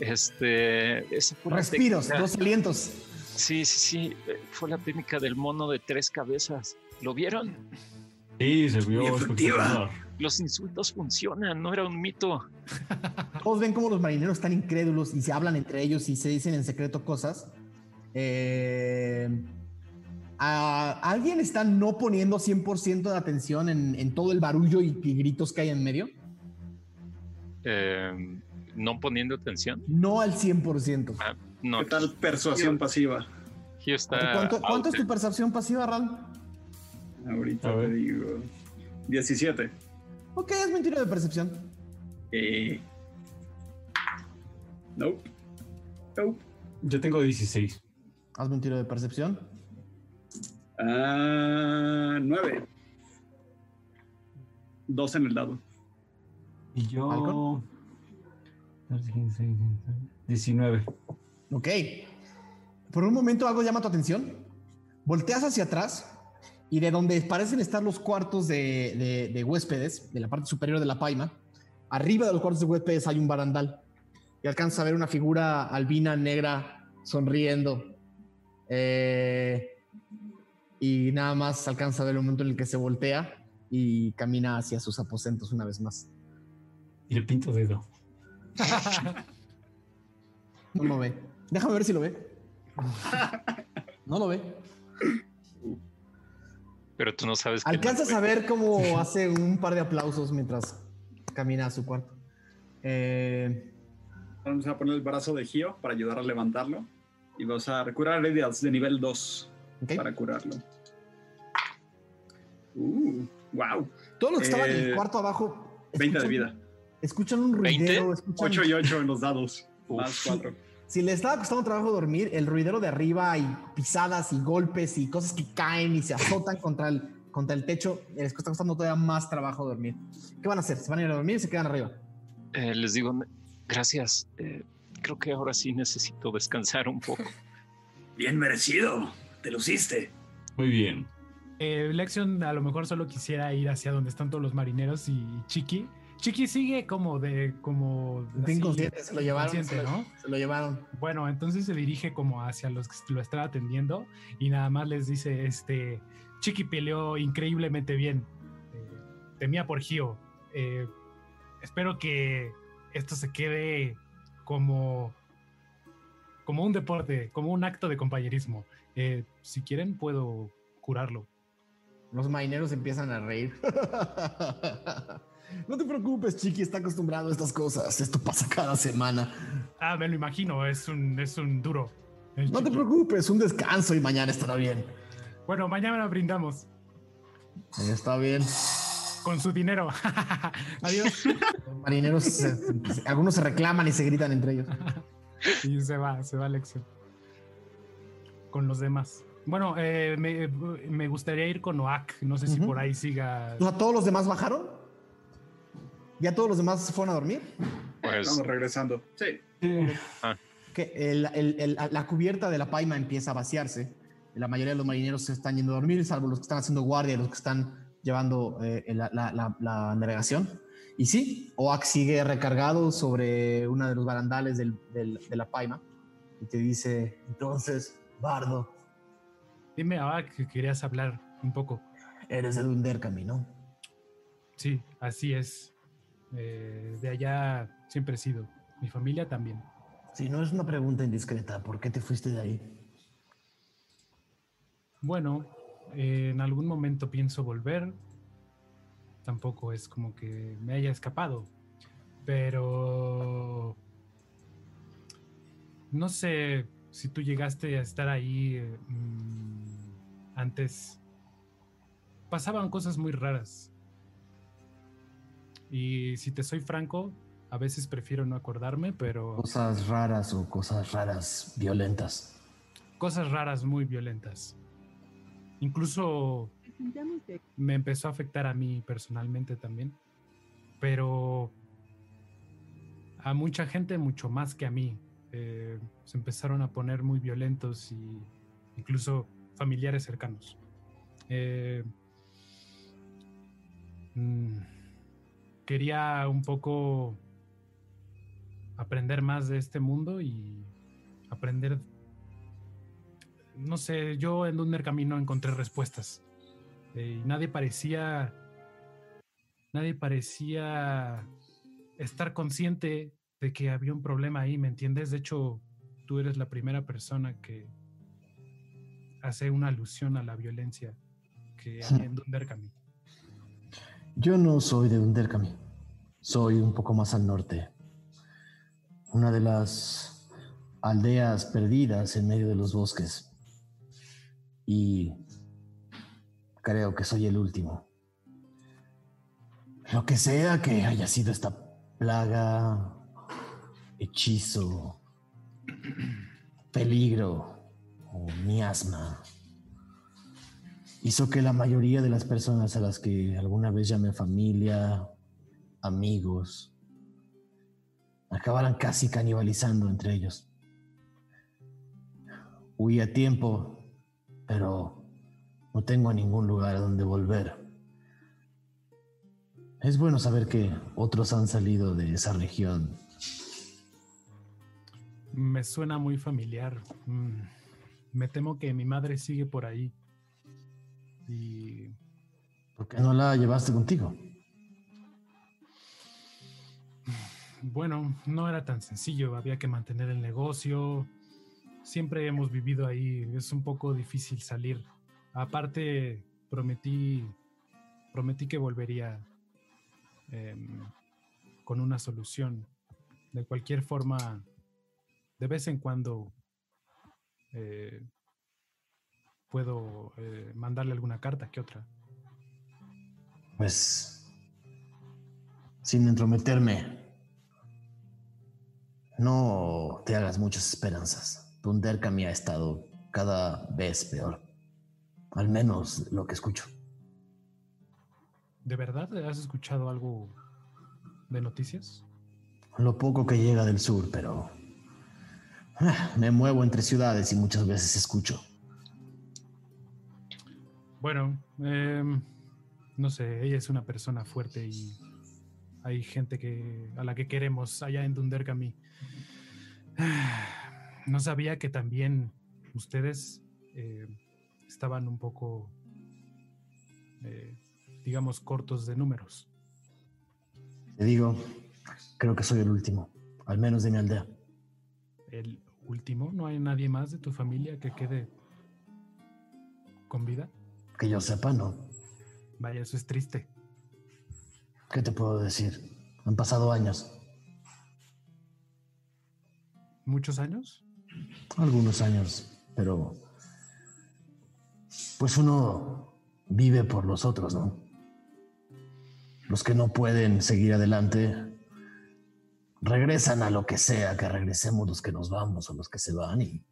Speaker 5: Este,
Speaker 1: Respiros, dos alientos.
Speaker 5: Sí, sí, sí. Fue la técnica del mono de tres cabezas. ¿Lo vieron?
Speaker 8: Sí, se vio
Speaker 6: efectiva.
Speaker 5: Los insultos funcionan, no era un mito.
Speaker 1: Todos ven cómo los marineros están incrédulos y se hablan entre ellos y se dicen en secreto cosas. Eh, ¿Alguien está no poniendo 100% de atención en, todo el barullo y, gritos que hay en medio?
Speaker 5: Eh, ¿No poniendo atención?
Speaker 1: No al 100%.
Speaker 9: Ah, ¿Qué tal persuasión pasiva?
Speaker 1: ¿Cuánto, es tu percepción pasiva, Ral?
Speaker 9: Ahorita te digo. 17.
Speaker 1: Ok, es mentira de percepción.
Speaker 9: Eh. Nope. Nope.
Speaker 8: Yo tengo 16.
Speaker 1: Haz un tiro de percepción.
Speaker 9: Ah, nueve. Dos en el lado.
Speaker 8: Y yo. 19.
Speaker 1: Ok. Por un momento algo llama tu atención. Volteas hacia atrás y de donde parecen estar los cuartos de, de, huéspedes, de la parte superior de la paima, arriba de los cuartos de huéspedes hay un barandal. Y alcanzas a ver una figura albina negra sonriendo. Eh, y nada más alcanza a ver el momento en el que se voltea y camina hacia sus aposentos una vez más.
Speaker 8: Y el pinto dedo.
Speaker 1: no lo ve. Déjame ver si lo ve. No lo ve.
Speaker 5: Pero tú no sabes. Que
Speaker 1: Alcanzas a ver cómo hace un par de aplausos mientras camina a su cuarto. Eh,
Speaker 9: Vamos a poner el brazo de Gio para ayudar a levantarlo. Y vamos a curar heridas de nivel 2 para curarlo. Uh, wow.
Speaker 1: Todos los que estaban en el eh, cuarto abajo.
Speaker 9: 20 de vida.
Speaker 1: Escuchan un ruidero.
Speaker 9: 8 y 8 en los dados. más 4.
Speaker 1: Si les estaba costando trabajo dormir, el ruidero de arriba y pisadas y golpes y cosas que caen y se azotan contra el, contra el techo, les está costando todavía más trabajo dormir. ¿Qué van a hacer? ¿Se van a ir a dormir o se quedan arriba?
Speaker 5: Eh, les digo, gracias. Eh, creo que ahora sí necesito descansar un poco.
Speaker 6: Bien merecido. Te luciste.
Speaker 8: Muy bien.
Speaker 3: Eh, Lexion a lo mejor solo quisiera ir hacia donde están todos los marineros y Chiqui Chiqui sigue como de. como.
Speaker 1: inconsciente, se lo llevaron. Se, ¿no? se lo llevaron.
Speaker 3: Bueno, entonces se dirige como hacia los que lo están atendiendo y nada más les dice: Este. Chiqui peleó increíblemente bien. Eh, temía por Gio. Eh, espero que esto se quede como. como un deporte, como un acto de compañerismo. Eh, si quieren, puedo curarlo.
Speaker 1: Los marineros empiezan a reír. No te preocupes, Chiqui, está acostumbrado a estas cosas. Esto pasa cada semana.
Speaker 3: Ah, me lo imagino, es un, es un duro.
Speaker 1: No te preocupes, un descanso y mañana estará bien.
Speaker 3: Bueno, mañana brindamos.
Speaker 1: Está bien.
Speaker 3: Con su dinero. Adiós.
Speaker 1: Los marineros, algunos se reclaman y se gritan entre ellos.
Speaker 3: y se va, se va Alexio. Con los demás. Bueno, eh, me, gustaría ir con Oak. No sé si por ahí siga.
Speaker 1: ¿A todos los demás bajaron? ¿Ya todos los demás se fueron a dormir?
Speaker 9: Pues... Estamos regresando. Sí.
Speaker 1: Ah. Que la cubierta de la paima empieza a vaciarse. La mayoría de los marineros se están yendo a dormir, salvo los que están haciendo guardia, los que están llevando eh, la, navegación. Y sí, Oak sigue recargado sobre uno de los barandales de la paima y te dice, entonces, Bardo.
Speaker 3: Dime, Oak, que querías hablar un poco.
Speaker 1: Eres de Dunderkami, ¿no?
Speaker 3: Sí, así es. Eh, de allá siempre he sido. Mi familia también.
Speaker 1: Si no es una pregunta indiscreta, ¿por qué te fuiste de ahí?
Speaker 3: Bueno, en algún momento pienso volver. Tampoco es como que me haya escapado. Pero... No sé si tú llegaste a estar ahí mm, antes. Pasaban cosas muy raras. Y si te soy franco, a veces prefiero no acordarme, pero...
Speaker 1: Cosas raras o cosas raras violentas.
Speaker 3: Cosas raras muy violentas. Incluso me empezó a afectar a mí personalmente también. Pero a mucha gente mucho más que a mí. Eh, se empezaron a poner muy violentos y incluso familiares cercanos. Eh, mm, quería un poco aprender más de este mundo y aprender, no sé, yo en un camino encontré respuestas eh, y nadie parecía, nadie parecía estar consciente de que había un problema ahí, ¿me entiendes? De hecho, tú eres la primera persona que hace una alusión a la violencia que hay en Dunderkami.
Speaker 1: Yo no soy de Underkami. Soy un poco más al norte. Una de las aldeas perdidas en medio de los bosques. Y creo que soy el último. Lo que sea que haya sido esta plaga, hechizo, peligro o miasma hizo que la mayoría de las personas a las que alguna vez llamé familia, amigos, acabaran casi canibalizando entre ellos. Huí a tiempo, pero no tengo ningún lugar a donde volver. Es bueno saber que otros han salido de esa región.
Speaker 3: Me suena muy familiar. Mm, me temo que mi madre sigue por ahí. Y...
Speaker 1: ¿Por qué no la llevaste contigo?
Speaker 3: Bueno, no era tan sencillo. Había que mantener el negocio. Siempre hemos vivido ahí. Es un poco difícil salir. Aparte, prometí, prometí que volvería em, con una solución. De cualquier forma, de vez en cuando eh, puedo eh, mandarle alguna carta que otra.
Speaker 1: Pues, sin entrometerme, no te hagas muchas esperanzas. Dunderkami ha estado cada vez peor. Al menos lo que escucho.
Speaker 3: ¿De verdad has escuchado algo de noticias?
Speaker 1: Lo poco que llega del sur, pero me muevo entre ciudades y muchas veces escucho.
Speaker 3: Bueno, em, no sé, ella es una persona fuerte y hay gente que a la que queremos allá en Dunderkami. No sabía que también ustedes eh, estaban un poco, eh, digamos, cortos de números.
Speaker 1: Te digo, creo que soy el último, al menos de mi aldea.
Speaker 3: ¿El último? ¿No hay nadie más de tu familia que quede con vida?
Speaker 1: Que yo sepa, no.
Speaker 3: Vaya, eso es triste.
Speaker 1: ¿Qué te puedo decir? Han pasado años.
Speaker 3: ¿Muchos años?
Speaker 1: Algunos años, pero pues uno vive por los otros, ¿no? Los que no pueden seguir adelante regresan a lo que sea que regresemos los que nos vamos o los que se van y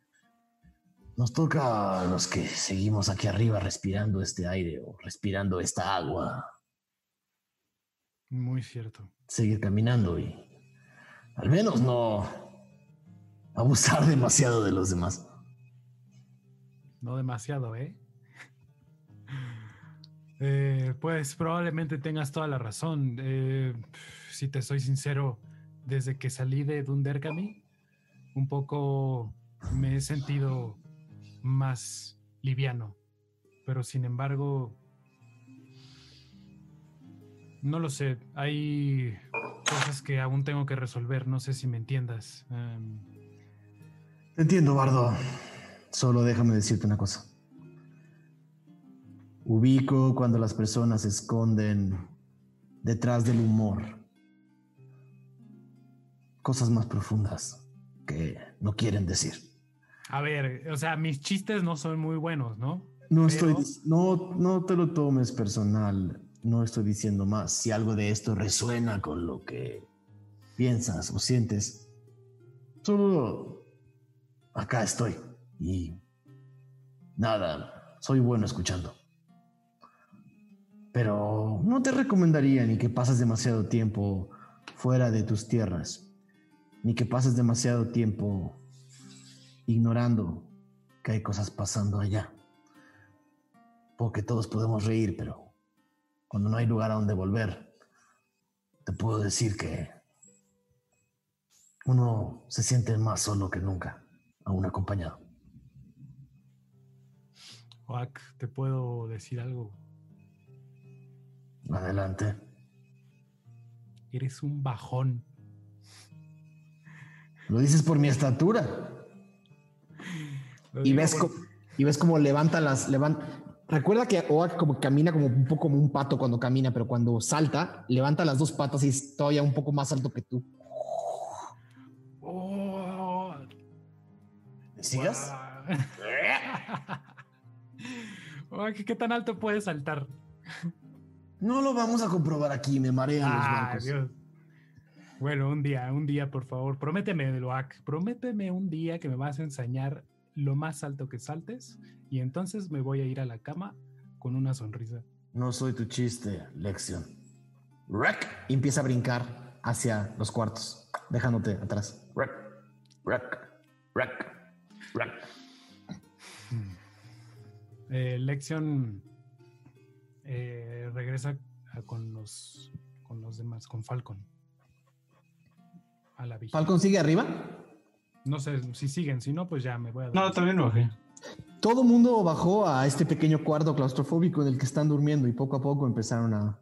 Speaker 1: nos toca a los que seguimos aquí arriba respirando este aire o respirando esta agua.
Speaker 3: Muy cierto.
Speaker 1: Seguir caminando y al menos no abusar demasiado de los demás.
Speaker 3: No demasiado, ¿eh? eh pues probablemente tengas toda la razón. Eh, si te soy sincero, desde que salí de Dunderkami, un poco me he sentido más liviano. Pero sin embargo, no lo sé. Hay cosas que aún tengo que resolver. No sé si me entiendas. Em,
Speaker 1: entiendo, Bardo. Solo déjame decirte una cosa. Ubico cuando las personas se esconden detrás del humor. Cosas más profundas que no quieren decir.
Speaker 3: A ver, o sea, mis chistes no son muy buenos, ¿no?
Speaker 1: No estoy, no, no te lo tomes personal no estoy diciendo más. Si algo de esto resuena con lo que piensas o sientes, solo acá estoy. Y nada, soy bueno escuchando. Pero no te recomendaría ni que pases demasiado tiempo fuera de tus tierras, ni que pases demasiado tiempo ignorando que hay cosas pasando allá. Porque todos podemos reír, pero cuando no hay lugar a donde volver, te puedo decir que uno se siente más solo que nunca, aún acompañado.
Speaker 3: Oak, ¿te puedo decir algo?
Speaker 1: Adelante.
Speaker 3: Eres un bajón.
Speaker 1: Lo dices por mi estatura. Y ves, y ves cómo levanta las, levanta, Recuerda que Oak como camina como un poco como un pato cuando camina, pero cuando salta, levanta las dos patas y es todavía un poco más alto que tú. Oh. ¿Sigas?
Speaker 3: ¿Qué tan alto puede saltar?
Speaker 1: No lo vamos a comprobar aquí, me marean los barcos.
Speaker 3: Bueno, un día, un día, por favor, prométeme, Oak, prométeme un día que me vas a enseñar lo más alto que saltes y entonces me voy a ir a la cama con una sonrisa.
Speaker 1: No soy tu chiste, Lección. Rec y empieza a brincar hacia los cuartos. dejándote atrás. Rack, rack, rack, rack.
Speaker 3: Eh, Lexion eh, regresa con los con los demás, con Falcon. A la vigilia.
Speaker 1: ¿Falcon sigue arriba?
Speaker 3: No sé si siguen, si no, pues ya me voy a dar.
Speaker 8: No, también bajé.
Speaker 1: Todo el mundo bajó a este pequeño cuarto claustrofóbico en el que están durmiendo y poco a poco empezaron a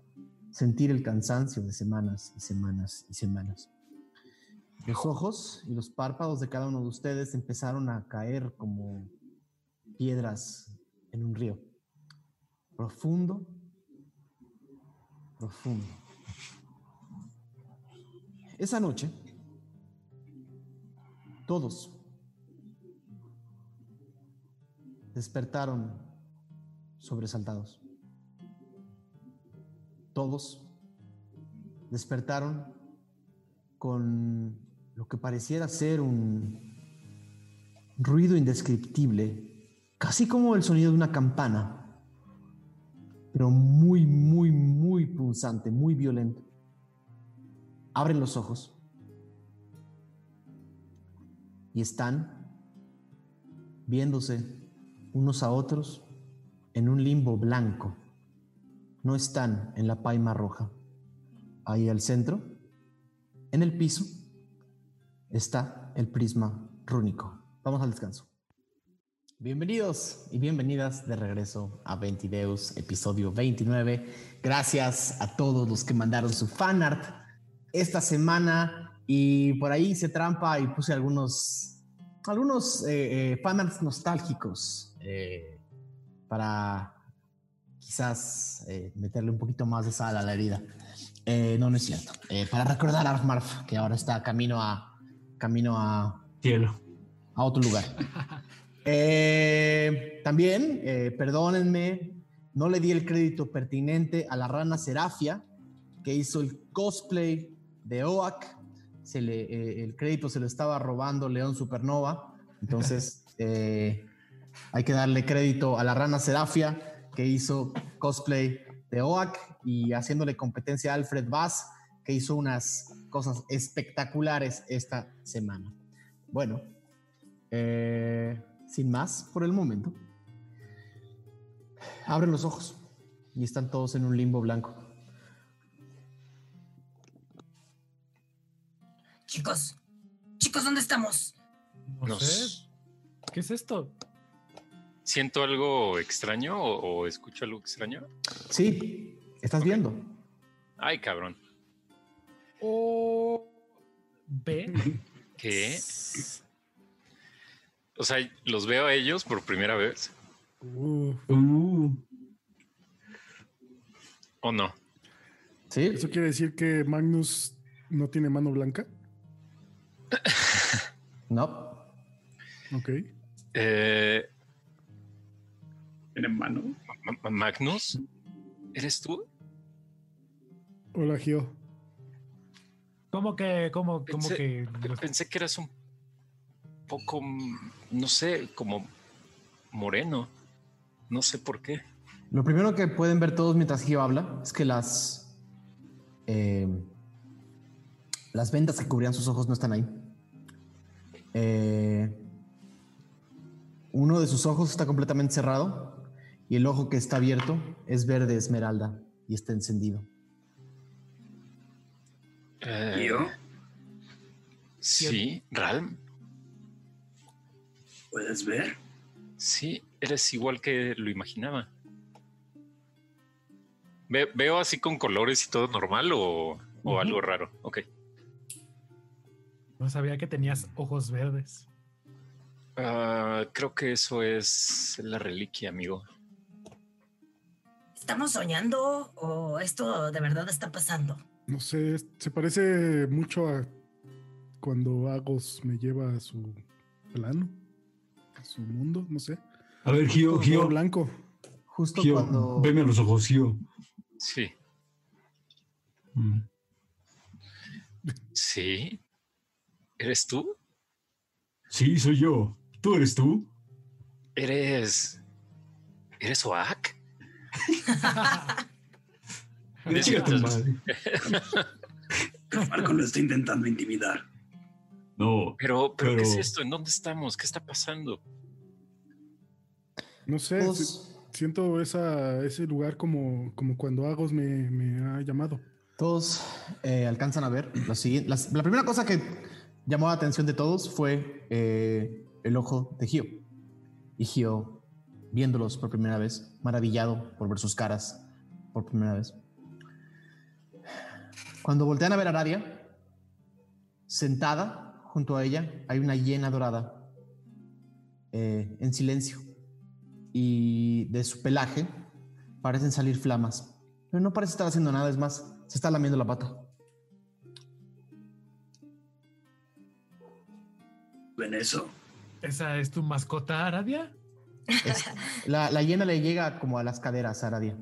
Speaker 1: sentir el cansancio de semanas y semanas y semanas. Los ojos y los párpados de cada uno de ustedes empezaron a caer como piedras en un río. Profundo, profundo. Esa noche, todos despertaron sobresaltados. Todos despertaron con lo que pareciera ser un ruido indescriptible, casi como el sonido de una campana, pero muy, muy, muy punzante, muy violento. Abren los ojos y están viéndose unos a otros en un limbo blanco. No están en la paima roja. Ahí al centro, en el piso, está el prisma rúnico. Vamos al descanso. Bienvenidos y bienvenidas de regreso a Ventideus, episodio 29. Gracias a todos los que mandaron su fanart esta semana y por ahí hice trampa y puse algunos, algunos eh, eh, fanarts nostálgicos eh, para quizás eh, meterle un poquito más de sal a la herida. No, no es cierto. Para recordar a Armarf, que ahora está camino a, camino a,
Speaker 8: Cielo.
Speaker 1: a otro lugar. Eh, también, eh, perdónenme, no le di el crédito pertinente a la rana Serafia, que hizo el cosplay de Oak. Se le, eh, el crédito se lo estaba robando León Supernova. Entonces, eh, hay que darle crédito a la rana Serafia, que hizo cosplay de Oak y haciéndole competencia a Alfred Bass, que hizo unas cosas espectaculares esta semana. Bueno, eh, sin más por el momento. Abren los ojos y están todos en un limbo blanco.
Speaker 4: Chicos, chicos, ¿dónde estamos?
Speaker 3: No sé. ¿Qué es esto?
Speaker 5: ¿Siento algo extraño o, o escucho algo extraño?
Speaker 1: Sí, estás viendo.
Speaker 5: Ay, cabrón.
Speaker 3: O B.
Speaker 5: ¿Qué? O sea, los veo a ellos por primera vez
Speaker 7: Uh,
Speaker 8: Uh,
Speaker 5: o no.
Speaker 1: Sí,
Speaker 7: ¿Eso quiere decir que Magnus no tiene mano blanca?
Speaker 1: no.
Speaker 7: Ok.
Speaker 5: Eh,
Speaker 9: ¿Tiene mano?
Speaker 5: Ma- Ma- Magnus, ¿eres tú?
Speaker 7: Hola, Gio.
Speaker 3: ¿Cómo que, cómo, cómo
Speaker 5: Pensé-
Speaker 3: que los-
Speaker 5: Pensé que eras un poco, no sé, como moreno. No sé por qué.
Speaker 1: Lo primero que pueden ver todos mientras Gio habla es que las eh, las vendas que cubrían sus ojos no están ahí. Eh, uno de sus ojos está completamente cerrado y el ojo que está abierto es verde esmeralda y está encendido.
Speaker 5: Eh,
Speaker 6: ¿Yo?
Speaker 5: Sí, Ralm.
Speaker 6: ¿Puedes ver?
Speaker 5: Sí, eres igual que lo imaginaba. Ve- ¿Veo así con colores y todo normal o, algo raro? Ok.
Speaker 3: No sabía que tenías ojos verdes?
Speaker 5: Ah, creo que eso es la reliquia, amigo.
Speaker 4: ¿Estamos soñando o esto de verdad está pasando?
Speaker 7: No sé, se parece mucho a cuando Agos me lleva a su plano, a su mundo, no sé.
Speaker 8: a ver, Gio, Gio,
Speaker 7: blanco.
Speaker 1: Justo
Speaker 8: Gio,
Speaker 1: cuando
Speaker 8: veme a los ojos, Gio.
Speaker 5: Sí,
Speaker 8: Mm.
Speaker 5: sí. ¿Eres tú?
Speaker 8: Sí, soy yo. ¿Tú eres tú?
Speaker 5: ¿Eres... ¿Eres Oak?
Speaker 8: Chica tu madre.
Speaker 6: Falcon lo está intentando intimidar.
Speaker 8: No.
Speaker 5: Pero, pero, ¿qué es esto? ¿En dónde estamos? ¿Qué está pasando?
Speaker 7: No sé, siento esa, ese lugar como, como cuando Agos me, me ha llamado.
Speaker 1: Todos eh, alcanzan a ver. Lo siguiente, la primera cosa que llamó la atención de todos fue eh, el ojo de Gio. Y Gio, viéndolos por primera vez, maravillado por ver sus caras por primera vez. Cuando voltean a ver a Aradia, sentada junto a ella, hay una hiena dorada eh, en silencio. Y de su pelaje parecen salir flamas. Pero no parece estar haciendo nada, es más, se está lamiendo la pata.
Speaker 6: ¿Ven eso?
Speaker 3: ¿Esa es tu mascota, Aradia?
Speaker 1: la, la, hiena le llega como a las caderas Aradia.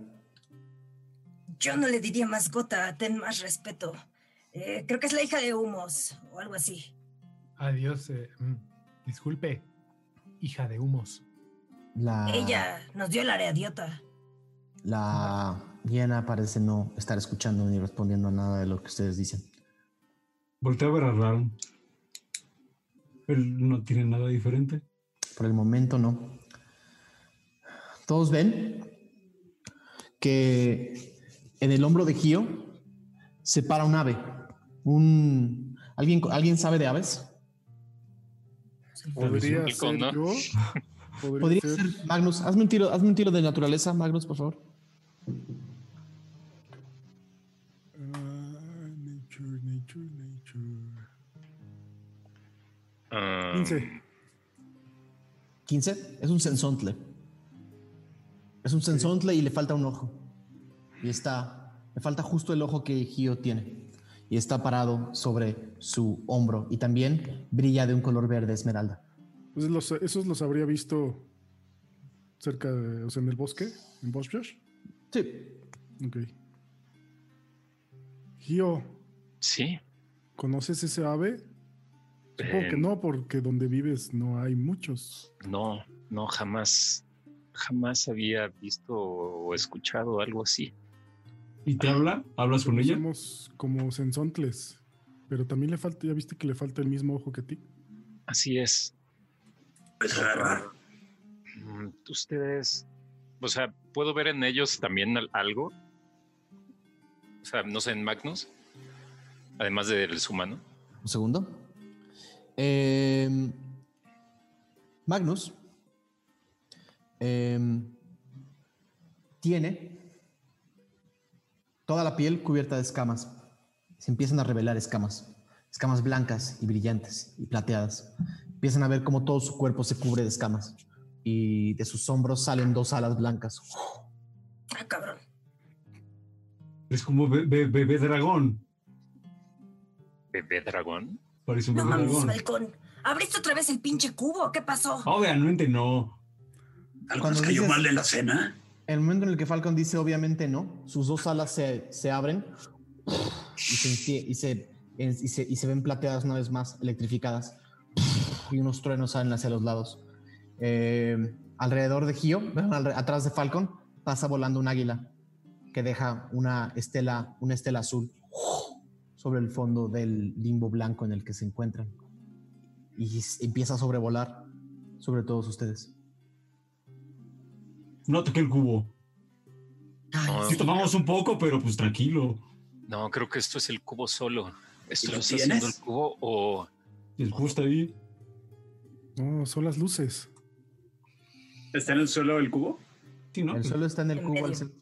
Speaker 4: Yo no le diría mascota, ten más respeto. Eh, creo que es la hija de Humos o algo así.
Speaker 3: Adiós. Eh, mm, disculpe, hija de Humos.
Speaker 4: La... Ella nos dio el área idiota.
Speaker 1: La hiena parece no estar escuchando ni respondiendo a nada de lo que ustedes dicen.
Speaker 8: Voltea a ver a Ram. Él no tiene nada diferente.
Speaker 1: Por el momento no. Todos ven que en el hombro de Gio se para un ave. Un ¿Alguien, ¿alguien sabe de aves?
Speaker 7: Podría ser yo.
Speaker 1: Podría, ser. Magnus. Hazme un tiro, hazme un tiro de naturaleza, Magnus, por favor.
Speaker 7: 15.
Speaker 1: 15 es un sensontle. Es un sensontle y le falta un ojo. Y está, le falta justo el ojo que Gio tiene. Y está parado sobre su hombro. Y también brilla de un color verde esmeralda.
Speaker 7: Entonces, los, ¿esos los habría visto cerca de, o sea, en el bosque? ¿En Boschbrush?
Speaker 1: Sí.
Speaker 7: Ok. Gio.
Speaker 5: Sí.
Speaker 7: ¿Conoces ese ave? Supongo que no, porque donde vives no hay muchos.
Speaker 5: No, no, jamás, jamás había visto o escuchado algo así.
Speaker 8: ¿Y te habla? ¿Hablas con ella?
Speaker 7: Somos como sensontles, pero también le falta, ya viste que le falta el mismo ojo que a ti.
Speaker 5: Así es.
Speaker 6: Es
Speaker 5: mm, Ustedes, o sea, ¿puedo ver en ellos también algo? O sea, no sé, en Magnus, además del humano.
Speaker 1: Un segundo. Em, Magnus em, tiene toda la piel cubierta de escamas. Se empiezan a revelar escamas, escamas blancas y brillantes y plateadas. Empiezan a ver cómo todo su cuerpo se cubre de escamas y de sus hombros salen dos alas blancas.
Speaker 4: Ah, cabrón.
Speaker 8: Es como bebé dragón.
Speaker 5: ¿Bebé dragón?
Speaker 8: Parece un
Speaker 4: no mames, balcón. ¿Abriste otra vez el pinche cubo? ¿Qué pasó?
Speaker 8: Obviamente no.
Speaker 6: ¿Algo nos cayó mal de la cena?
Speaker 1: El momento en el que Falcon dice obviamente no, sus dos alas se, se abren y se, y, se, y, se, y se ven plateadas una vez más, electrificadas. Y unos truenos salen hacia los lados. Eh, alrededor de Gio, atrás de Falcon, pasa volando un águila que deja una estela, una estela azul sobre el fondo del limbo blanco en el que se encuentran y empieza a sobrevolar sobre todos ustedes.
Speaker 8: No toqué el cubo. Si tomamos un poco, pero pues tranquilo.
Speaker 5: No, creo que esto es el cubo solo. ¿Esto lo está haciendo el cubo o...?
Speaker 8: El cubo está ahí.
Speaker 7: No, son las luces.
Speaker 9: ¿Está en el suelo el cubo?
Speaker 1: Sí, ¿no? El suelo está en el cubo al centro.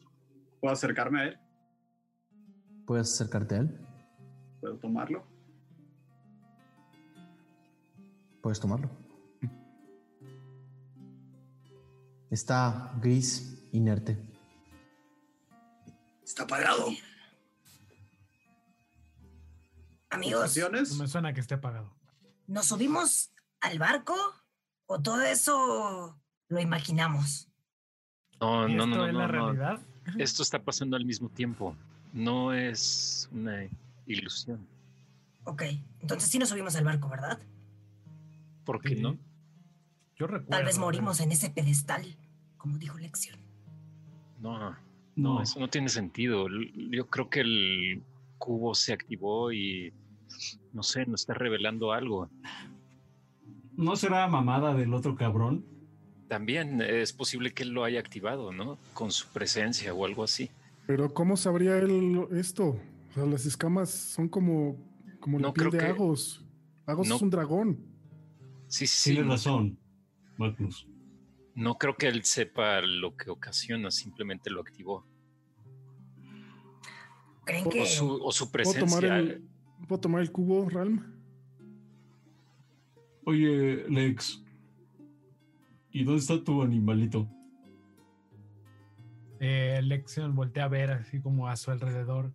Speaker 9: ¿Puedo acercarme a él?
Speaker 1: ¿Puedes acercarte a él?
Speaker 9: ¿Puedo tomarlo?
Speaker 1: Puedes tomarlo. Está gris, inerte.
Speaker 6: Está apagado.
Speaker 4: Amigos,
Speaker 3: no me suena que esté apagado.
Speaker 4: ¿Nos subimos al barco o todo eso lo imaginamos?
Speaker 5: No, no, no, no,
Speaker 3: es
Speaker 5: la
Speaker 3: realidad?
Speaker 5: Esto está pasando al mismo tiempo. No es una ilusión.
Speaker 4: Ok, entonces sí nos subimos al barco, ¿verdad?
Speaker 5: ¿Por qué no?
Speaker 3: Yo recuerdo.
Speaker 4: Tal vez morimos en ese pedestal, como dijo Lección.
Speaker 5: No, no, eso no tiene sentido. Yo creo que el cubo se activó y no sé, nos está revelando algo.
Speaker 8: ¿No será mamada del otro cabrón?
Speaker 5: También es posible que él lo haya activado, ¿no? Con su presencia o algo así.
Speaker 7: Pero ¿cómo sabría él esto? O sea, las escamas son como, como la
Speaker 5: No,
Speaker 7: piel
Speaker 5: creo
Speaker 7: de
Speaker 5: que-
Speaker 7: Agos. Agos
Speaker 5: no.
Speaker 7: es un dragón.
Speaker 5: Sí, sí,
Speaker 8: Tienes
Speaker 5: sí.
Speaker 8: razón, Magnus.
Speaker 5: No creo que él sepa lo que ocasiona, simplemente lo activó.
Speaker 4: ¿Creen
Speaker 5: O
Speaker 4: que
Speaker 5: su, o su
Speaker 7: ¿Puedo tomar,
Speaker 5: presencia.
Speaker 7: el, ¿Puedo tomar el cubo, Ralm?
Speaker 8: Oye, Lex. ¿Y dónde está tu animalito?
Speaker 3: Eh, Lexion voltea a ver así como a su alrededor,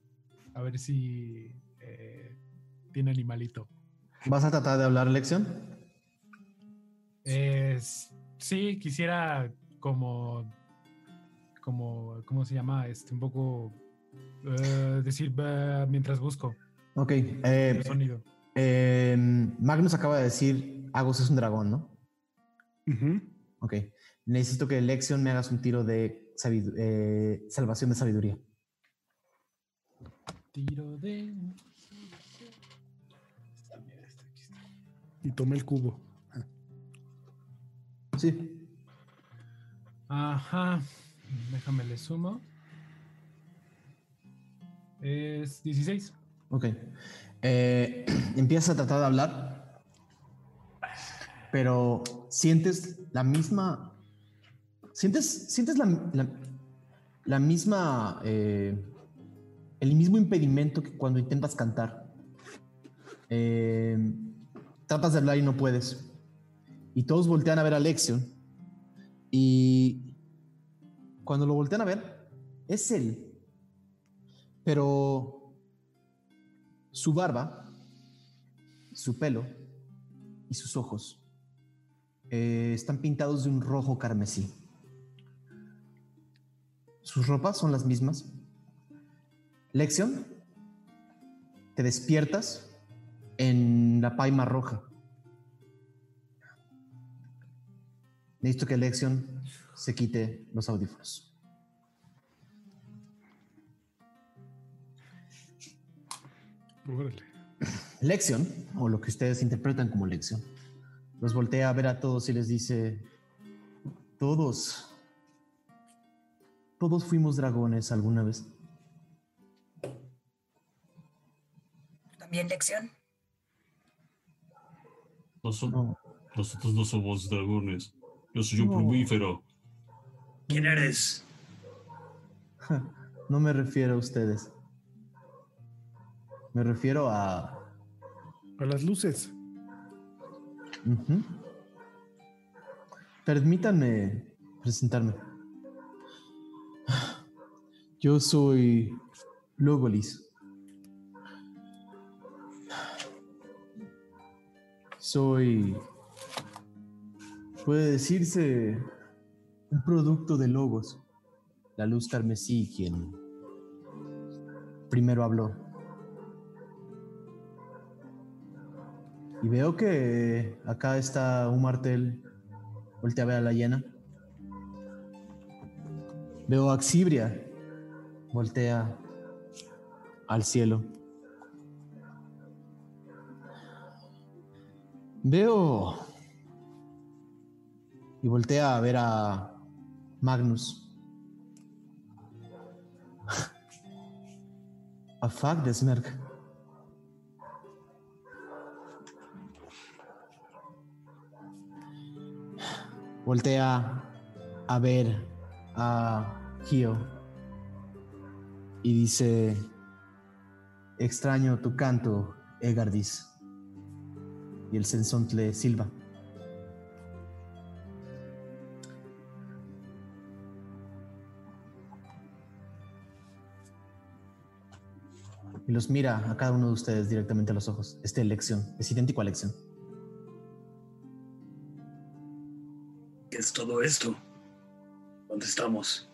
Speaker 3: a ver si eh, tiene animalito.
Speaker 1: ¿Vas a tratar de hablar, Lección?
Speaker 3: Eh, sí, quisiera como, como, ¿cómo se llama? Este, un poco eh, decir mientras busco
Speaker 1: Ok. eh,
Speaker 3: el sonido.
Speaker 1: eh, Magnus acaba de decir, Agos es un dragón, ¿no?
Speaker 7: Ujú.
Speaker 1: Ok. Necesito que Lexion me hagas un tiro de eh, salvación de sabiduría.
Speaker 3: Tiro de.
Speaker 7: Y tomé el cubo.
Speaker 1: Sí.
Speaker 3: Ajá. Déjame le sumo. Es 16.
Speaker 1: Ok. Eh, empiezas a tratar de hablar, pero sientes la misma. Sientes, sientes la, la- la misma. eh, el mismo impedimento que cuando intentas cantar. Eh, tratas de hablar y no puedes. Y todos voltean a ver a Lexion. Y cuando lo voltean a ver, es él. Pero su barba, su pelo y sus ojos eh, están pintados de un rojo carmesí. Sus ropas son las mismas. Lexion, te despiertas en la paima roja. Necesito que Lexion se quite los audífonos.
Speaker 7: Órale.
Speaker 1: Lexion, o lo que ustedes interpretan como lección, los voltea a ver a todos y les dice, todos, todos fuimos dragones alguna vez.
Speaker 4: También lección?
Speaker 8: Noso-
Speaker 1: No,
Speaker 8: nosotros no somos dragones. Yo soy un
Speaker 1: No.
Speaker 8: plumífero.
Speaker 6: ¿Quién eres?
Speaker 1: no me refiero a ustedes. Me refiero a...
Speaker 7: A las luces.
Speaker 1: Permítanme presentarme. Yo soy Logolis. Soy, puede decirse, un producto de Logos. La luz carmesí quien primero habló. Y veo que acá está un martel. Voltea a ver a la hiena. Veo a Axibria. Voltea al cielo. Veo. Y voltea a ver a Magnus. A Fagdesmerk. voltea a ver a Gio y dice, extraño tu canto, Egardis. Y el sensontle silba. Y los mira a cada uno de ustedes directamente a los ojos. Esta elección es idéntico a elección.
Speaker 6: ¿Qué es todo esto? ¿Dónde estamos?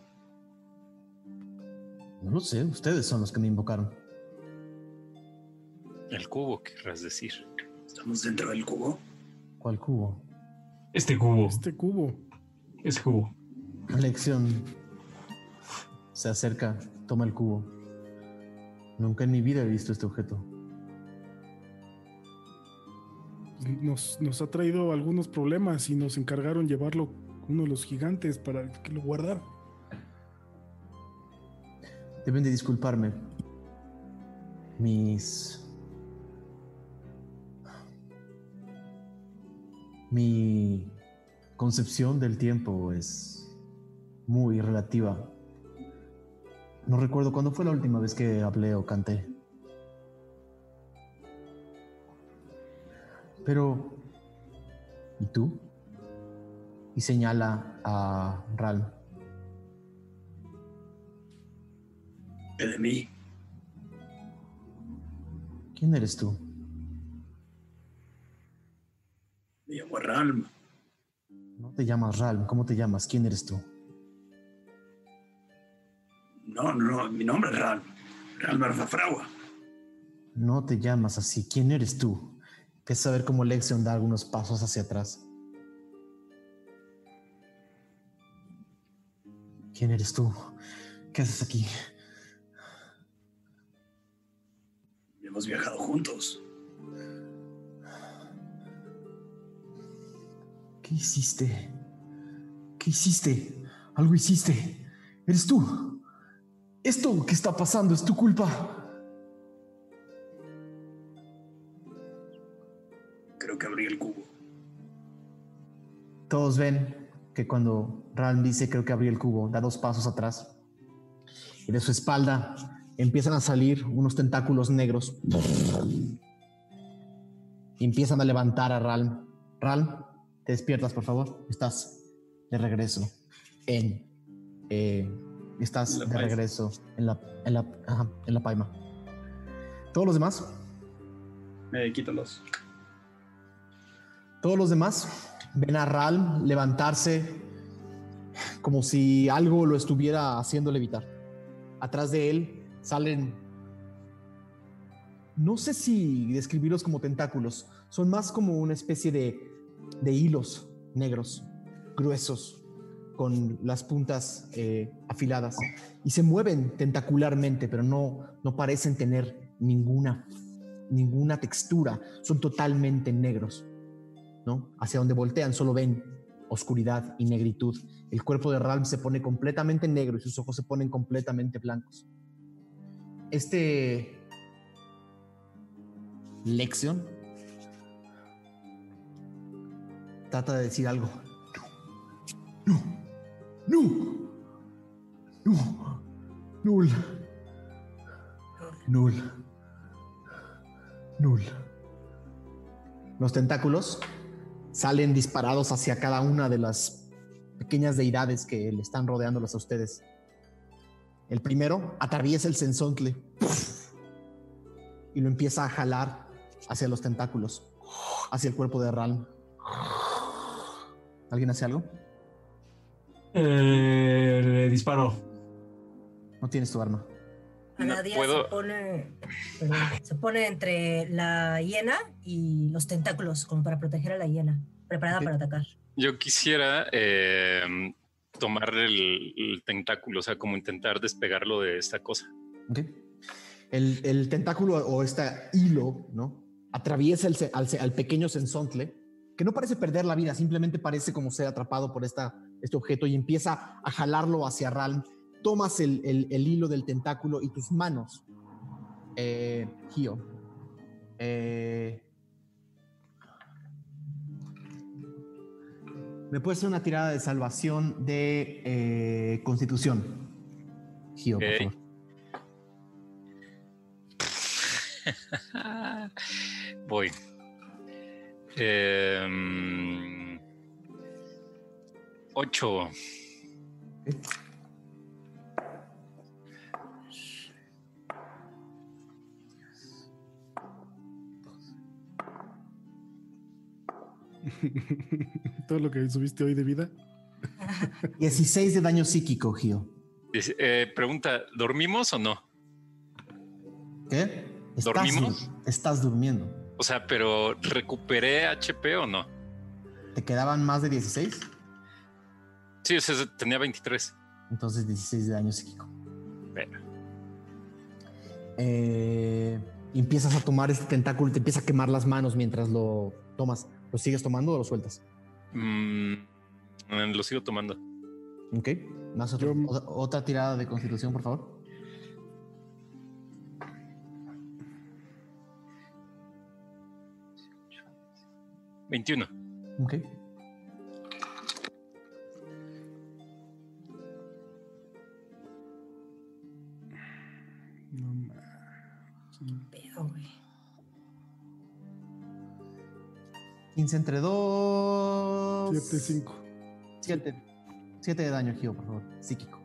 Speaker 1: No lo sé, ustedes son los que me invocaron.
Speaker 5: El cubo, querrás decir.
Speaker 6: ¿Estamos dentro del cubo?
Speaker 1: ¿Cuál cubo?
Speaker 8: Este cubo.
Speaker 7: Este cubo.
Speaker 8: Ese cubo.
Speaker 1: Lección se acerca, toma el cubo. Nunca en mi vida he visto este objeto.
Speaker 7: nos, nos ha traído algunos problemas y nos encargaron llevarlo uno de los gigantes para que lo guardara.
Speaker 1: Deben de disculparme. Mis... Mi concepción del tiempo es muy relativa. No recuerdo cuándo fue la última vez que hablé o canté. Pero, ¿y tú? Y señala a Ral.
Speaker 6: ¿Qué de mí?
Speaker 1: ¿Quién eres tú?
Speaker 6: Me llamo Ralm.
Speaker 1: No te llamas Ralm, ¿cómo te llamas? ¿Quién eres tú?
Speaker 6: No, no, mi nombre es Ralm. Ralm Arfafragua.
Speaker 1: No te llamas así. ¿Quién eres tú? Empieza a ver cómo Lexion da algunos pasos hacia atrás. ¿Quién eres tú? ¿Qué haces aquí?
Speaker 6: Hemos viajado juntos.
Speaker 1: ¿Qué hiciste? ¿Qué hiciste? Algo hiciste. Eres tú. Esto que está pasando es tu culpa.
Speaker 6: Creo que abrí el cubo.
Speaker 1: Todos ven que cuando Ralm dice creo que abrí el cubo, da dos pasos atrás. Y de su espalda empiezan a salir unos tentáculos negros. Y empiezan a levantar a Ralm. Ralm, te despiertas, por favor. Estás de regreso en. eh, estás de regreso en la, en, la, ajá, en la paima. Todos los demás,
Speaker 9: Me quito los.
Speaker 1: todos los demás ven a Ralm levantarse como si algo lo estuviera haciendo levitar. Atrás de él salen. No sé si describirlos como tentáculos. Son más como una especie de, de hilos negros, gruesos, con las puntas eh, afiladas. Y se mueven tentacularmente, pero no, no parecen tener ninguna, ninguna textura. Son totalmente negros. ¿no? Hacia donde voltean solo ven oscuridad y negritud. El cuerpo de Ralm se pone completamente negro y sus ojos se ponen completamente blancos. Este Lexion trata de decir algo. No, no, no, Null, Null, Null. Los tentáculos salen disparados hacia cada una de las pequeñas deidades que le están rodeándolas a ustedes. El primero atraviesa el sensontle y lo empieza a jalar hacia los tentáculos, hacia el cuerpo de Ralm. ¿Alguien hace algo?
Speaker 8: Eh, le disparo.
Speaker 1: No tienes tu arma.
Speaker 5: Puedo-
Speaker 4: se pone, perdón, se pone entre la hiena y los tentáculos, como para proteger a la hiena, preparada para atacar.
Speaker 5: Yo quisiera eh, tomar el, el tentáculo, o sea, como intentar despegarlo de esta cosa.
Speaker 1: El, el tentáculo o este hilo, ¿no? Atraviesa el al, al pequeño sensontle, que no parece perder la vida, simplemente parece como ser atrapado por esta, este objeto y empieza a jalarlo hacia Ralm. Tomas el, el- el hilo del tentáculo y tus manos, eh, Gio, eh, me puedes hacer una tirada de salvación de eh, constitución. Gio, por
Speaker 5: Ok.
Speaker 1: favor.
Speaker 5: Voy. Em, ocho.
Speaker 7: Todo lo que subiste hoy de vida.
Speaker 1: 16 de daño psíquico, Gio.
Speaker 5: Eh, pregunta, ¿dormimos o no?
Speaker 1: ¿Qué? Estás,
Speaker 5: ¿Dormimos?
Speaker 1: estás durmiendo.
Speaker 5: O sea, pero ¿recuperé HP o no?
Speaker 1: ¿Te quedaban más de 16?
Speaker 5: Sí, o sea, tenía 23.
Speaker 1: Entonces 16 de daño psíquico.
Speaker 5: Bueno.
Speaker 1: Eh, empiezas a tomar este tentáculo y te empieza a quemar las manos mientras lo tomas. ¿Lo sigues tomando o lo sueltas?
Speaker 5: Mm, lo sigo tomando.
Speaker 1: Ok. Más otra tirada de constitución, por favor.
Speaker 5: Veintiuno.
Speaker 1: Ok.
Speaker 4: Pedo, güey.
Speaker 1: 15 entre 2.
Speaker 7: 7, 5.
Speaker 1: 7. 7 de daño, Gio, por favor. Psíquico.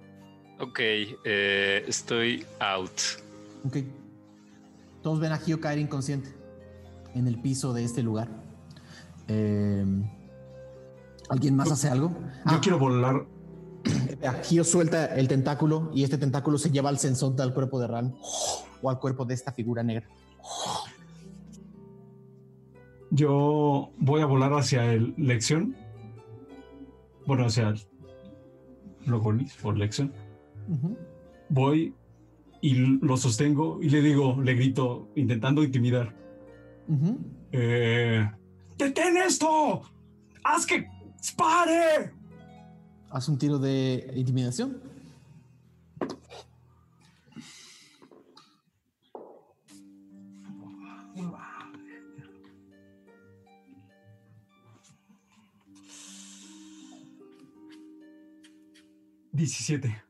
Speaker 5: Ok, eh, estoy out.
Speaker 1: Ok. Todos ven a Gio caer inconsciente en el piso de este lugar. Eh, ¿Alguien más hace algo?
Speaker 8: Yo quiero volar.
Speaker 1: Gio suelta el tentáculo y este tentáculo se lleva al sensonte al cuerpo de Ran o al cuerpo de esta figura negra.
Speaker 8: Yo voy a volar hacia el Lección. Bueno, hacia el Logonis o Lección. Voy y lo sostengo y le digo, le grito, intentando intimidar. Eh, ¡Detén esto! ¡Haz que pare!
Speaker 1: Haz un tiro de intimidación.
Speaker 8: Diecisiete.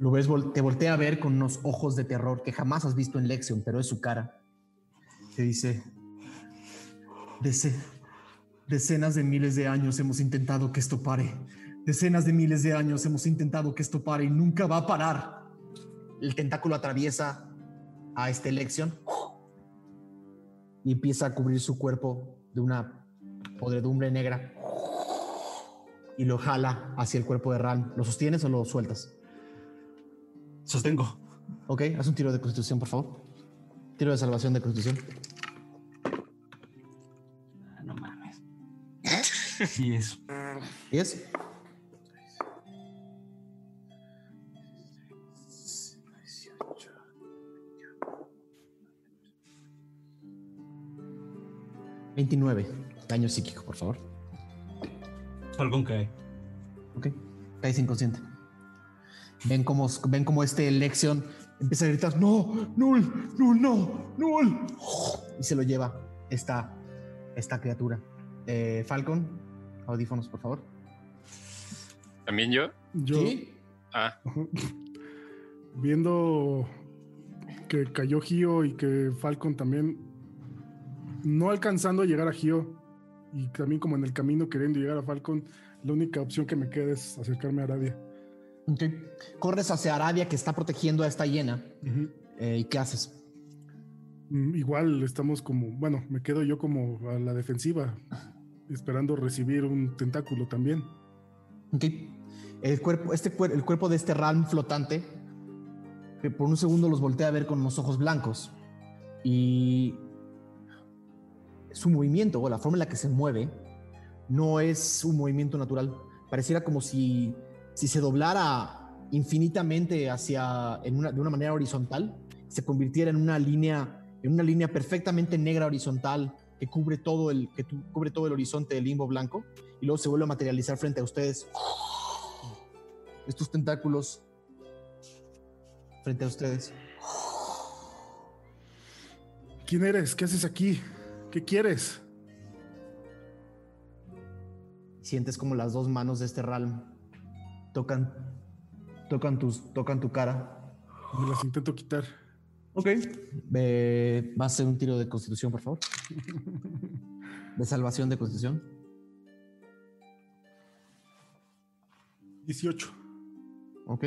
Speaker 1: Lo ves, te voltea a ver con unos ojos de terror que jamás has visto en Lexion, pero es su cara. Te dice, "Dece- decenas de miles de años hemos intentado que esto pare. Decenas de miles de años hemos intentado que esto pare y nunca va a parar. El tentáculo atraviesa a este Lexion y empieza a cubrir su cuerpo de una podredumbre negra y lo jala hacia el cuerpo de Ran. ¿Lo sostienes o lo sueltas?
Speaker 8: Sostengo.
Speaker 1: Ok, haz un tiro de constitución, por favor. Tiro de salvación de constitución.
Speaker 8: Sí, es.
Speaker 1: ¿10? Veintinueve. Daño psíquico, por favor.
Speaker 8: Falcón cae.
Speaker 1: Ok. Caes inconsciente. Ven como, ven como este Lexion empieza a gritar: ¡No! ¡Null! ¡Null! ¡No! ¡Null! Y se lo lleva esta, esta criatura. Eh, Falcon, audífonos, por favor.
Speaker 5: ¿También yo?
Speaker 7: Yo,
Speaker 1: ¿Sí?
Speaker 5: Ah,
Speaker 7: viendo que cayó Gio y que Falcon también, no alcanzando a llegar a Gio y también como en el camino queriendo llegar a Falcon, la única opción que me queda es acercarme a Aradia.
Speaker 1: Ok. Corres hacia Aradia que está protegiendo a esta hiena. Eh, ¿Y qué haces?
Speaker 7: Mm, Igual estamos como, bueno, me quedo yo como a la defensiva, esperando recibir un tentáculo también.
Speaker 1: Ok. El cuerpo, este, el cuerpo de este Ram flotante, que por un segundo los voltea a ver con los ojos blancos. Y su movimiento o la forma en la que se mueve no es un movimiento natural. Pareciera como si, si se doblara infinitamente hacia, en una, de una manera horizontal, se convirtiera en una línea, en una línea perfectamente negra horizontal que cubre todo el, que tu- cubre todo el horizonte del limbo blanco y luego se vuelve a materializar frente a ustedes. Estos tentáculos frente a ustedes.
Speaker 7: ¿Quién eres? ¿Qué haces aquí? ¿Qué quieres?
Speaker 1: Sientes como las dos manos de este Ralm tocan, tocan, tus, tocan tu cara.
Speaker 7: Me las intento quitar.
Speaker 1: Ok. Eh, va a ser un tiro de constitución, por favor. De salvación de constitución.
Speaker 7: 18.
Speaker 1: Ok.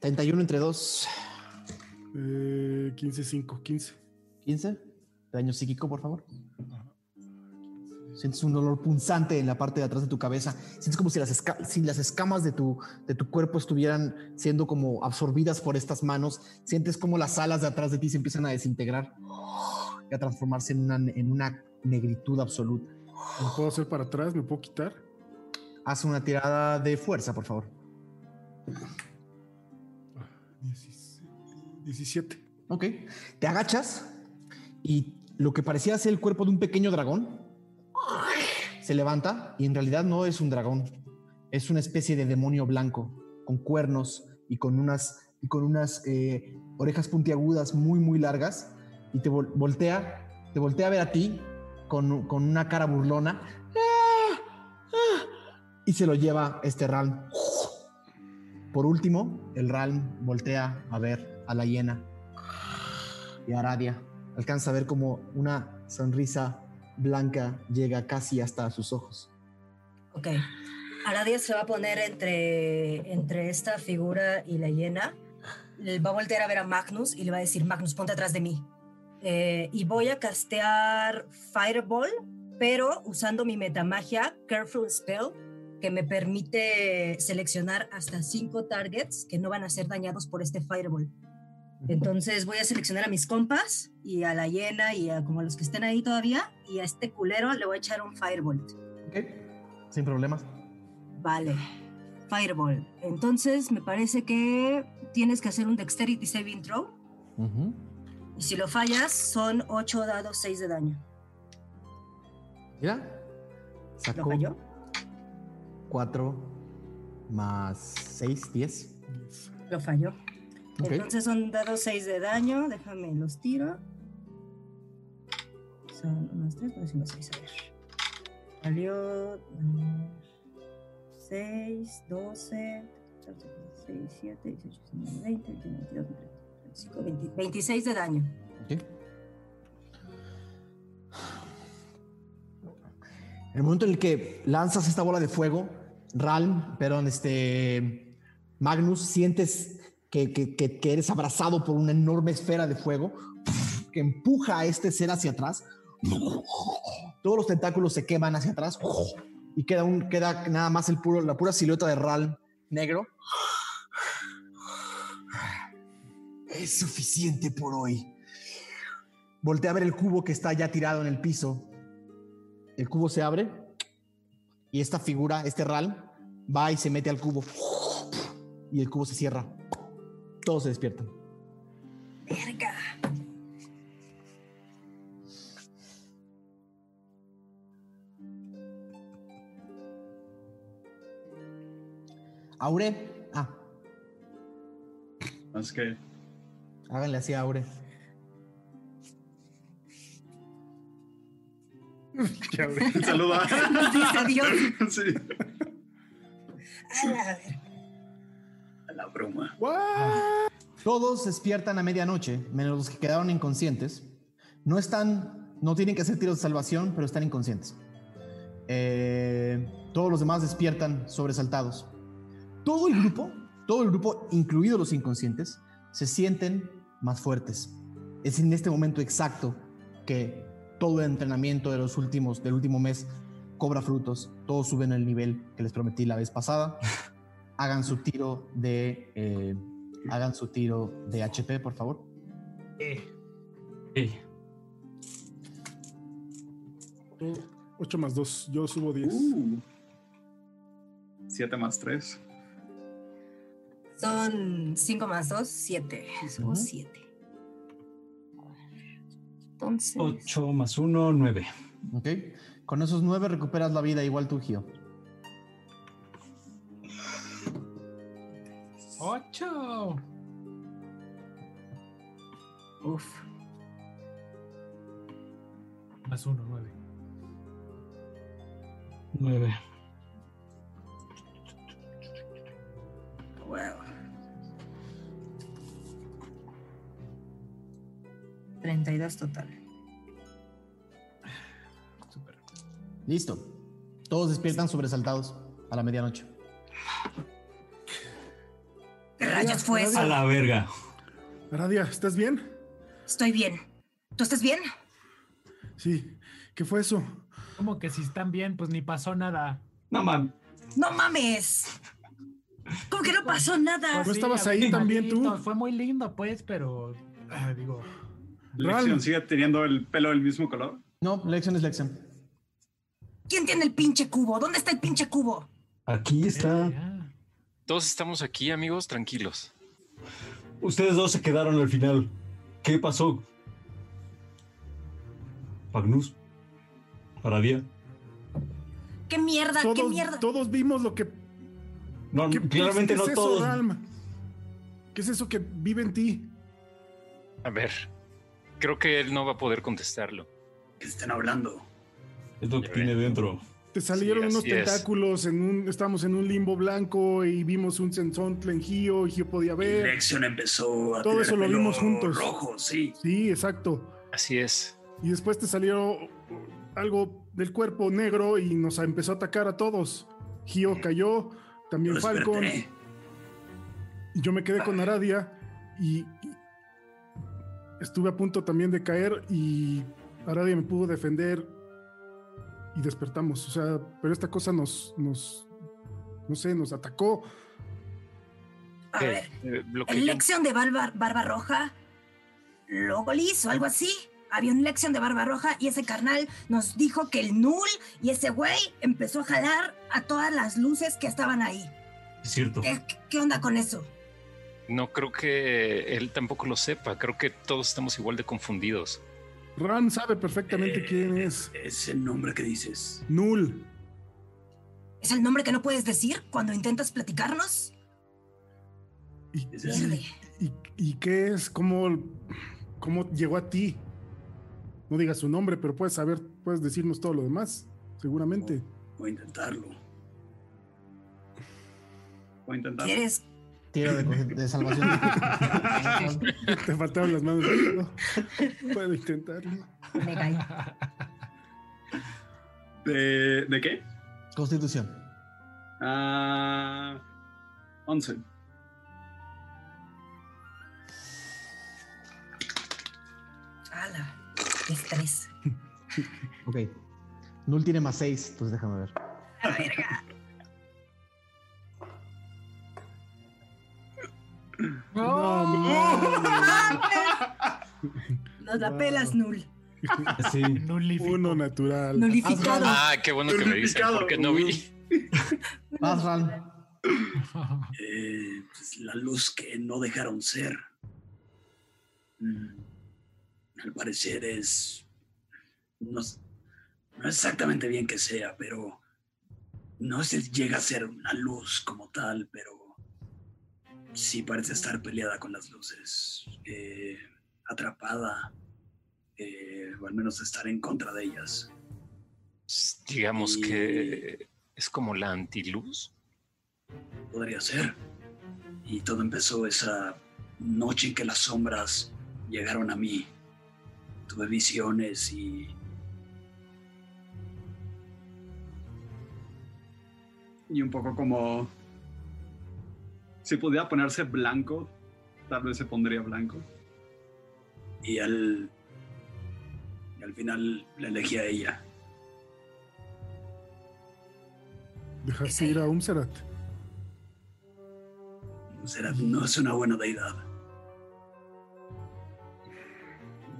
Speaker 1: ¿31 entre 2?
Speaker 7: Eh, 15, 5, 15.
Speaker 1: 15. Daño psíquico, por favor. Sientes un dolor punzante en la parte de atrás de tu cabeza. Sientes como si las, esca- si las escamas de tu, de tu cuerpo estuvieran siendo como absorbidas por estas manos. Sientes como las alas de atrás de ti se empiezan a desintegrar y a transformarse en una, en una negritud absoluta.
Speaker 7: ¿Me puedo hacer para atrás? ¿Me puedo quitar?
Speaker 1: Haz una tirada de fuerza, por favor.
Speaker 7: 17.
Speaker 1: Ok. Te agachas y lo que parecía ser el cuerpo de un pequeño dragón se levanta y en realidad no es un dragón. Es una especie de demonio blanco con cuernos y con unas, y con unas eh, orejas puntiagudas muy, muy largas y te voltea, te voltea a ver a ti con, con una cara burlona y se lo lleva este Ralm. Por último, el Ralm voltea a ver a la hiena y a Aradia. Alcanza a ver como una sonrisa blanca llega casi hasta sus ojos.
Speaker 4: Ok. Aradia se va a poner entre, entre esta figura y la hiena. Va a voltear a ver a Magnus y le va a decir, Magnus, ponte atrás de mí. Eh, y voy a castear Fireball, pero usando mi metamagia, Careful Spell, que me permite seleccionar hasta cinco targets que no van a ser dañados por este Fireball. Entonces voy a seleccionar a mis compas y a la hiena y a como a los que estén ahí todavía y a este culero le voy a echar un Fireball.
Speaker 1: Ok, sin problemas.
Speaker 4: Vale, Fireball. Entonces me parece que tienes que hacer un Dexterity Saving Throw. Y si lo fallas, son 8 dados, 6 de daño.
Speaker 1: Mira,
Speaker 4: ¿Lo falló?
Speaker 1: 4 más 6, 10.
Speaker 4: Lo falló. Entonces son dados 6 de daño. Déjame los tiro. Son unos 3, 4, 5, 6. A ver. Salió 6, 12, 16, 17, 18, 19, 20, 21, 22, 25, 20, 26 de daño.
Speaker 1: Okay. En el momento en el que lanzas esta bola de fuego, Ralm, perdón, este Magnus, sientes que, eres abrazado por una enorme esfera de fuego que empuja a este ser hacia atrás. Todos los tentáculos se queman hacia atrás y queda nada más el puro, la pura silueta de Ral negro. Es suficiente por hoy. Voltea a ver el cubo que está ya tirado en el piso. El cubo se abre y esta figura, este Ral, va y se mete al cubo. Y el cubo se cierra. Todos se despiertan.
Speaker 4: Verga.
Speaker 1: Aure. Ah.
Speaker 9: Es que.
Speaker 1: Háganle así a Aure.
Speaker 9: Saluda.
Speaker 4: Dice Dios.
Speaker 9: Sí.
Speaker 4: A la.
Speaker 9: La.
Speaker 1: Todos despiertan a medianoche, menos los que quedaron inconscientes. No están, no tienen que hacer tiros de salvación, pero están inconscientes. Eh, todos los demás despiertan sobresaltados. Todo el grupo, todo el grupo, incluidos los inconscientes, se sienten más fuertes. Es en este momento exacto que todo el entrenamiento de los últimos, del último mes cobra frutos. Todos suben el nivel que les prometí la vez pasada. Hagan su tiro de, eh, hagan su tiro de HP, por favor.
Speaker 3: Eh.
Speaker 8: Eh.
Speaker 7: 8 más 2, yo subo 10.
Speaker 9: 7 más 3.
Speaker 4: Son 5 más 2, 7. Subo 7. Entonces.
Speaker 8: 8 más 1, 9.
Speaker 1: Ok. Con esos 9 recuperas la vida igual tú, Gio.
Speaker 3: 8.
Speaker 4: Uf.
Speaker 3: Más 1, 9.
Speaker 8: 9.
Speaker 4: Wow. Treinta y dos total.
Speaker 3: Super.
Speaker 1: Listo. Todos despiertan sobresaltados a la medianoche.
Speaker 4: ¿Qué rayos fue eso?
Speaker 8: A la verga.
Speaker 7: Aradia, ¿estás bien?
Speaker 4: Estoy bien. ¿Tú estás bien?
Speaker 7: Sí. ¿Qué fue eso?
Speaker 3: Como que si están bien, pues ni pasó nada.
Speaker 8: No mames.
Speaker 4: ¡No mames! ¿Cómo que no pasó nada?
Speaker 7: ¿No estabas ahí también tú?
Speaker 3: Fue muy lindo, pues, pero. ah, digo.
Speaker 9: ¿Lexion sigue teniendo el pelo del mismo color?
Speaker 1: No, lección es lección.
Speaker 4: ¿Quién tiene el pinche cubo? ¿Dónde está el pinche cubo?
Speaker 8: Aquí está.
Speaker 5: Todos estamos aquí, amigos, tranquilos.
Speaker 8: Ustedes dos se quedaron al final. ¿Qué pasó? Magnus. Aradia.
Speaker 4: ¿Qué mierda? ¿Qué mierda?
Speaker 7: todos vimos lo que.
Speaker 8: No,
Speaker 7: ¿qué-
Speaker 8: claramente
Speaker 7: qué
Speaker 8: no
Speaker 7: es eso,
Speaker 8: todos.
Speaker 7: Ralm? ¿Qué es eso que vive en ti?
Speaker 5: A ver, creo que él no va a poder contestarlo.
Speaker 6: ¿Qué están hablando?
Speaker 8: Es lo que tiene dentro.
Speaker 7: Te salieron
Speaker 5: Sí,
Speaker 7: unos
Speaker 5: así es.
Speaker 7: tentáculos, en un, estábamos en un limbo blanco y vimos un sensontle en Gio y Gio podía ver.
Speaker 6: Lexion empezó a
Speaker 7: Todo
Speaker 6: tener
Speaker 7: eso lo vimos juntos.
Speaker 6: rojo, sí.
Speaker 7: Sí, exacto.
Speaker 5: Así es.
Speaker 7: Y después te salió algo del cuerpo negro y nos empezó a atacar a todos. Gio cayó, también
Speaker 6: Yo
Speaker 7: Falcon.
Speaker 6: desperté.
Speaker 7: Y yo me quedé con Aradia y, y estuve a punto también de caer y Aradia me pudo defender y despertamos. O sea, pero esta cosa nos, nos no sé, nos atacó.
Speaker 4: A
Speaker 5: ¿Qué?
Speaker 4: ver,
Speaker 5: Eh, lo que
Speaker 4: ¿el
Speaker 5: yo-
Speaker 4: lección de barba, barba roja? ¿Logolis o algo así? Había un lección de barba roja y ese carnal nos dijo que el null y ese güey empezó a jalar a todas las luces que estaban ahí.
Speaker 8: Es cierto.
Speaker 4: ¿Qué, qué onda con eso?
Speaker 5: no creo que él tampoco lo sepa. Creo que todos estamos igual de confundidos.
Speaker 7: Ran sabe perfectamente
Speaker 6: Eh,
Speaker 7: quién es.
Speaker 6: Es el nombre que dices.
Speaker 7: Null.
Speaker 4: ¿Es el nombre que no puedes decir cuando intentas platicarnos?
Speaker 7: ¿Y,
Speaker 6: Es
Speaker 7: y- y- y qué es? ¿Cómo, ¿Cómo llegó a ti? No digas su nombre, pero puedes saber, puedes decirnos todo lo demás, seguramente.
Speaker 6: Voy a intentarlo.
Speaker 9: Voy a intentar.
Speaker 4: ¿Quieres?
Speaker 1: Tiro de, de salvación.
Speaker 7: Te faltaron las manos. No, puedo intentarlo.
Speaker 4: Me cae.
Speaker 9: ¿De, ¿De qué?
Speaker 1: Constitución.
Speaker 9: Ah, 11.
Speaker 4: ¡Hala! ¡Qué estrés!
Speaker 1: Ok. Null tiene más 6, entonces déjame ver.
Speaker 4: ¡La verga!
Speaker 7: No, mames.
Speaker 4: Nos la pelas, Null.
Speaker 8: Sí.
Speaker 3: Nulifico.
Speaker 7: Uno natural.
Speaker 4: Nulificado.
Speaker 5: Ah, qué bueno que me dicen, porque no vi.
Speaker 6: Eh, pues, la luz que no dejaron ser. Mm, al parecer es. No, no exactamente bien que sea, pero. No se llega a ser una luz como tal, pero. Sí parece estar peleada con las luces. eh, atrapada. eh, o al menos estar en contra de ellas.
Speaker 5: Digamos
Speaker 6: Y-
Speaker 5: que es como la antiluz.
Speaker 6: podría ser. Y todo empezó esa noche en que las sombras llegaron a mí. Tuve visiones y
Speaker 9: Y un poco como. Si pudiera ponerse blanco, tal vez se pondría blanco.
Speaker 6: y al y al final la elegí a ella.
Speaker 7: Dejaste ir a Umserat.
Speaker 6: Será, no es una buena deidad.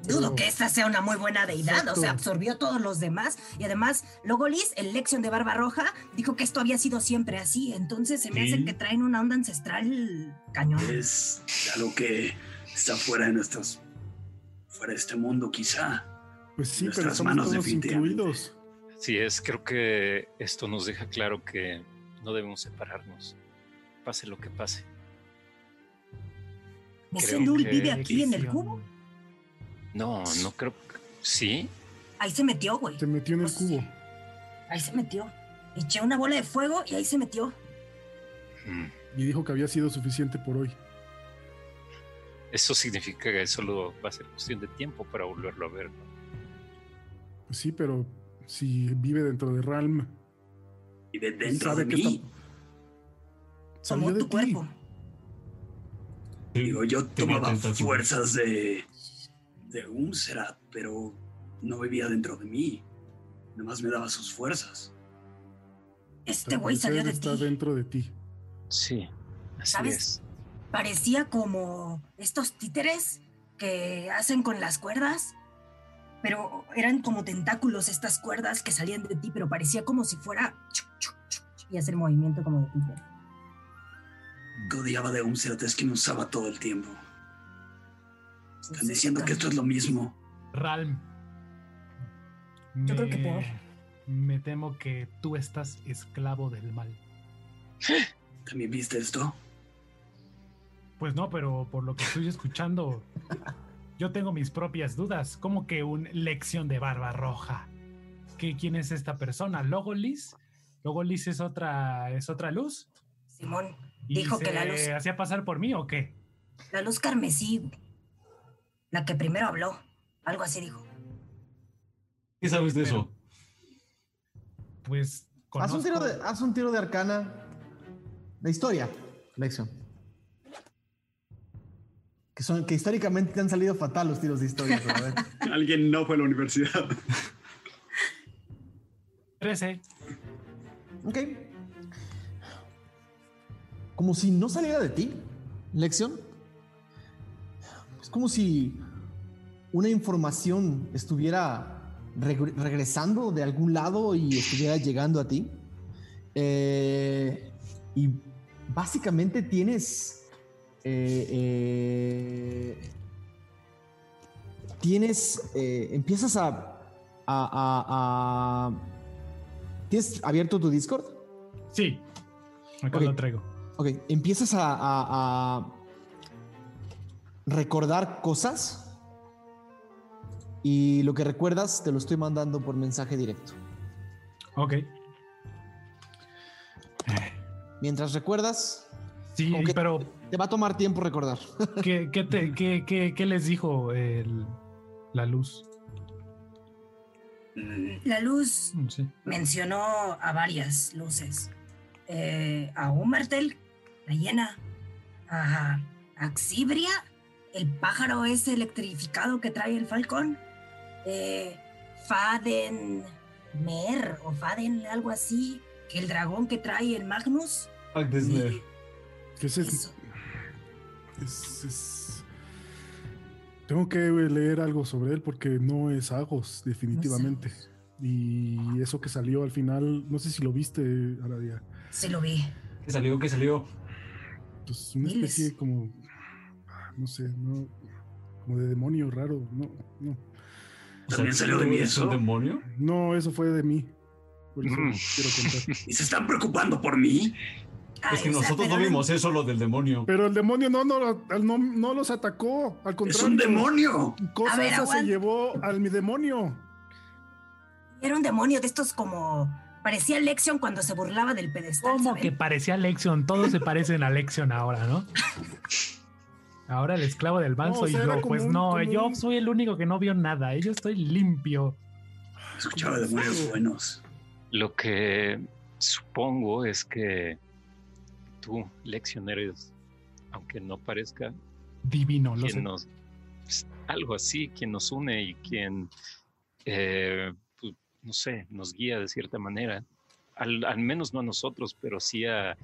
Speaker 4: Dudo que esta sea una muy buena deidad,
Speaker 7: Exacto.
Speaker 4: o sea, absorbió todos los demás. Y además, Logolis, el Lexion de Barba Roja, dijo que esto había sido siempre así. Entonces se me
Speaker 8: Sí.
Speaker 4: hace que traen una onda ancestral cañón.
Speaker 6: Es algo que está fuera de nuestros fuera de este mundo quizá.
Speaker 7: Pues sí, pero
Speaker 6: manos,
Speaker 7: todos incluidos.
Speaker 5: Así es, creo que esto nos deja claro que no debemos separarnos, pase lo que pase.
Speaker 4: ¿Ese
Speaker 5: creo
Speaker 4: Null
Speaker 5: que-
Speaker 4: vive aquí en el cubo?
Speaker 5: No, no creo. ¿Sí?
Speaker 4: Ahí se metió, güey.
Speaker 7: Se metió en el
Speaker 4: Pues,
Speaker 7: cubo.
Speaker 4: Ahí se metió. Eché una bola de fuego y ahí se metió.
Speaker 5: Mm.
Speaker 7: Y dijo que había sido suficiente por hoy.
Speaker 5: Eso significa que solo va a ser cuestión de tiempo para volverlo a ver. ¿no?
Speaker 7: Pues sí, pero si vive dentro de Ralm,
Speaker 6: Vive dentro
Speaker 7: sabe
Speaker 6: de
Speaker 7: que
Speaker 6: mí.
Speaker 4: Tomó
Speaker 7: de
Speaker 4: tu
Speaker 7: ti.
Speaker 4: cuerpo.
Speaker 6: Digo, yo tomaba fuerzas de de Umserat, pero no vivía dentro de mí. Nada más me daba sus fuerzas.
Speaker 4: Este güey salió de
Speaker 7: está
Speaker 4: ti.
Speaker 7: dentro de ti.
Speaker 5: Sí, así
Speaker 4: ¿Sabes?
Speaker 5: es.
Speaker 4: Parecía como estos títeres que hacen con las cuerdas. pero eran como tentáculos estas cuerdas que salían de ti, pero parecía como si fuera y hacer movimiento como de tipo.
Speaker 6: Odiaba de un es que me usaba todo el tiempo. Están diciendo que esto es lo mismo.
Speaker 3: Ralm.
Speaker 4: Yo creo que peor.
Speaker 3: Me temo que tú estás esclavo del mal.
Speaker 6: ¿También viste esto?
Speaker 3: Pues no, pero por lo que estoy escuchando, yo tengo mis propias dudas. ¿Cómo que un lección de barba roja? ¿Qué, ¿Quién es esta persona? ¿Logolis? ¿Logolis es otra, es otra luz?
Speaker 4: Simón dijo que la luz.
Speaker 3: ¿Hacía pasar por mí o qué?
Speaker 4: La luz carmesí. La que primero habló. Algo así dijo.
Speaker 8: ¿Qué sabes de eso?
Speaker 3: Pues.
Speaker 1: Haz un, tiro de, haz un tiro de arcana. De historia, lección. Que, son, que históricamente te han salido fatal los tiros de historia.
Speaker 9: Alguien no fue a la universidad.
Speaker 3: 13.
Speaker 1: Ok. Como si no saliera de ti, lección. Es como si una información estuviera regresando de algún lado y estuviera llegando a ti. Eh, y básicamente tienes... Eh, eh, tienes... empiezas a, a, ¿Tienes abierto tu Discord?
Speaker 3: Sí. Acá lo traigo.
Speaker 1: Ok, empiezas a recordar cosas y lo que recuerdas te lo estoy mandando por mensaje directo.
Speaker 3: Ok.
Speaker 1: Mientras recuerdas.
Speaker 3: Sí, pero.
Speaker 1: Te va a tomar tiempo recordar.
Speaker 3: ¿Qué, qué, les dijo la luz?
Speaker 4: La luz mm, mencionó a varias luces. Eh, a Humertel, la hiena, a Axibria, el pájaro ese electrificado que trae el falcón, eh, Faden Mer o Faden, algo así, que el dragón que trae el Magnus.
Speaker 7: ¿Qué es eso? Es, Tengo que leer algo sobre él porque no es Agos, definitivamente. y eso que salió al final, no sé si lo viste, Aradia.
Speaker 4: Sí, lo vi.
Speaker 8: ¿Qué salió? ¿Qué salió?
Speaker 7: Pues una especie como. No sé, no. Como de demonio raro, no, no.
Speaker 6: ¿También salió de mí eso?
Speaker 8: demonio?
Speaker 7: No, eso fue de mí. Por eso
Speaker 6: mm. quiero contar. ¿Y se están preocupando por mí?
Speaker 8: es que nosotros no vimos eso, lo del demonio.
Speaker 7: Pero el demonio no, no, no, los atacó. Al contrario.
Speaker 6: ¡Es un demonio!
Speaker 7: Cosa se llevó al mi demonio.
Speaker 4: Era un demonio de estos como. Parecía Lexion cuando se burlaba del pedestal.
Speaker 3: ¿Cómo que parecía Lexion? Todos se parecen a Lexion ahora, ¿no? Ahora el esclavo del mal soy yo. Pues no, yo soy el único que no vio nada. ¿eh? Yo estoy limpio.
Speaker 6: Escuchaba demonios buenos.
Speaker 5: Lo que supongo es que tú, leccionero, aunque no parezca
Speaker 3: divino, lo
Speaker 5: Nos, pues, algo así, quien nos une y quien, eh, pues, no sé, nos guía de cierta manera. al, menos no a nosotros, pero sí a,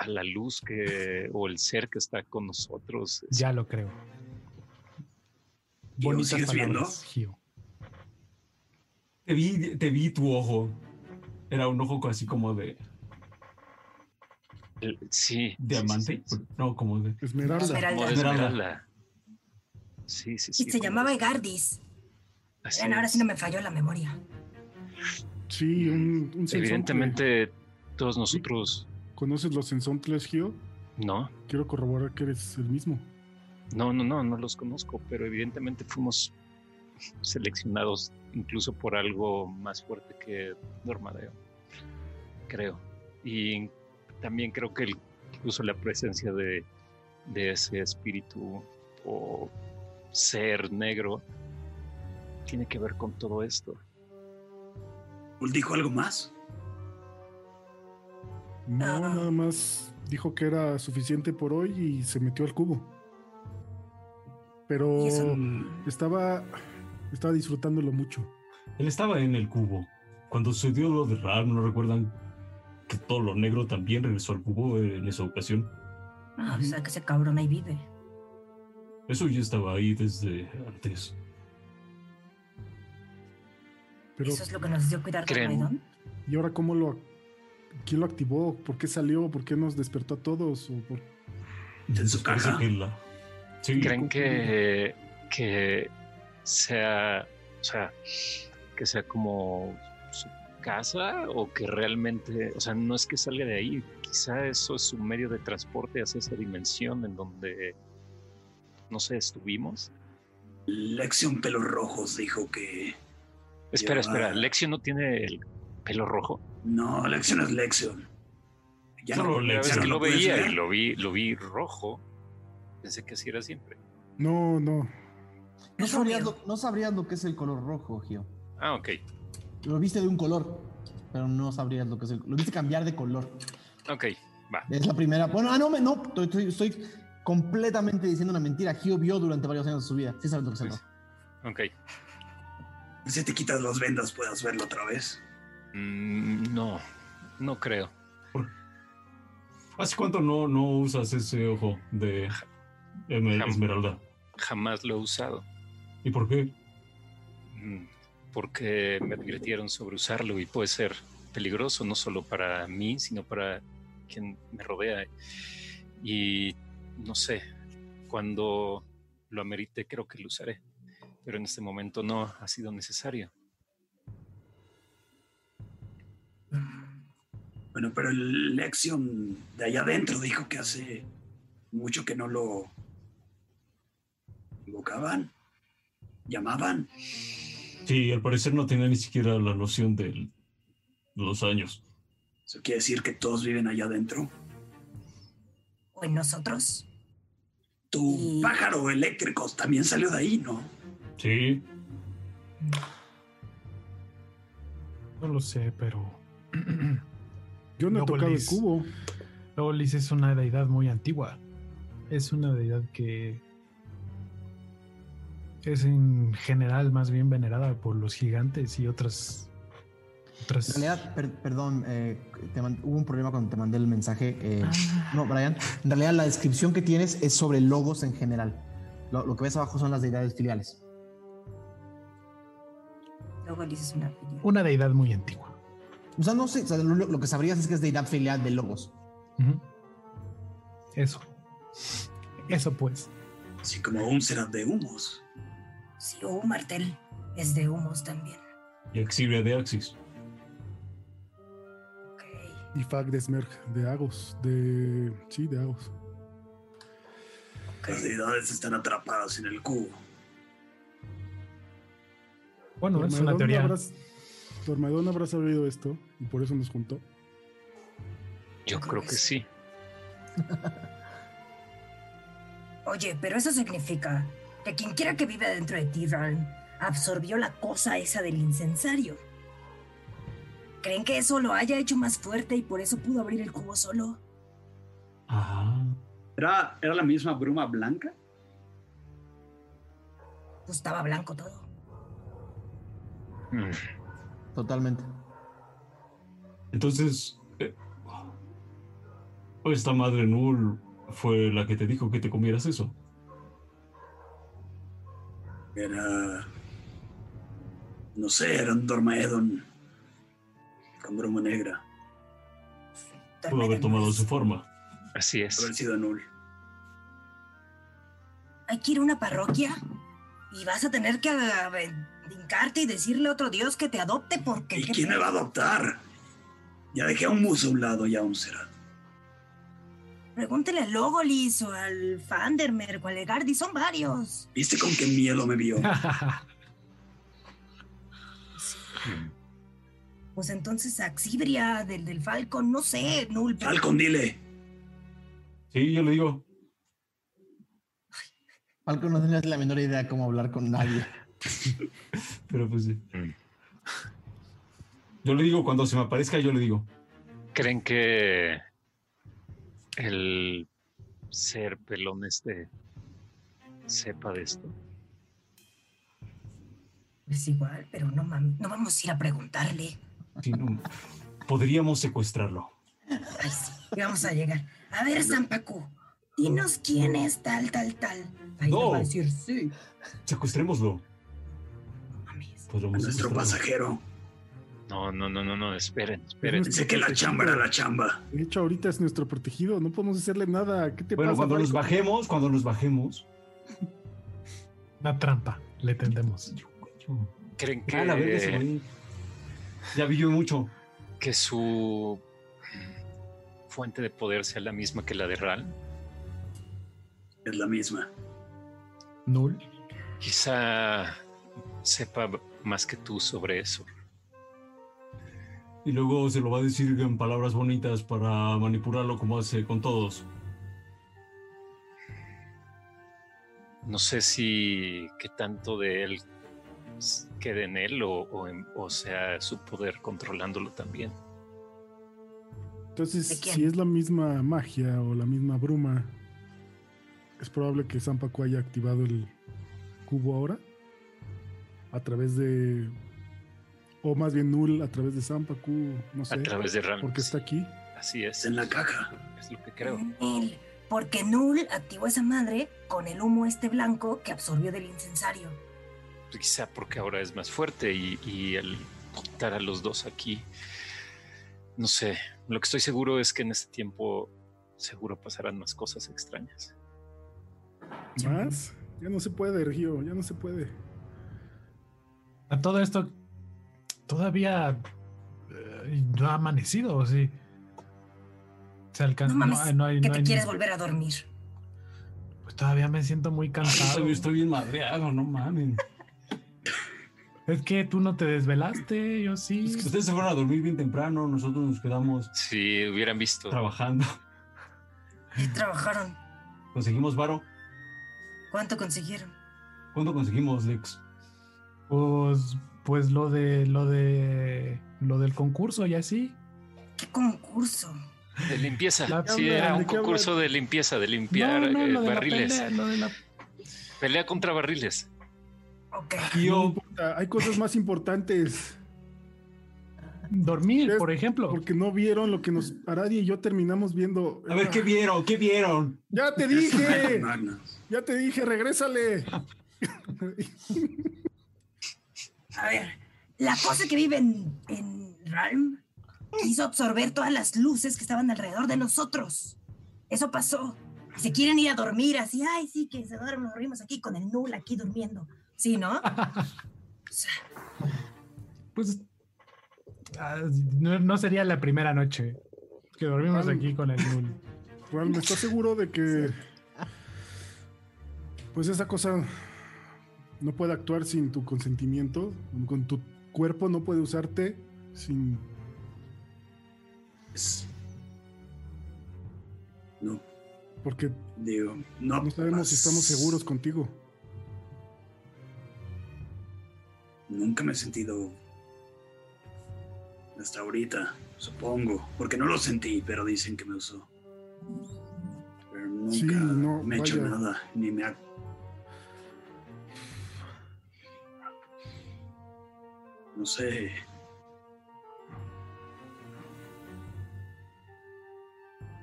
Speaker 5: a la luz que o el ser que está con nosotros.
Speaker 3: Ya lo creo.
Speaker 6: Bonitas palabras,
Speaker 8: Gio. Te vi, te vi tu ojo. Era un ojo así como de.
Speaker 5: sí.
Speaker 8: ¿Diamante? No, como de.
Speaker 7: Esmeralda.
Speaker 5: Esmeralda. Esmeralda. Sí, sí, sí.
Speaker 4: Y se llamaba Egardis. ahora sí no me falló la memoria.
Speaker 7: Sí, un, un
Speaker 5: Evidentemente, todos nosotros
Speaker 7: ¿Conoces los Sensontles, Gio?
Speaker 5: No.
Speaker 7: Quiero corroborar que eres el mismo.
Speaker 5: No, no, no, no los conozco, pero evidentemente fuimos seleccionados incluso por algo más fuerte que Normadeo, creo. Y también creo que incluso la presencia de, de ese espíritu o ser negro tiene que ver con todo esto.
Speaker 6: ¿Dijo algo más?
Speaker 7: No, ah. nada más dijo que era suficiente por hoy y se metió al cubo. Pero estaba, estaba disfrutándolo mucho.
Speaker 8: Él estaba en el cubo. Cuando sucedió lo de Ram, ¿no recuerdan que todo lo negro también regresó al cubo en esa ocasión?
Speaker 4: Ah, o sea que ese cabrón ahí vive.
Speaker 8: Eso ya estaba ahí desde antes.
Speaker 4: ¿Eso es lo que nos dio cuidar
Speaker 7: de ¿Y ahora cómo lo... ¿Quién lo activó? ¿Por qué salió? ¿Por qué nos despertó a todos? ¿O
Speaker 6: En su casa.
Speaker 5: ¿Creen que, que sea, o sea, que sea como su casa o que realmente, o sea, no es que salga de ahí, quizá eso es su medio de transporte hacia esa dimensión en donde, no sé, estuvimos.
Speaker 6: Lexion Pelos Rojos dijo que...
Speaker 5: Espera, espera, ¿Lexion no tiene el pelo rojo?
Speaker 6: No, Lexion es Lexion.
Speaker 5: Ya no, la vez que lo veía y lo vi, lo vi rojo, pensé que así era siempre.
Speaker 7: No, no.
Speaker 1: No sabrías, lo, no sabrías lo que es el color rojo, Gio.
Speaker 5: Ah, ok.
Speaker 1: Lo viste de un color, pero no sabrías lo que es el Lo viste cambiar de color.
Speaker 5: Ok, va.
Speaker 1: Es la primera. Bueno, ah, no, no, estoy, estoy, completamente diciendo una mentira. Gio vio durante varios años de su vida. Sí sabes lo que es el rojo.
Speaker 5: Ok.
Speaker 6: Si te quitas las vendas, puedas verlo otra vez.
Speaker 5: Mm, no, no creo.
Speaker 8: ¿Hace cuánto no, no usas ese ojo de Esmeralda?
Speaker 5: Jamás lo he usado.
Speaker 8: ¿Y por qué?
Speaker 5: Mm, porque me advirtieron sobre usarlo y puede ser peligroso no solo para mí, sino para quien me rodea. Y no sé, cuando lo amerite creo que lo usaré, pero en este momento no ha sido necesario.
Speaker 6: Bueno, pero el Lexion de allá adentro dijo que hace mucho que no lo invocaban, llamaban.
Speaker 8: Sí, al parecer no tenía ni siquiera la noción de los años.
Speaker 6: ¿Eso quiere decir que todos viven allá adentro?
Speaker 4: ¿O en nosotros?
Speaker 6: Tu pájaro eléctrico también salió de ahí, ¿no?
Speaker 8: Sí.
Speaker 3: No lo sé, pero.
Speaker 7: Yo no he tocado el cubo.
Speaker 3: Logolis es una deidad muy antigua. Es una deidad que es en general más bien venerada por los gigantes y otras.
Speaker 1: otras... En realidad, perdón, eh, hubo un problema cuando te mandé el mensaje. Eh, ah. No, Brian, en realidad la descripción que tienes es sobre logos en general. Lo, que ves abajo son las deidades filiales.
Speaker 4: Logolis es una
Speaker 3: filial. Una deidad muy antigua.
Speaker 1: O sea, no sé, lo, que sabrías es que es deidad filial de logos.
Speaker 3: Eso. Eso pues.
Speaker 6: Así como un será de humos.
Speaker 4: Sí, un martel es de humos también.
Speaker 8: Y Exibria de Axis.
Speaker 4: Ok.
Speaker 7: Y Fag de Smerg de Agos. De. Sí, de Agos.
Speaker 6: Las deidades están atrapadas en el cubo.
Speaker 3: Bueno, es una teoría.
Speaker 7: Habrás, Tormedón habrá sabido esto y por eso nos juntó.
Speaker 5: Yo creo que sí.
Speaker 4: Oye, pero eso significa que quien quiera que vive dentro de Tirran absorbió la cosa esa del incensario. ¿Creen que eso lo haya hecho más fuerte y por eso pudo abrir el cubo solo?
Speaker 8: Ajá.
Speaker 9: ¿Era, ¿Era la misma bruma blanca?
Speaker 4: Pues estaba blanco todo.
Speaker 1: Mm. Totalmente.
Speaker 8: Entonces, eh, esta madre Null fue la que te dijo que te comieras eso.
Speaker 6: Era. No sé, era un Dormaedon con broma negra.
Speaker 8: Pudo haber tomado su forma.
Speaker 5: Así es.
Speaker 6: Haber sido Null.
Speaker 4: Hay que ir a una parroquia y vas a tener que brincarte y decirle a otro dios que te adopte porque...
Speaker 6: ¿Y quién me va a adoptar? Ya dejé a un muso a un lado y a un será.
Speaker 4: Pregúntele al Logolis o al Fandermer o al Egardi, son varios.
Speaker 6: ¿Viste con qué miedo me vio?
Speaker 4: Pues entonces Axibria, del, del Falcon, no sé, Null.
Speaker 6: Falcon, dile.
Speaker 8: Sí, yo le digo.
Speaker 1: Falcon no tenías la menor idea cómo hablar con nadie.
Speaker 8: Pero pues sí. Mm. Yo le digo, cuando se me aparezca, yo le digo.
Speaker 5: ¿Creen que el ser pelón este sepa de esto?
Speaker 4: Es igual, pero no, no vamos a ir a preguntarle.
Speaker 8: podríamos secuestrarlo.
Speaker 4: Ay, sí, vamos a llegar. A ver, Zampacu, dinos quién es tal, tal, tal.
Speaker 8: Ahí no. va a decir sí. Secuestrémoslo.
Speaker 6: Nuestro pasajero.
Speaker 5: No, no, no, no, no, esperen, esperen.
Speaker 6: Pensé que la chamba era la chamba.
Speaker 7: De hecho, ahorita es nuestro protegido, no podemos hacerle nada. ¿Qué te
Speaker 8: Bueno,
Speaker 7: pasa?
Speaker 8: cuando nos bajemos, cuando nos bajemos.
Speaker 3: Una trampa, le tendemos.
Speaker 5: ¿Creen
Speaker 8: Ah,
Speaker 5: que,
Speaker 8: güey. Ya vi yo mucho.
Speaker 5: que su fuente de poder sea la misma que la de Ral?
Speaker 6: Es la misma.
Speaker 3: Null.
Speaker 5: Quizá sepa más que tú sobre eso.
Speaker 8: Y luego se lo va a decir en palabras bonitas para manipularlo como hace con todos.
Speaker 5: No sé si qué tanto de él quede en él o, o en- o sea su poder controlándolo también.
Speaker 7: Entonces, si es la misma magia o la misma bruma, es probable que Zampacu haya activado el cubo ahora. A través de. O más bien Null a través de Zampacu, no sé.
Speaker 5: A través de Ral.
Speaker 7: Porque está aquí.
Speaker 5: Así es.
Speaker 6: En la caja.
Speaker 5: Es lo que creo.
Speaker 4: Null, porque Null activó esa madre con el humo este blanco que absorbió del incensario.
Speaker 5: Quizá porque ahora es más fuerte y, y al quitar a los dos aquí, no sé. Lo que estoy seguro es que en este tiempo seguro pasarán más cosas extrañas.
Speaker 7: ¿Más? Ya no se puede, Regio, ya no se puede.
Speaker 3: A todo esto todavía eh, no ha amanecido, ¿o sí? Se alcanza.
Speaker 4: No mames,
Speaker 3: hay- no hay-
Speaker 4: que
Speaker 3: no
Speaker 4: te
Speaker 3: hay-
Speaker 4: quieres volver a dormir.
Speaker 3: Pues todavía me siento muy cansado.
Speaker 8: Estoy bien madreado, no mames.
Speaker 3: Es que tú no te desvelaste, yo sí.
Speaker 8: Es que ustedes se fueron a dormir bien temprano, nosotros nos quedamos
Speaker 5: Si hubieran visto.
Speaker 8: trabajando.
Speaker 4: Y trabajaron.
Speaker 8: Conseguimos varo.
Speaker 4: ¿Cuánto consiguieron?
Speaker 8: ¿Cuánto conseguimos, Lex?
Speaker 3: Pues, pues lo de lo de lo del concurso y así.
Speaker 4: ¿Qué concurso?
Speaker 5: De limpieza.
Speaker 3: La-
Speaker 5: sí,
Speaker 7: ¿De
Speaker 5: era un concurso de limpieza, de limpiar
Speaker 3: no, no,
Speaker 5: eh,
Speaker 3: lo de la
Speaker 5: barriles.
Speaker 3: pelea, lo de la-
Speaker 5: Pelea contra barriles.
Speaker 4: Ok.
Speaker 7: No importa, hay cosas más importantes.
Speaker 3: dormir, por ejemplo.
Speaker 7: Porque no vieron lo que nos Aradi y yo terminamos viendo.
Speaker 8: a ver, ¿qué vieron? ¿Qué vieron?
Speaker 7: Ya te dije, ya te dije, regrésale.
Speaker 4: A ver, la cosa que vive en, en Ralm quiso absorber todas las luces que estaban alrededor de nosotros. Eso pasó. Y se quieren ir a dormir así, ay, sí, que se duermen, nos dormimos aquí con el Null aquí durmiendo. Sí, ¿no?
Speaker 3: Pues ah, no, no sería la primera noche que dormimos aquí con el Null.
Speaker 7: Juan, ¿me estás seguro de que pues esa cosa no puede actuar sin tu consentimiento? Con tu cuerpo no puede usarte sin
Speaker 6: No,
Speaker 7: porque
Speaker 6: digo, no.
Speaker 7: no sabemos si estamos seguros contigo.
Speaker 6: Nunca me he sentido. Hasta ahorita, supongo. Porque no lo sentí, pero dicen que me usó. Pero nunca
Speaker 7: Sí, no,
Speaker 6: me he hecho nada, ni me ha. No sé.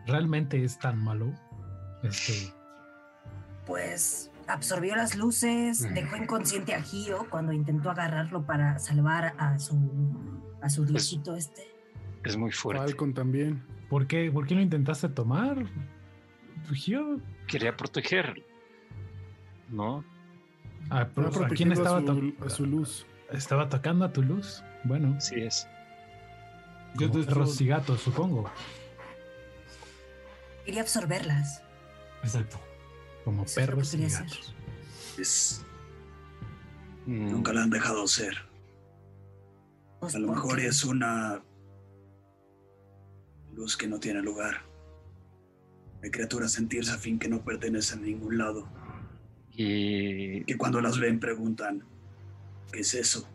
Speaker 3: ¿Realmente es tan malo? Este,
Speaker 4: pues absorbió las luces, dejó inconsciente a Gio cuando intentó agarrarlo para salvar a su, a su diosito este.
Speaker 5: Es muy fuerte.
Speaker 7: Falcon también.
Speaker 3: ¿por, qué, ¿Por qué lo intentaste tomar? Gio?
Speaker 5: Quería proteger. ¿No?
Speaker 3: Ah, pero, ¿A quién estaba,
Speaker 7: a su, a su luz.
Speaker 3: Estaba tocando a tu luz? Bueno,
Speaker 5: Así es.
Speaker 8: Yo te
Speaker 3: perros y gatos, supongo.
Speaker 4: Quería absorberlas.
Speaker 8: Exacto.
Speaker 3: Como
Speaker 4: Eso que
Speaker 3: perros y gatos.
Speaker 6: Es,
Speaker 5: Mm,
Speaker 6: nunca la han dejado ser.
Speaker 4: Pues
Speaker 6: A lo mejor es una luz que no tiene lugar. Hay criaturas sentirse a fin que no pertenecen a ningún lado.
Speaker 5: Y
Speaker 6: Que cuando las ven preguntan, ¿qué es eso?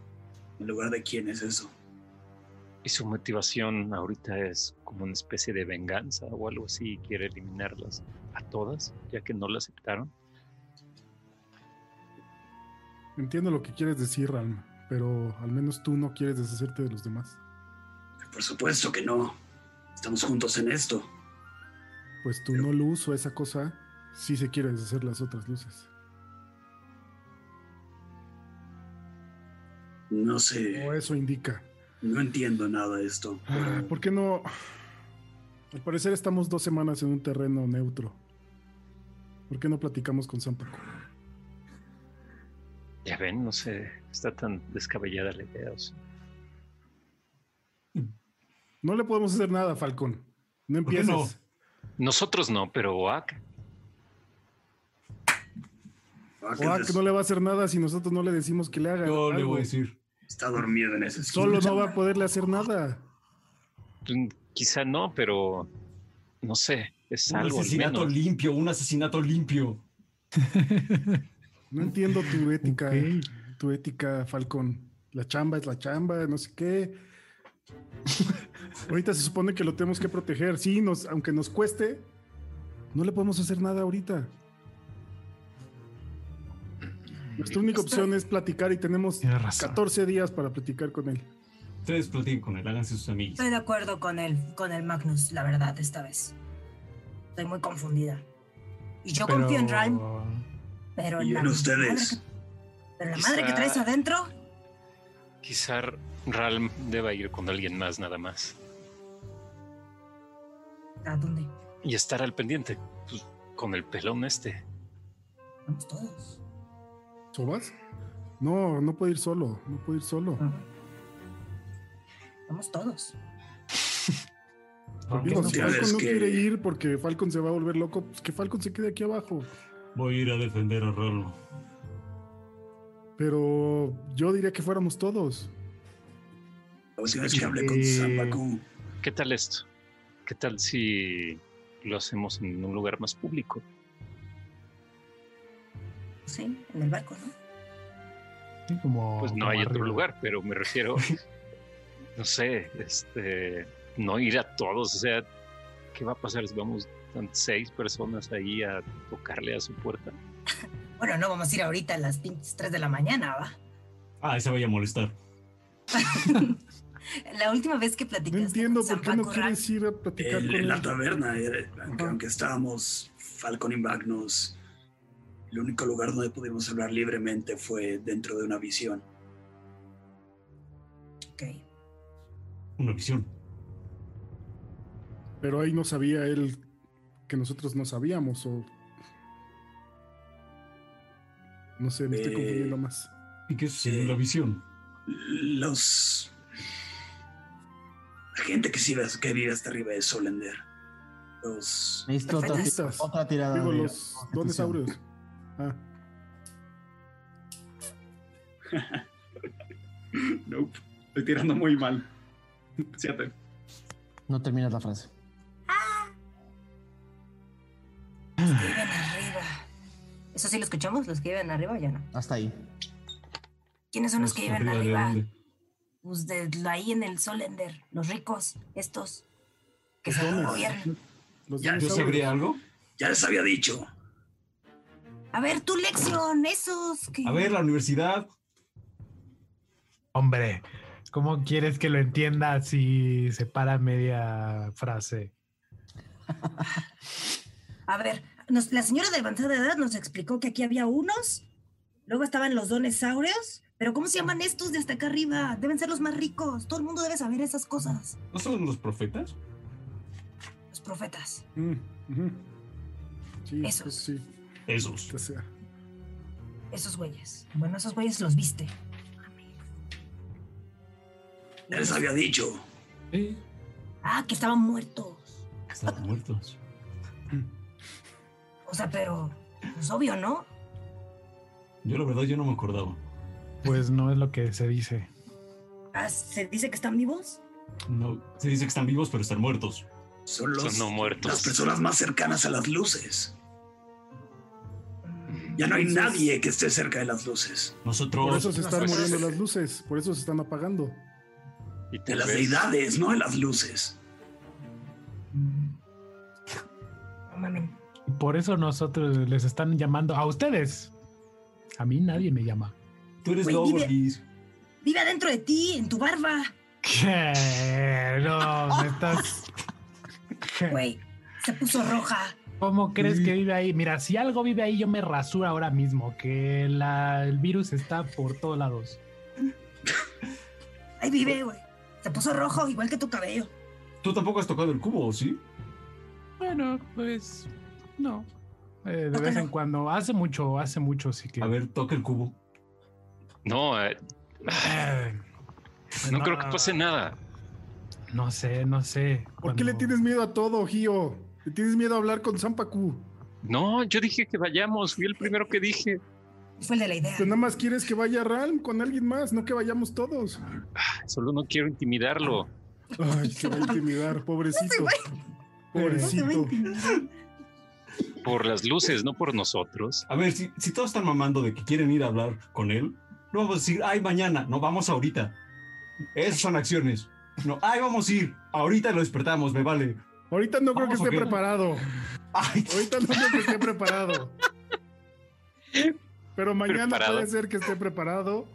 Speaker 6: En lugar de quién es eso.
Speaker 5: Y su motivación ahorita es como una especie de venganza o algo así. Quiere eliminarlas a todas, ya que no la aceptaron.
Speaker 7: Entiendo lo que quieres decir, Ralm, pero al menos tú no quieres deshacerte de los demás.
Speaker 6: Por supuesto que no. Estamos juntos en esto.
Speaker 7: Pues tu no luz o esa cosa sí se quiere deshacer las otras luces.
Speaker 6: No sé.
Speaker 7: O eso indica.
Speaker 6: No entiendo nada de esto.
Speaker 7: Ah, ¿Por qué no? Al parecer estamos dos semanas en un terreno neutro. ¿Por qué no platicamos con San Paco?
Speaker 5: Ya ven, no sé, está tan descabellada la idea.
Speaker 7: No le podemos hacer nada, Falcón. No empieces.
Speaker 8: no?
Speaker 5: Nosotros no, pero Oak.
Speaker 7: Oak no le va a hacer nada si nosotros no le decimos que le haga.
Speaker 8: Yo le voy a decir.
Speaker 6: Está dormido en ese
Speaker 7: Solo no va a poderle hacer nada.
Speaker 5: Mm, Quizá no, pero no sé, es
Speaker 8: Un
Speaker 5: algo. al
Speaker 8: asesinato
Speaker 5: menos.
Speaker 8: limpio, un asesinato limpio.
Speaker 7: No entiendo tu ética, tu ética, Falcón. La chamba es la chamba, no sé qué. ahorita se supone que lo tenemos que proteger. Sí, nos, aunque nos cueste, no le podemos hacer nada ahorita. Nuestra única opción es platicar y tenemos
Speaker 3: Tienes razón.
Speaker 7: 14 días para platicar con él.
Speaker 8: Ustedes platiquen con él, háganse sus amigos.
Speaker 4: Estoy de acuerdo con el, con el Magnus, la verdad, esta vez. Estoy muy confundida. Y yo confío en Rhyme, pero
Speaker 6: Y
Speaker 4: la
Speaker 6: en ustedes.
Speaker 4: madre que- pero la madre que traes adentro,
Speaker 5: Quizá Ralm deba ir con alguien más nada más.
Speaker 4: ¿a dónde?
Speaker 5: Y estar al pendiente pues, con el pelón este.
Speaker 4: Vamos todos.
Speaker 7: ¿Sobas? No, no puede ir solo. No puede ir solo.
Speaker 4: Vamos todos.
Speaker 7: Digo, si Falcon no
Speaker 6: que-
Speaker 7: quiere ir porque Falcon se va a volver loco, pues que Falcon se quede aquí abajo.
Speaker 8: Voy a ir a defender a Rolo.
Speaker 7: Pero yo diría que fuéramos todos.
Speaker 6: La última vez que hablé con San Paco,
Speaker 5: ¿Qué tal esto? ¿Qué tal si lo hacemos en un lugar más público?
Speaker 4: Sí, en el barco, ¿no?
Speaker 3: Sí, como,
Speaker 5: Pues no
Speaker 3: como
Speaker 5: hay otro lugar, pero me refiero, no sé, este, no ir a todos. O sea, ¿qué va a pasar si vamos seis personas ahí a tocarle a su puerta?
Speaker 4: Bueno, no vamos a ir ahorita a las pinches 3 de la mañana, ¿va?
Speaker 8: Ah, ese vaya a molestar.
Speaker 4: La última vez que
Speaker 7: No
Speaker 4: platicaste
Speaker 7: entiendo
Speaker 4: con San
Speaker 7: por qué no
Speaker 4: Paco,
Speaker 7: quieres ir a platicar
Speaker 6: el-
Speaker 7: con
Speaker 6: en la taberna, eh, aunque, aunque estábamos Falcon y Magnus, el único lugar donde pudimos hablar libremente fue dentro de una visión.
Speaker 4: ok.
Speaker 8: Una visión.
Speaker 7: Pero ahí no sabía él que nosotros no sabíamos o... No sé, me estoy
Speaker 6: Eh,
Speaker 7: confundiendo más.
Speaker 8: ¿Y qué
Speaker 6: Sí.
Speaker 8: en la visión?
Speaker 6: Los... La gente que, sí, que vive hasta arriba de Solender. Los...
Speaker 1: Necesito otra, otra tirada.
Speaker 7: Digo,
Speaker 1: de
Speaker 7: los. Ah,
Speaker 9: Nope. Estoy tirando muy mal. Siete.
Speaker 1: No terminas la frase.
Speaker 4: Los que viven arriba. ¿Eso sí lo escuchamos? ¿Los que viven arriba ya no?
Speaker 1: Hasta ahí.
Speaker 4: ¿Quiénes son los que viven
Speaker 8: ¿arriba
Speaker 4: arriba? Pues de ahí en el Solender, los ricos, estos, que
Speaker 7: Los
Speaker 4: se gobiernan.
Speaker 6: Ya,
Speaker 8: ¿Yo
Speaker 7: donesaurios.
Speaker 8: sabría algo?
Speaker 6: Ya les había dicho.
Speaker 4: A ver, tu lección, esos que...
Speaker 8: A ver, la universidad.
Speaker 3: Hombre, ¿cómo quieres que lo entienda si se para media frase?
Speaker 4: A ver, nos- la señora de avanzada edad nos explicó que aquí había unos, luego estaban los donesaurios, pero ¿cómo se llaman estos de hasta acá arriba? Deben ser los más ricos, todo el mundo debe saber esas cosas.
Speaker 8: ¿No son los profetas?
Speaker 4: Los profetas.
Speaker 7: Mm. Sí,
Speaker 4: Esos.
Speaker 7: que sí,
Speaker 8: Esos.
Speaker 7: que sea.
Speaker 4: Esos güeyes. Bueno, esos güeyes los viste.
Speaker 6: Ya les había dicho.
Speaker 8: Sí.
Speaker 4: Ah, que estaban muertos.
Speaker 8: Están muertos.
Speaker 4: O sea, pero es obvio, ¿no?
Speaker 8: Yo la verdad yo no me acordaba.
Speaker 3: Pues no es lo que se dice.
Speaker 4: Ah, ¿Se dice que están vivos?
Speaker 8: No, se dice que están vivos pero están muertos.
Speaker 6: Son los,
Speaker 5: Son no muertos.
Speaker 6: las personas más cercanas a las luces. Ya no hay nadie que esté cerca de las luces.
Speaker 8: Nosotros...
Speaker 7: Por eso se están
Speaker 5: Pues-
Speaker 7: muriendo las luces, por eso se están apagando.
Speaker 5: Y
Speaker 6: De las deidades, no de las luces.
Speaker 3: Por eso nosotros les están llamando a ustedes. A mí nadie me llama.
Speaker 8: Tú eres lobo,
Speaker 4: vive-
Speaker 8: Liz.
Speaker 4: Vive adentro de ti, en tu barba.
Speaker 3: ¿Qué? No, me estás.
Speaker 4: Güey, se puso roja.
Speaker 3: ¿Cómo crees que vive ahí? Mira, si algo vive ahí, yo me rasuro ahora mismo. Que la- el virus está por todos lados.
Speaker 4: Ahí vive, güey. Se puso rojo, igual que tu cabello.
Speaker 8: ¿Tú tampoco has tocado el cubo, sí?
Speaker 3: Bueno, pues no. Eh, de vez en cuando. Hace mucho, hace mucho, sí que.
Speaker 8: A ver, toca el cubo.
Speaker 5: No, eh,
Speaker 3: Eh,
Speaker 5: no creo que pase nada.
Speaker 3: No sé, no sé.
Speaker 7: ¿Por qué le tienes miedo a todo, Gio? ¿Le tienes miedo a hablar con Zampacu?
Speaker 5: No, yo dije que vayamos, fui el primero que dije.
Speaker 4: Fue el de la idea.
Speaker 7: Que nada más quieres que vaya Ralm con alguien más, no que vayamos todos.
Speaker 5: Solo no quiero intimidarlo.
Speaker 7: Ay, se va a intimidar, pobrecito. Pobrecito.
Speaker 5: Por las luces, no por nosotros.
Speaker 8: A ver, si, si todos están mamando de que quieren ir a hablar con él, no vamos a decir, ay, mañana, no, vamos ahorita. Esas son acciones. No, ay, vamos a ir, ahorita lo despertamos, me vale.
Speaker 7: Ahorita no creo que esté preparado.
Speaker 8: Ay,
Speaker 7: Ahorita no creo que esté preparado. Pero mañana
Speaker 5: Preparado.
Speaker 7: puede ser que esté preparado.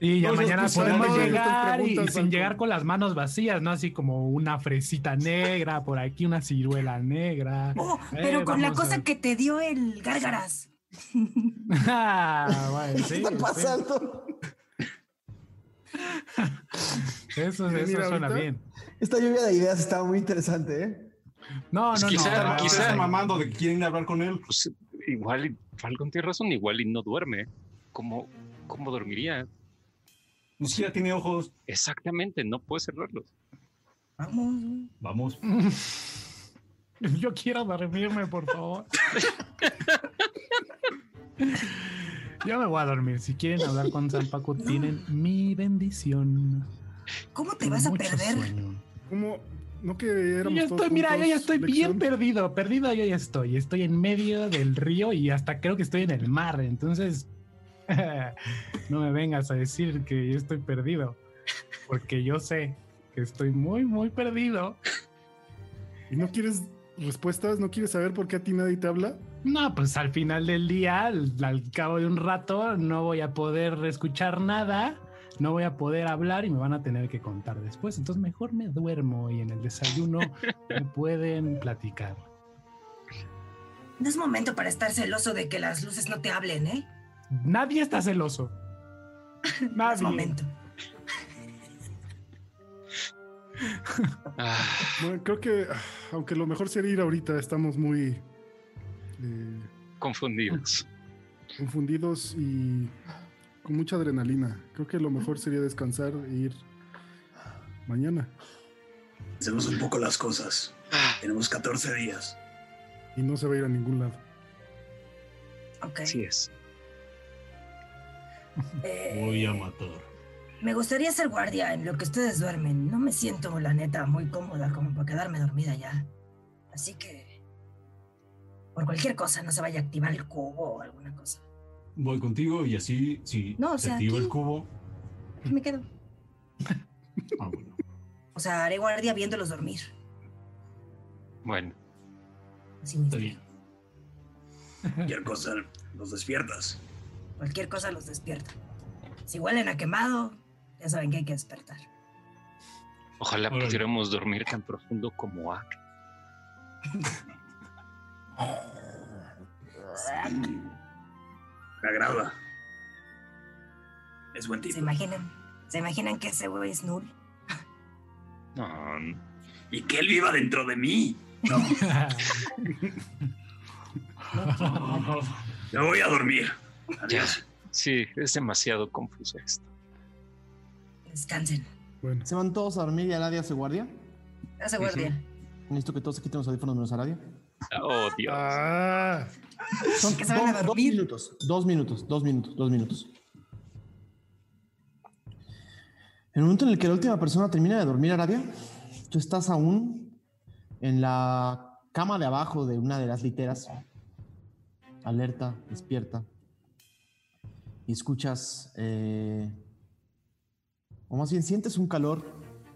Speaker 3: Y ya
Speaker 8: No,
Speaker 3: mañana
Speaker 8: pues,
Speaker 3: podemos llegar y sin llegar con las manos vacías, ¿no? Así como una fresita negra, por aquí una ciruela negra.
Speaker 4: Oh,
Speaker 3: Eh,
Speaker 4: pero con la
Speaker 3: a-
Speaker 4: cosa que te dio el gárgaras.
Speaker 3: Ah, bueno, sí,
Speaker 1: ¿Qué está
Speaker 3: sí.
Speaker 1: pasando?
Speaker 3: Eso,
Speaker 7: Mira,
Speaker 3: eso
Speaker 7: mira,
Speaker 3: suena
Speaker 7: ahorita-
Speaker 3: bien.
Speaker 1: Esta lluvia de ideas estaba muy interesante, ¿eh?
Speaker 3: No,
Speaker 5: Pues
Speaker 3: no,
Speaker 5: quizá-
Speaker 3: no.
Speaker 5: quizá-
Speaker 8: mamando de que quieren hablar con él.
Speaker 5: Pues igual, Falcon tiene razón, igual y no duerme. ¿Cómo, cómo dormiría?
Speaker 8: Ni siquiera tiene ojos.
Speaker 5: Exactamente, no puede cerrarlos.
Speaker 4: Vamos.
Speaker 8: Vamos.
Speaker 3: Yo quiero dormirme, por favor. Yo me voy a dormir. Si quieren hablar con San Paco, tienen mi bendición.
Speaker 4: ¿Cómo te vas a perder?
Speaker 3: sueño.
Speaker 7: ¿Cómo? ¿No que
Speaker 3: Yo
Speaker 7: éramos todos
Speaker 3: estoy, mira, yo ya estoy bien perdido. Perdido yo ya estoy. Estoy en medio del río y hasta creo que estoy en el mar. Entonces, no me vengas a decir que yo estoy perdido. Porque yo sé que estoy muy, muy perdido.
Speaker 7: ¿Y no quieres respuestas? ¿No quieres saber por qué a ti nadie te habla?
Speaker 3: No, pues al final del día, al, al cabo de un rato, no voy a poder escuchar nada, no voy a poder hablar y me van a tener que contar después. Entonces mejor me duermo y en el desayuno me pueden platicar.
Speaker 4: No es momento para estar celoso de que las luces no te hablen, ¿eh?
Speaker 3: Nadie está celoso.
Speaker 4: No es
Speaker 3: Nadie.
Speaker 4: momento.
Speaker 5: Ah,
Speaker 7: Bueno, creo que, aunque lo mejor sería ir ahorita, estamos muy eh,
Speaker 5: confundidos.
Speaker 7: confundidos y con mucha adrenalina. Creo que lo mejor sería descansar e ir mañana.
Speaker 6: Hacemos un poco las cosas. Tenemos 14 días.
Speaker 7: Y no se va a ir a ningún lado.
Speaker 4: Ok.
Speaker 5: Así es.
Speaker 4: Eh,
Speaker 8: Voy a matar.
Speaker 4: me gustaría ser guardia en lo que ustedes duermen. No me siento, la neta, muy cómoda como para quedarme dormida ya. Así que. Por cualquier cosa, no se vaya a activar el cubo o alguna cosa.
Speaker 8: Voy contigo y así, si
Speaker 4: No, o
Speaker 8: se
Speaker 4: sea,
Speaker 8: activa el cubo.
Speaker 4: Aquí me quedo.
Speaker 8: Ah, bueno.
Speaker 4: O sea, haré guardia viéndolos dormir.
Speaker 5: Bueno,
Speaker 4: Así muy
Speaker 8: Está
Speaker 4: bien.
Speaker 6: Cualquier cosa, los despiertas.
Speaker 4: Cualquier cosa los despierta. Si huelen a quemado, ya saben que hay que despertar.
Speaker 5: ojalá
Speaker 8: Órale.
Speaker 5: pudiéramos dormir tan profundo como Ak.
Speaker 6: Me agrada. Es buen
Speaker 4: ¿Se
Speaker 6: tipo.
Speaker 4: imaginan? ¿Se imaginan que ese güey es null?
Speaker 5: No, no.
Speaker 6: Y que él viva dentro de mí. No, me voy a dormir. Adiós.
Speaker 5: Sí, es demasiado confuso esto.
Speaker 4: Descansen.
Speaker 7: Bueno,
Speaker 1: ¿Se van todos a dormir y Aradia se guardia?
Speaker 4: Hace guardia.
Speaker 1: Necesito que todos se quiten los audífonos menos Aradia.
Speaker 5: Oh, Dios.
Speaker 7: ah,
Speaker 1: Son
Speaker 4: Que se van a
Speaker 1: dos- dos
Speaker 4: dormir.
Speaker 1: minutos, dos minutos, dos minutos, dos minutos. En el momento en el que la última persona termina de dormir, Aradia, tú estás aún en la cama de abajo de una de las literas, alerta, despierta, y escuchas, eh, o más bien sientes un calor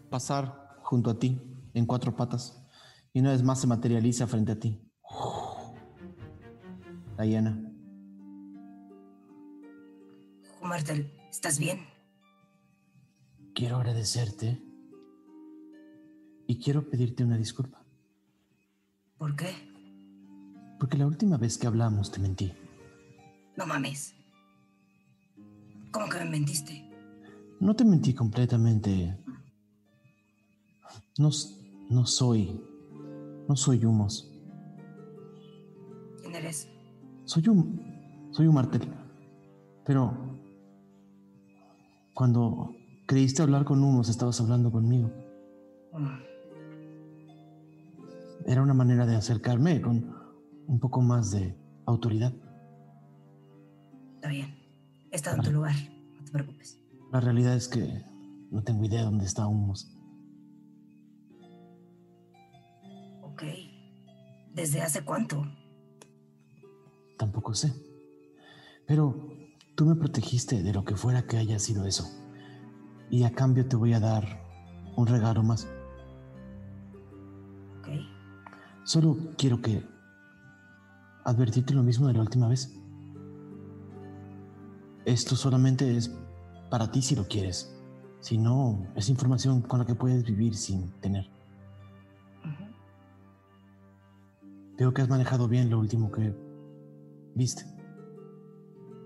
Speaker 1: pasar junto a ti en cuatro patas, y una vez más se materializa frente a ti. Diana.
Speaker 4: Humartel, ¿estás bien?
Speaker 1: Quiero agradecerte y quiero pedirte una disculpa,
Speaker 4: ¿Por qué?
Speaker 1: porque la última vez que hablamos te mentí.
Speaker 4: No mames. ¿Cómo que me mentiste?
Speaker 1: No te mentí completamente. No, no soy. No soy humos.
Speaker 4: ¿Quién eres?
Speaker 1: Soy un. Soy un martel. Pero. Cuando creíste hablar con humos, estabas hablando conmigo. Era una manera de acercarme con un poco más de autoridad.
Speaker 4: Está bien. He estado en tu lugar. No te preocupes.
Speaker 1: La realidad es que no tengo idea dónde está Humos.
Speaker 4: Ok. ¿Desde hace cuánto?
Speaker 1: Tampoco sé. Pero tú me protegiste de lo que fuera que haya sido eso. Y a cambio te voy a dar un regalo más.
Speaker 4: Ok.
Speaker 1: Solo quiero que advertirte lo mismo de la última vez. Esto solamente es para ti si lo quieres. Si no, es información con la que puedes vivir sin tener. Veo que has manejado bien lo último que viste.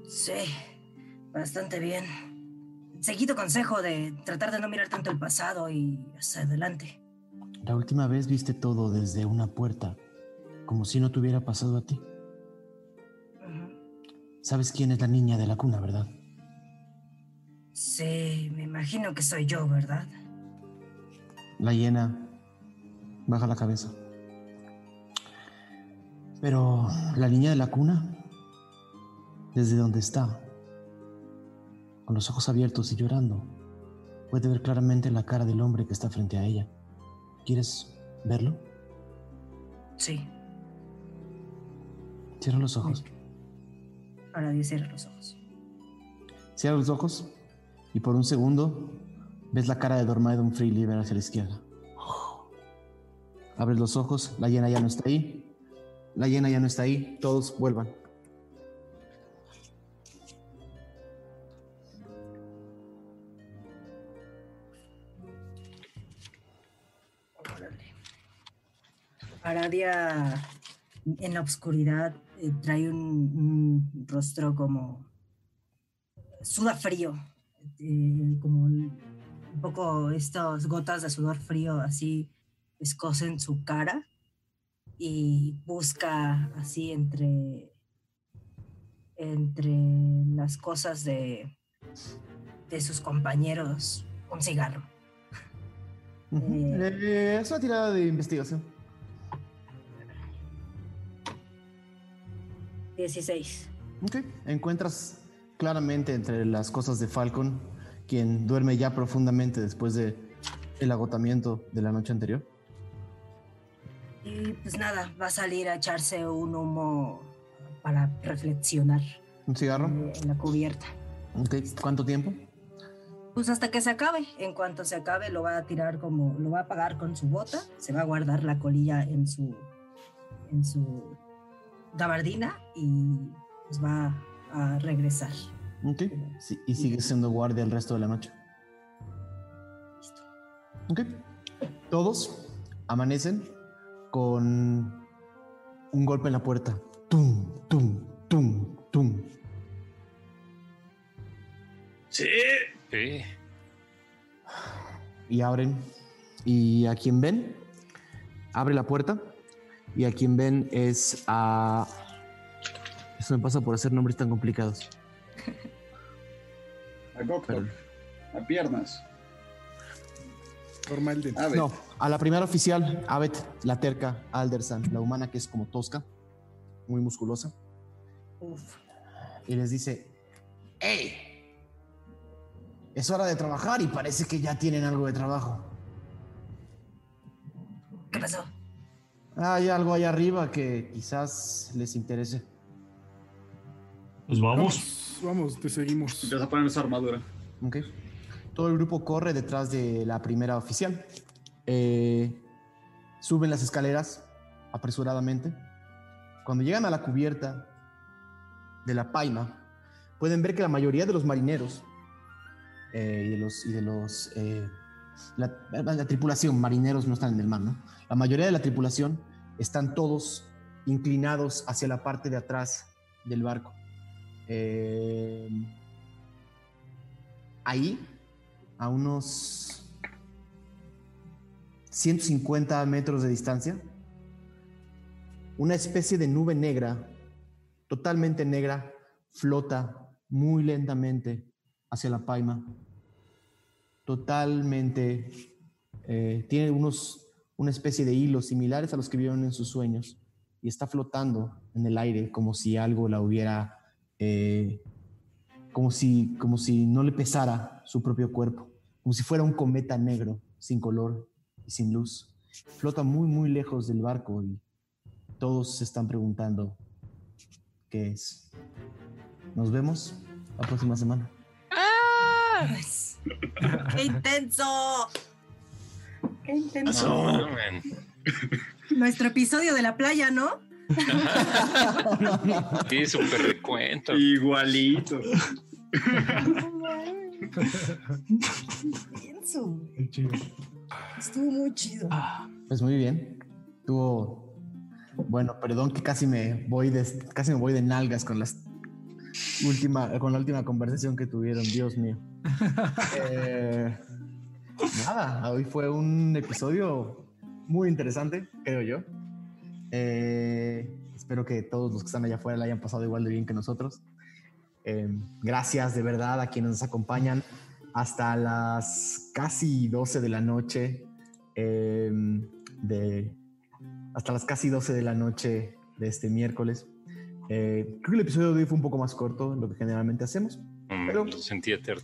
Speaker 4: Sí, bastante bien. Seguí tu consejo de tratar de no mirar tanto el pasado y hacia adelante.
Speaker 1: La última vez viste todo desde una puerta, como si no te hubiera pasado a ti. Sabes quién es la niña de la cuna, ¿verdad?
Speaker 4: Sí, me imagino que soy yo, ¿verdad?
Speaker 1: La hiena baja la cabeza. Pero la niña de la cuna, desde donde está, con los ojos abiertos y llorando, puede ver claramente la cara del hombre que está frente a ella. ¿Quieres verlo?
Speaker 4: Sí.
Speaker 1: Cierra los ojos.
Speaker 4: Ahora Dios cierra los ojos.
Speaker 1: Cierra los ojos y por un segundo ves la cara de Dormaedon Freely ver hacia la izquierda. Abres los ojos, la hiena ya no está ahí. La hiena ya no está ahí, todos vuelvan.
Speaker 4: Aradia en la oscuridad eh, trae un, un rostro como suda frío, eh, como un poco estas gotas de sudor frío así escosen su cara y busca así entre entre las cosas de de sus compañeros un cigarro. Eh.
Speaker 1: es una tirada de investigación.
Speaker 4: 16.
Speaker 1: Ok. Encuentras claramente entre las cosas de Falcon, quien duerme ya profundamente después de el agotamiento de la noche anterior.
Speaker 4: Y pues nada, va a salir a echarse un humo para reflexionar
Speaker 1: ¿Un cigarro?
Speaker 4: en la cubierta.
Speaker 1: Ok. ¿Cuánto tiempo?
Speaker 4: Pues hasta que se acabe. En cuanto se acabe, lo va a tirar como, lo va a apagar con su bota. Se va a guardar la colilla en su, en su gabardina y pues va a regresar.
Speaker 1: Ok. Sí, y sigue siendo guardia el resto de la noche.
Speaker 4: Listo.
Speaker 1: Ok. Todos amanecen con un golpe en la puerta. Tum, tum, tum, tum.
Speaker 6: Sí.
Speaker 5: Sí.
Speaker 1: Y abren. Y a quien ven, abre la puerta. Y a quien ven es a. Eso me pasa por hacer nombres tan complicados.
Speaker 9: A Goktok. A piernas.
Speaker 7: Normal de.
Speaker 1: No, a la primera oficial, Abet, la terca, Aldersan, la humana que es como tosca, muy musculosa.
Speaker 4: Uf.
Speaker 1: y les dice, ¡Ey! Es hora de trabajar y parece que ya tienen algo de trabajo.
Speaker 4: ¿Qué pasó?
Speaker 1: Hay algo ahí arriba que quizás les interese.
Speaker 8: Pues vamos.
Speaker 7: Vamos, vamos, te seguimos.
Speaker 9: Empieza a poner su armadura.
Speaker 1: ¿Ok? Todo el grupo corre detrás de la primera oficial. Eh, suben las escaleras apresuradamente. Cuando llegan a la cubierta de la paima, pueden ver que la mayoría de los marineros eh, y de los, y de los eh, la, la tripulación, marineros no están en el mar, ¿no? La mayoría de la tripulación están todos inclinados hacia la parte de atrás del barco. Eh, ahí a unos 150 metros de distancia, una especie de nube negra, totalmente negra, flota muy lentamente hacia la paima. Totalmente, eh, tiene unos, una especie de hilos similares a los que vieron en sus sueños y está flotando en el aire como si algo la hubiera, eh, como, si, como si no le pesara su propio cuerpo, como si fuera un cometa negro, sin color y sin luz. Flota muy, muy lejos del barco y todos se están preguntando qué es. Nos vemos la próxima semana.
Speaker 4: ¡Qué intenso! ¡Qué intenso! Nuestro episodio de la playa, ¿no?
Speaker 5: sí, súper recuento.
Speaker 9: Igualito.
Speaker 4: Intenso. Estuvo muy chido.
Speaker 1: Pues muy bien. Estuvo bueno, perdón que casi me voy de casi me voy de nalgas con las última con la última conversación que tuvieron, Dios mío. Eh, nada, hoy fue un episodio muy interesante, creo yo. Eh, espero que todos los que están allá afuera la hayan pasado igual de bien que nosotros. Eh, gracias de verdad a quienes nos acompañan hasta las casi 12 de la noche. de, hasta las casi 12 de la noche de este miércoles. Creo que el episodio de hoy fue un poco más corto de lo que generalmente hacemos. pero...
Speaker 5: Lo sentí eterno.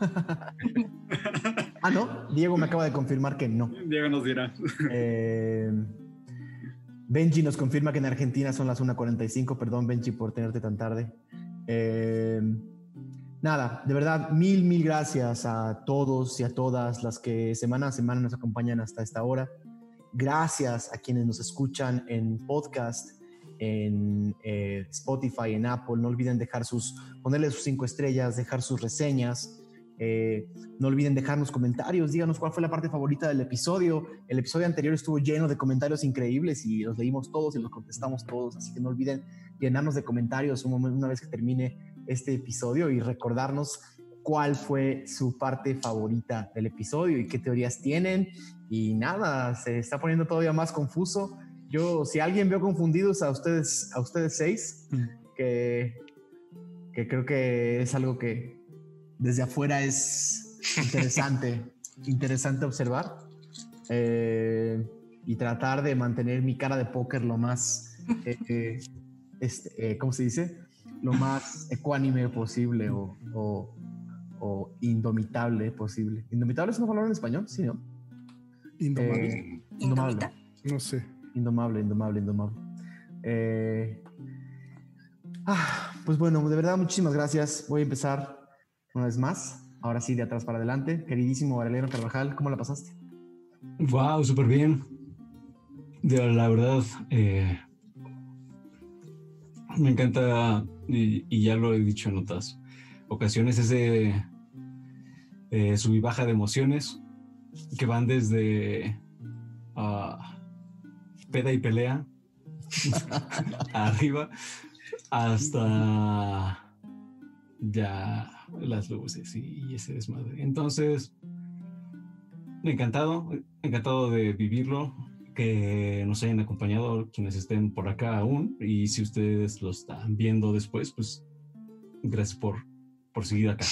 Speaker 1: ah, no. Diego me acaba de confirmar que no.
Speaker 9: Diego nos dirá.
Speaker 1: Eh, Benji nos confirma que en Argentina son las 1.45. Perdón, Benji, por tenerte tan tarde. Eh, nada, de verdad, mil, mil gracias a todos y a todas las que semana a semana nos acompañan hasta esta hora. Gracias a quienes nos escuchan en podcast, en eh, Spotify, en Apple. No olviden dejar sus, ponerle sus cinco estrellas, dejar sus reseñas. Eh, no olviden dejarnos comentarios, díganos cuál fue la parte favorita del episodio. El episodio anterior estuvo lleno de comentarios increíbles y los leímos todos y los contestamos todos, así que no olviden llenarnos de comentarios una vez que termine este episodio y recordarnos cuál fue su parte favorita del episodio y qué teorías tienen. Y nada, se está poniendo todavía más confuso. Yo, si alguien veo confundidos a ustedes, a ustedes seis, mm. que, que creo que es algo que, desde afuera es interesante, interesante observar eh, y tratar de mantener mi cara de póker lo más, eh, este, eh, ¿cómo se dice? Lo más ecuánime posible o, o, indomitable posible. ¿Indomitable es una palabra en español? Sí, ¿no?
Speaker 7: Indomable.
Speaker 1: indomable.
Speaker 7: No sé.
Speaker 1: Indomable, indomable, indomable. Ah, pues bueno, de verdad, muchísimas gracias. Voy a empezar una vez más. Ahora sí, de atrás para adelante. Queridísimo Aureliano Carvajal, ¿cómo la pasaste?
Speaker 8: Wow, súper bien. De, la verdad, eh, me encanta, y, ya lo he dicho en otras ocasiones, ese eh, sub y baja de emociones que van desde uh, peda y pelea arriba hasta ya las luces y, ese desmadre. Entonces, encantado, encantado de vivirlo, que nos hayan acompañado quienes estén por acá aún y si ustedes lo están viendo después, pues gracias por, por seguir acá.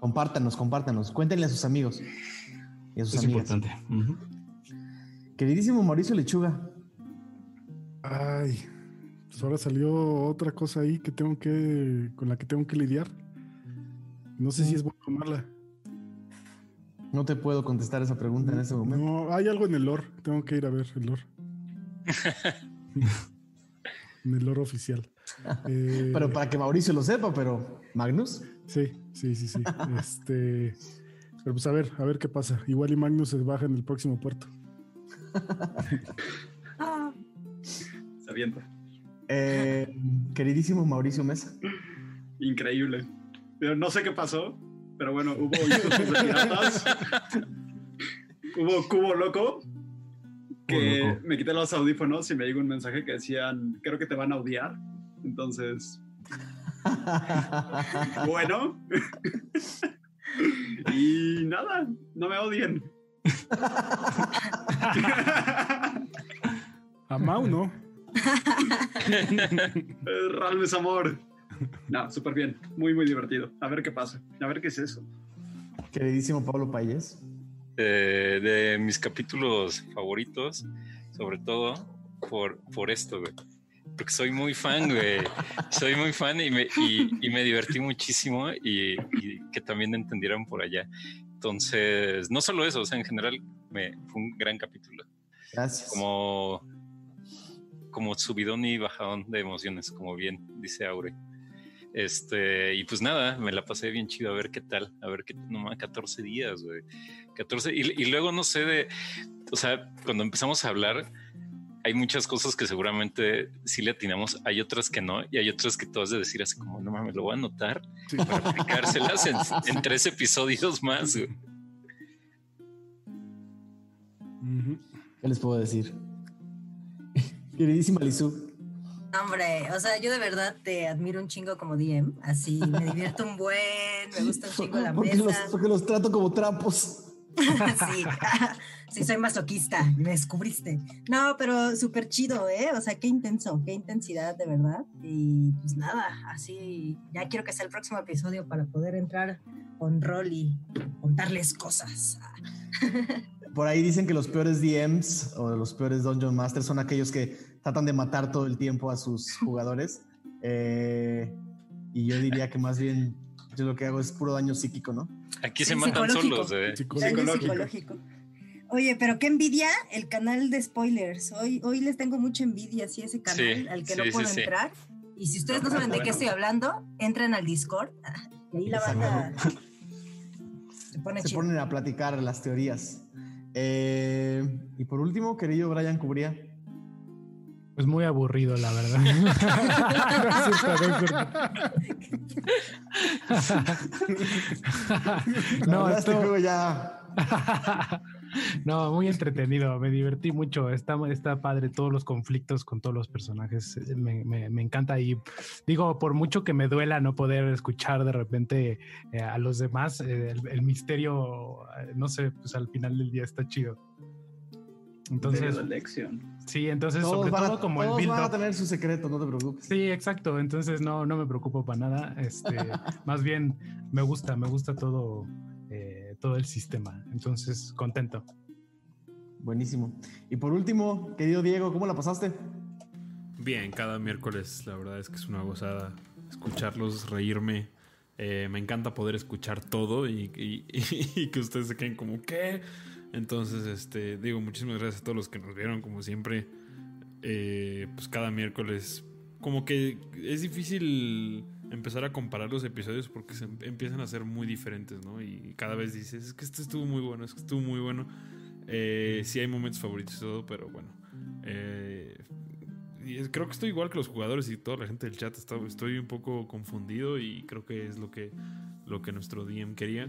Speaker 1: Compártanos, compártanos, cuéntenle a sus amigos. Y a sus
Speaker 8: es importante.
Speaker 1: Queridísimo Mauricio Lechuga.
Speaker 7: Ay, pues ahora salió otra cosa ahí que tengo que, con la que tengo que lidiar. No sé si es buena o mala.
Speaker 1: No te puedo contestar esa pregunta en ese momento.
Speaker 7: No, hay algo en el lore. Tengo que ir a ver el lore. en el lore oficial.
Speaker 1: Eh, pero para que Mauricio lo sepa, pero Magnus.
Speaker 7: Sí, sí, sí, sí. este, pero pues a ver, a ver qué pasa. Igual y Magnus se baja en el próximo puerto.
Speaker 9: se avienta.
Speaker 1: Eh, queridísimo Mauricio Mesa.
Speaker 9: Increíble. No sé qué pasó, pero bueno, hubo piratas. hubo Cubo Loco. Que me quité los audífonos y me llegó un mensaje que decían, creo que te van a odiar. Entonces, bueno. Y nada, no me odien.
Speaker 7: A Mau, ¿no?
Speaker 9: Ralmes amor. No, súper bien. Muy, muy divertido. A ver qué pasa. A ver qué es eso.
Speaker 1: Queridísimo Pablo Payés.
Speaker 5: Eh, de mis capítulos favoritos, sobre todo por, por esto, güey. Porque soy muy fan, güey. Soy muy fan y me, y, me divertí muchísimo y, que también entendieran por allá. Entonces, no solo eso, o sea, en general me, fue un gran capítulo.
Speaker 1: Gracias.
Speaker 5: Como, como subidón y bajadón de emociones, como bien dice Aure. Este, y pues nada, me la pasé bien chido a ver qué tal, a ver qué, nomás 14 días, güey. 14, y, y luego no sé de, o sea, cuando empezamos a hablar, hay muchas cosas que seguramente sí le atinamos, hay otras que no, y hay otras que tú has de decir así como, no mames, lo voy a anotar para aplicárselas en, tres episodios más. Güey.
Speaker 1: ¿Qué les puedo decir? Queridísima Lizu,
Speaker 4: Hombre, o sea, yo de verdad te admiro un chingo como DM. Así me divierto un buen, me gusta un chingo la
Speaker 1: porque
Speaker 4: mesa.
Speaker 1: Los, porque los trato como trapos.
Speaker 4: sí, sí, soy masoquista, me descubriste. No, pero súper chido, ¿eh? O sea, qué intenso, qué intensidad, de verdad. Y pues nada, así ya quiero que sea el próximo episodio para poder entrar con rol y contarles cosas.
Speaker 1: Por ahí dicen que los peores DMs o los peores Dungeon Masters son aquellos que tratan de matar todo el tiempo a sus jugadores. Eh, y yo diría que más bien yo lo que hago es puro daño psíquico, ¿no?
Speaker 5: Aquí se matan solos.
Speaker 4: Eh. Psicológico. Oye, pero qué envidia el canal de spoilers. Hoy, hoy les tengo mucha envidia así ese canal al que no puedo entrar. Y si ustedes no saben de qué estoy hablando, entren al Discord. Y ahí la banda
Speaker 1: se, pone se ponen a platicar las teorías. Eh, y por último, querido Brian Cubría,
Speaker 3: pues muy aburrido, la verdad.
Speaker 1: no, este juego ya.
Speaker 3: no, muy entretenido, me divertí mucho. Está, está padre todos los conflictos con todos los personajes. Me, me, encanta y digo, por mucho que me duela no poder escuchar de repente eh, a los demás, eh, el, misterio, eh, no sé, pues al final del día está chido. Entonces, sí, entonces sobre todo como
Speaker 1: el build van a tener su secreto, no te preocupes.
Speaker 3: Sí, exacto. Entonces no, no me preocupo para nada. Este, más bien me gusta, me gusta todo, eh, todo el sistema. Entonces contento.
Speaker 1: Buenísimo. Y por último, querido Diego, ¿cómo la pasaste?
Speaker 2: Bien, cada miércoles la verdad es que es una gozada escucharlos, reírme. Eh, me encanta poder escuchar todo y, y que ustedes se queden como, ¿qué? Entonces, este, digo, muchísimas gracias a todos los que nos vieron, como siempre. Eh, pues cada miércoles, como que es difícil empezar a comparar los episodios porque se em, empiezan a ser muy diferentes, ¿no? Y cada vez dices, es que este estuvo muy bueno, es que estuvo muy bueno. Eh, sí hay momentos favoritos y todo, pero bueno. Eh, creo que estoy igual que los jugadores y toda la gente del chat. estoy un poco confundido y creo que es lo que, lo que nuestro DM quería.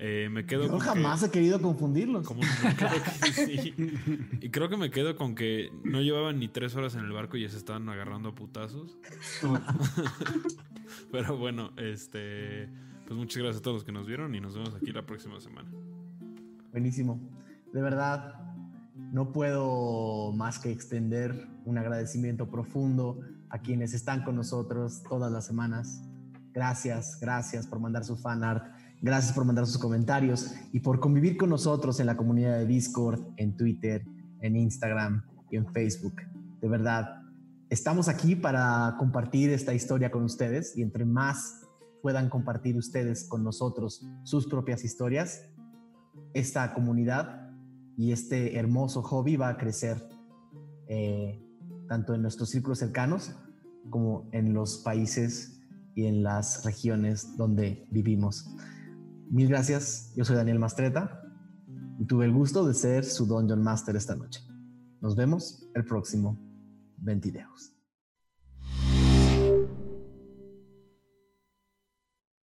Speaker 2: Eh, me quedo
Speaker 1: Yo jamás he querido confundirlos.
Speaker 2: Como, Y creo que me quedo con que no llevaban ni tres horas en el barco y ya se estaban agarrando a putazos. Pero bueno, este. Pues muchas gracias a todos los que nos vieron y nos vemos aquí la próxima semana.
Speaker 1: Buenísimo. De verdad, no puedo más que extender un agradecimiento profundo a quienes están con nosotros todas las semanas. Gracias, gracias por mandar su fan art Gracias por mandar sus comentarios y por convivir con nosotros en la comunidad de Discord, en Twitter, en Instagram y en Facebook. De verdad, estamos aquí para compartir esta historia con ustedes y entre más puedan compartir ustedes con nosotros sus propias historias, esta comunidad y este hermoso hobby va a crecer eh, tanto en nuestros círculos cercanos como en los países y en las regiones donde vivimos. Mil gracias, yo soy Daniel Mastreta y tuve el gusto de ser su Dungeon Master esta noche. Nos vemos el próximo 20 videos.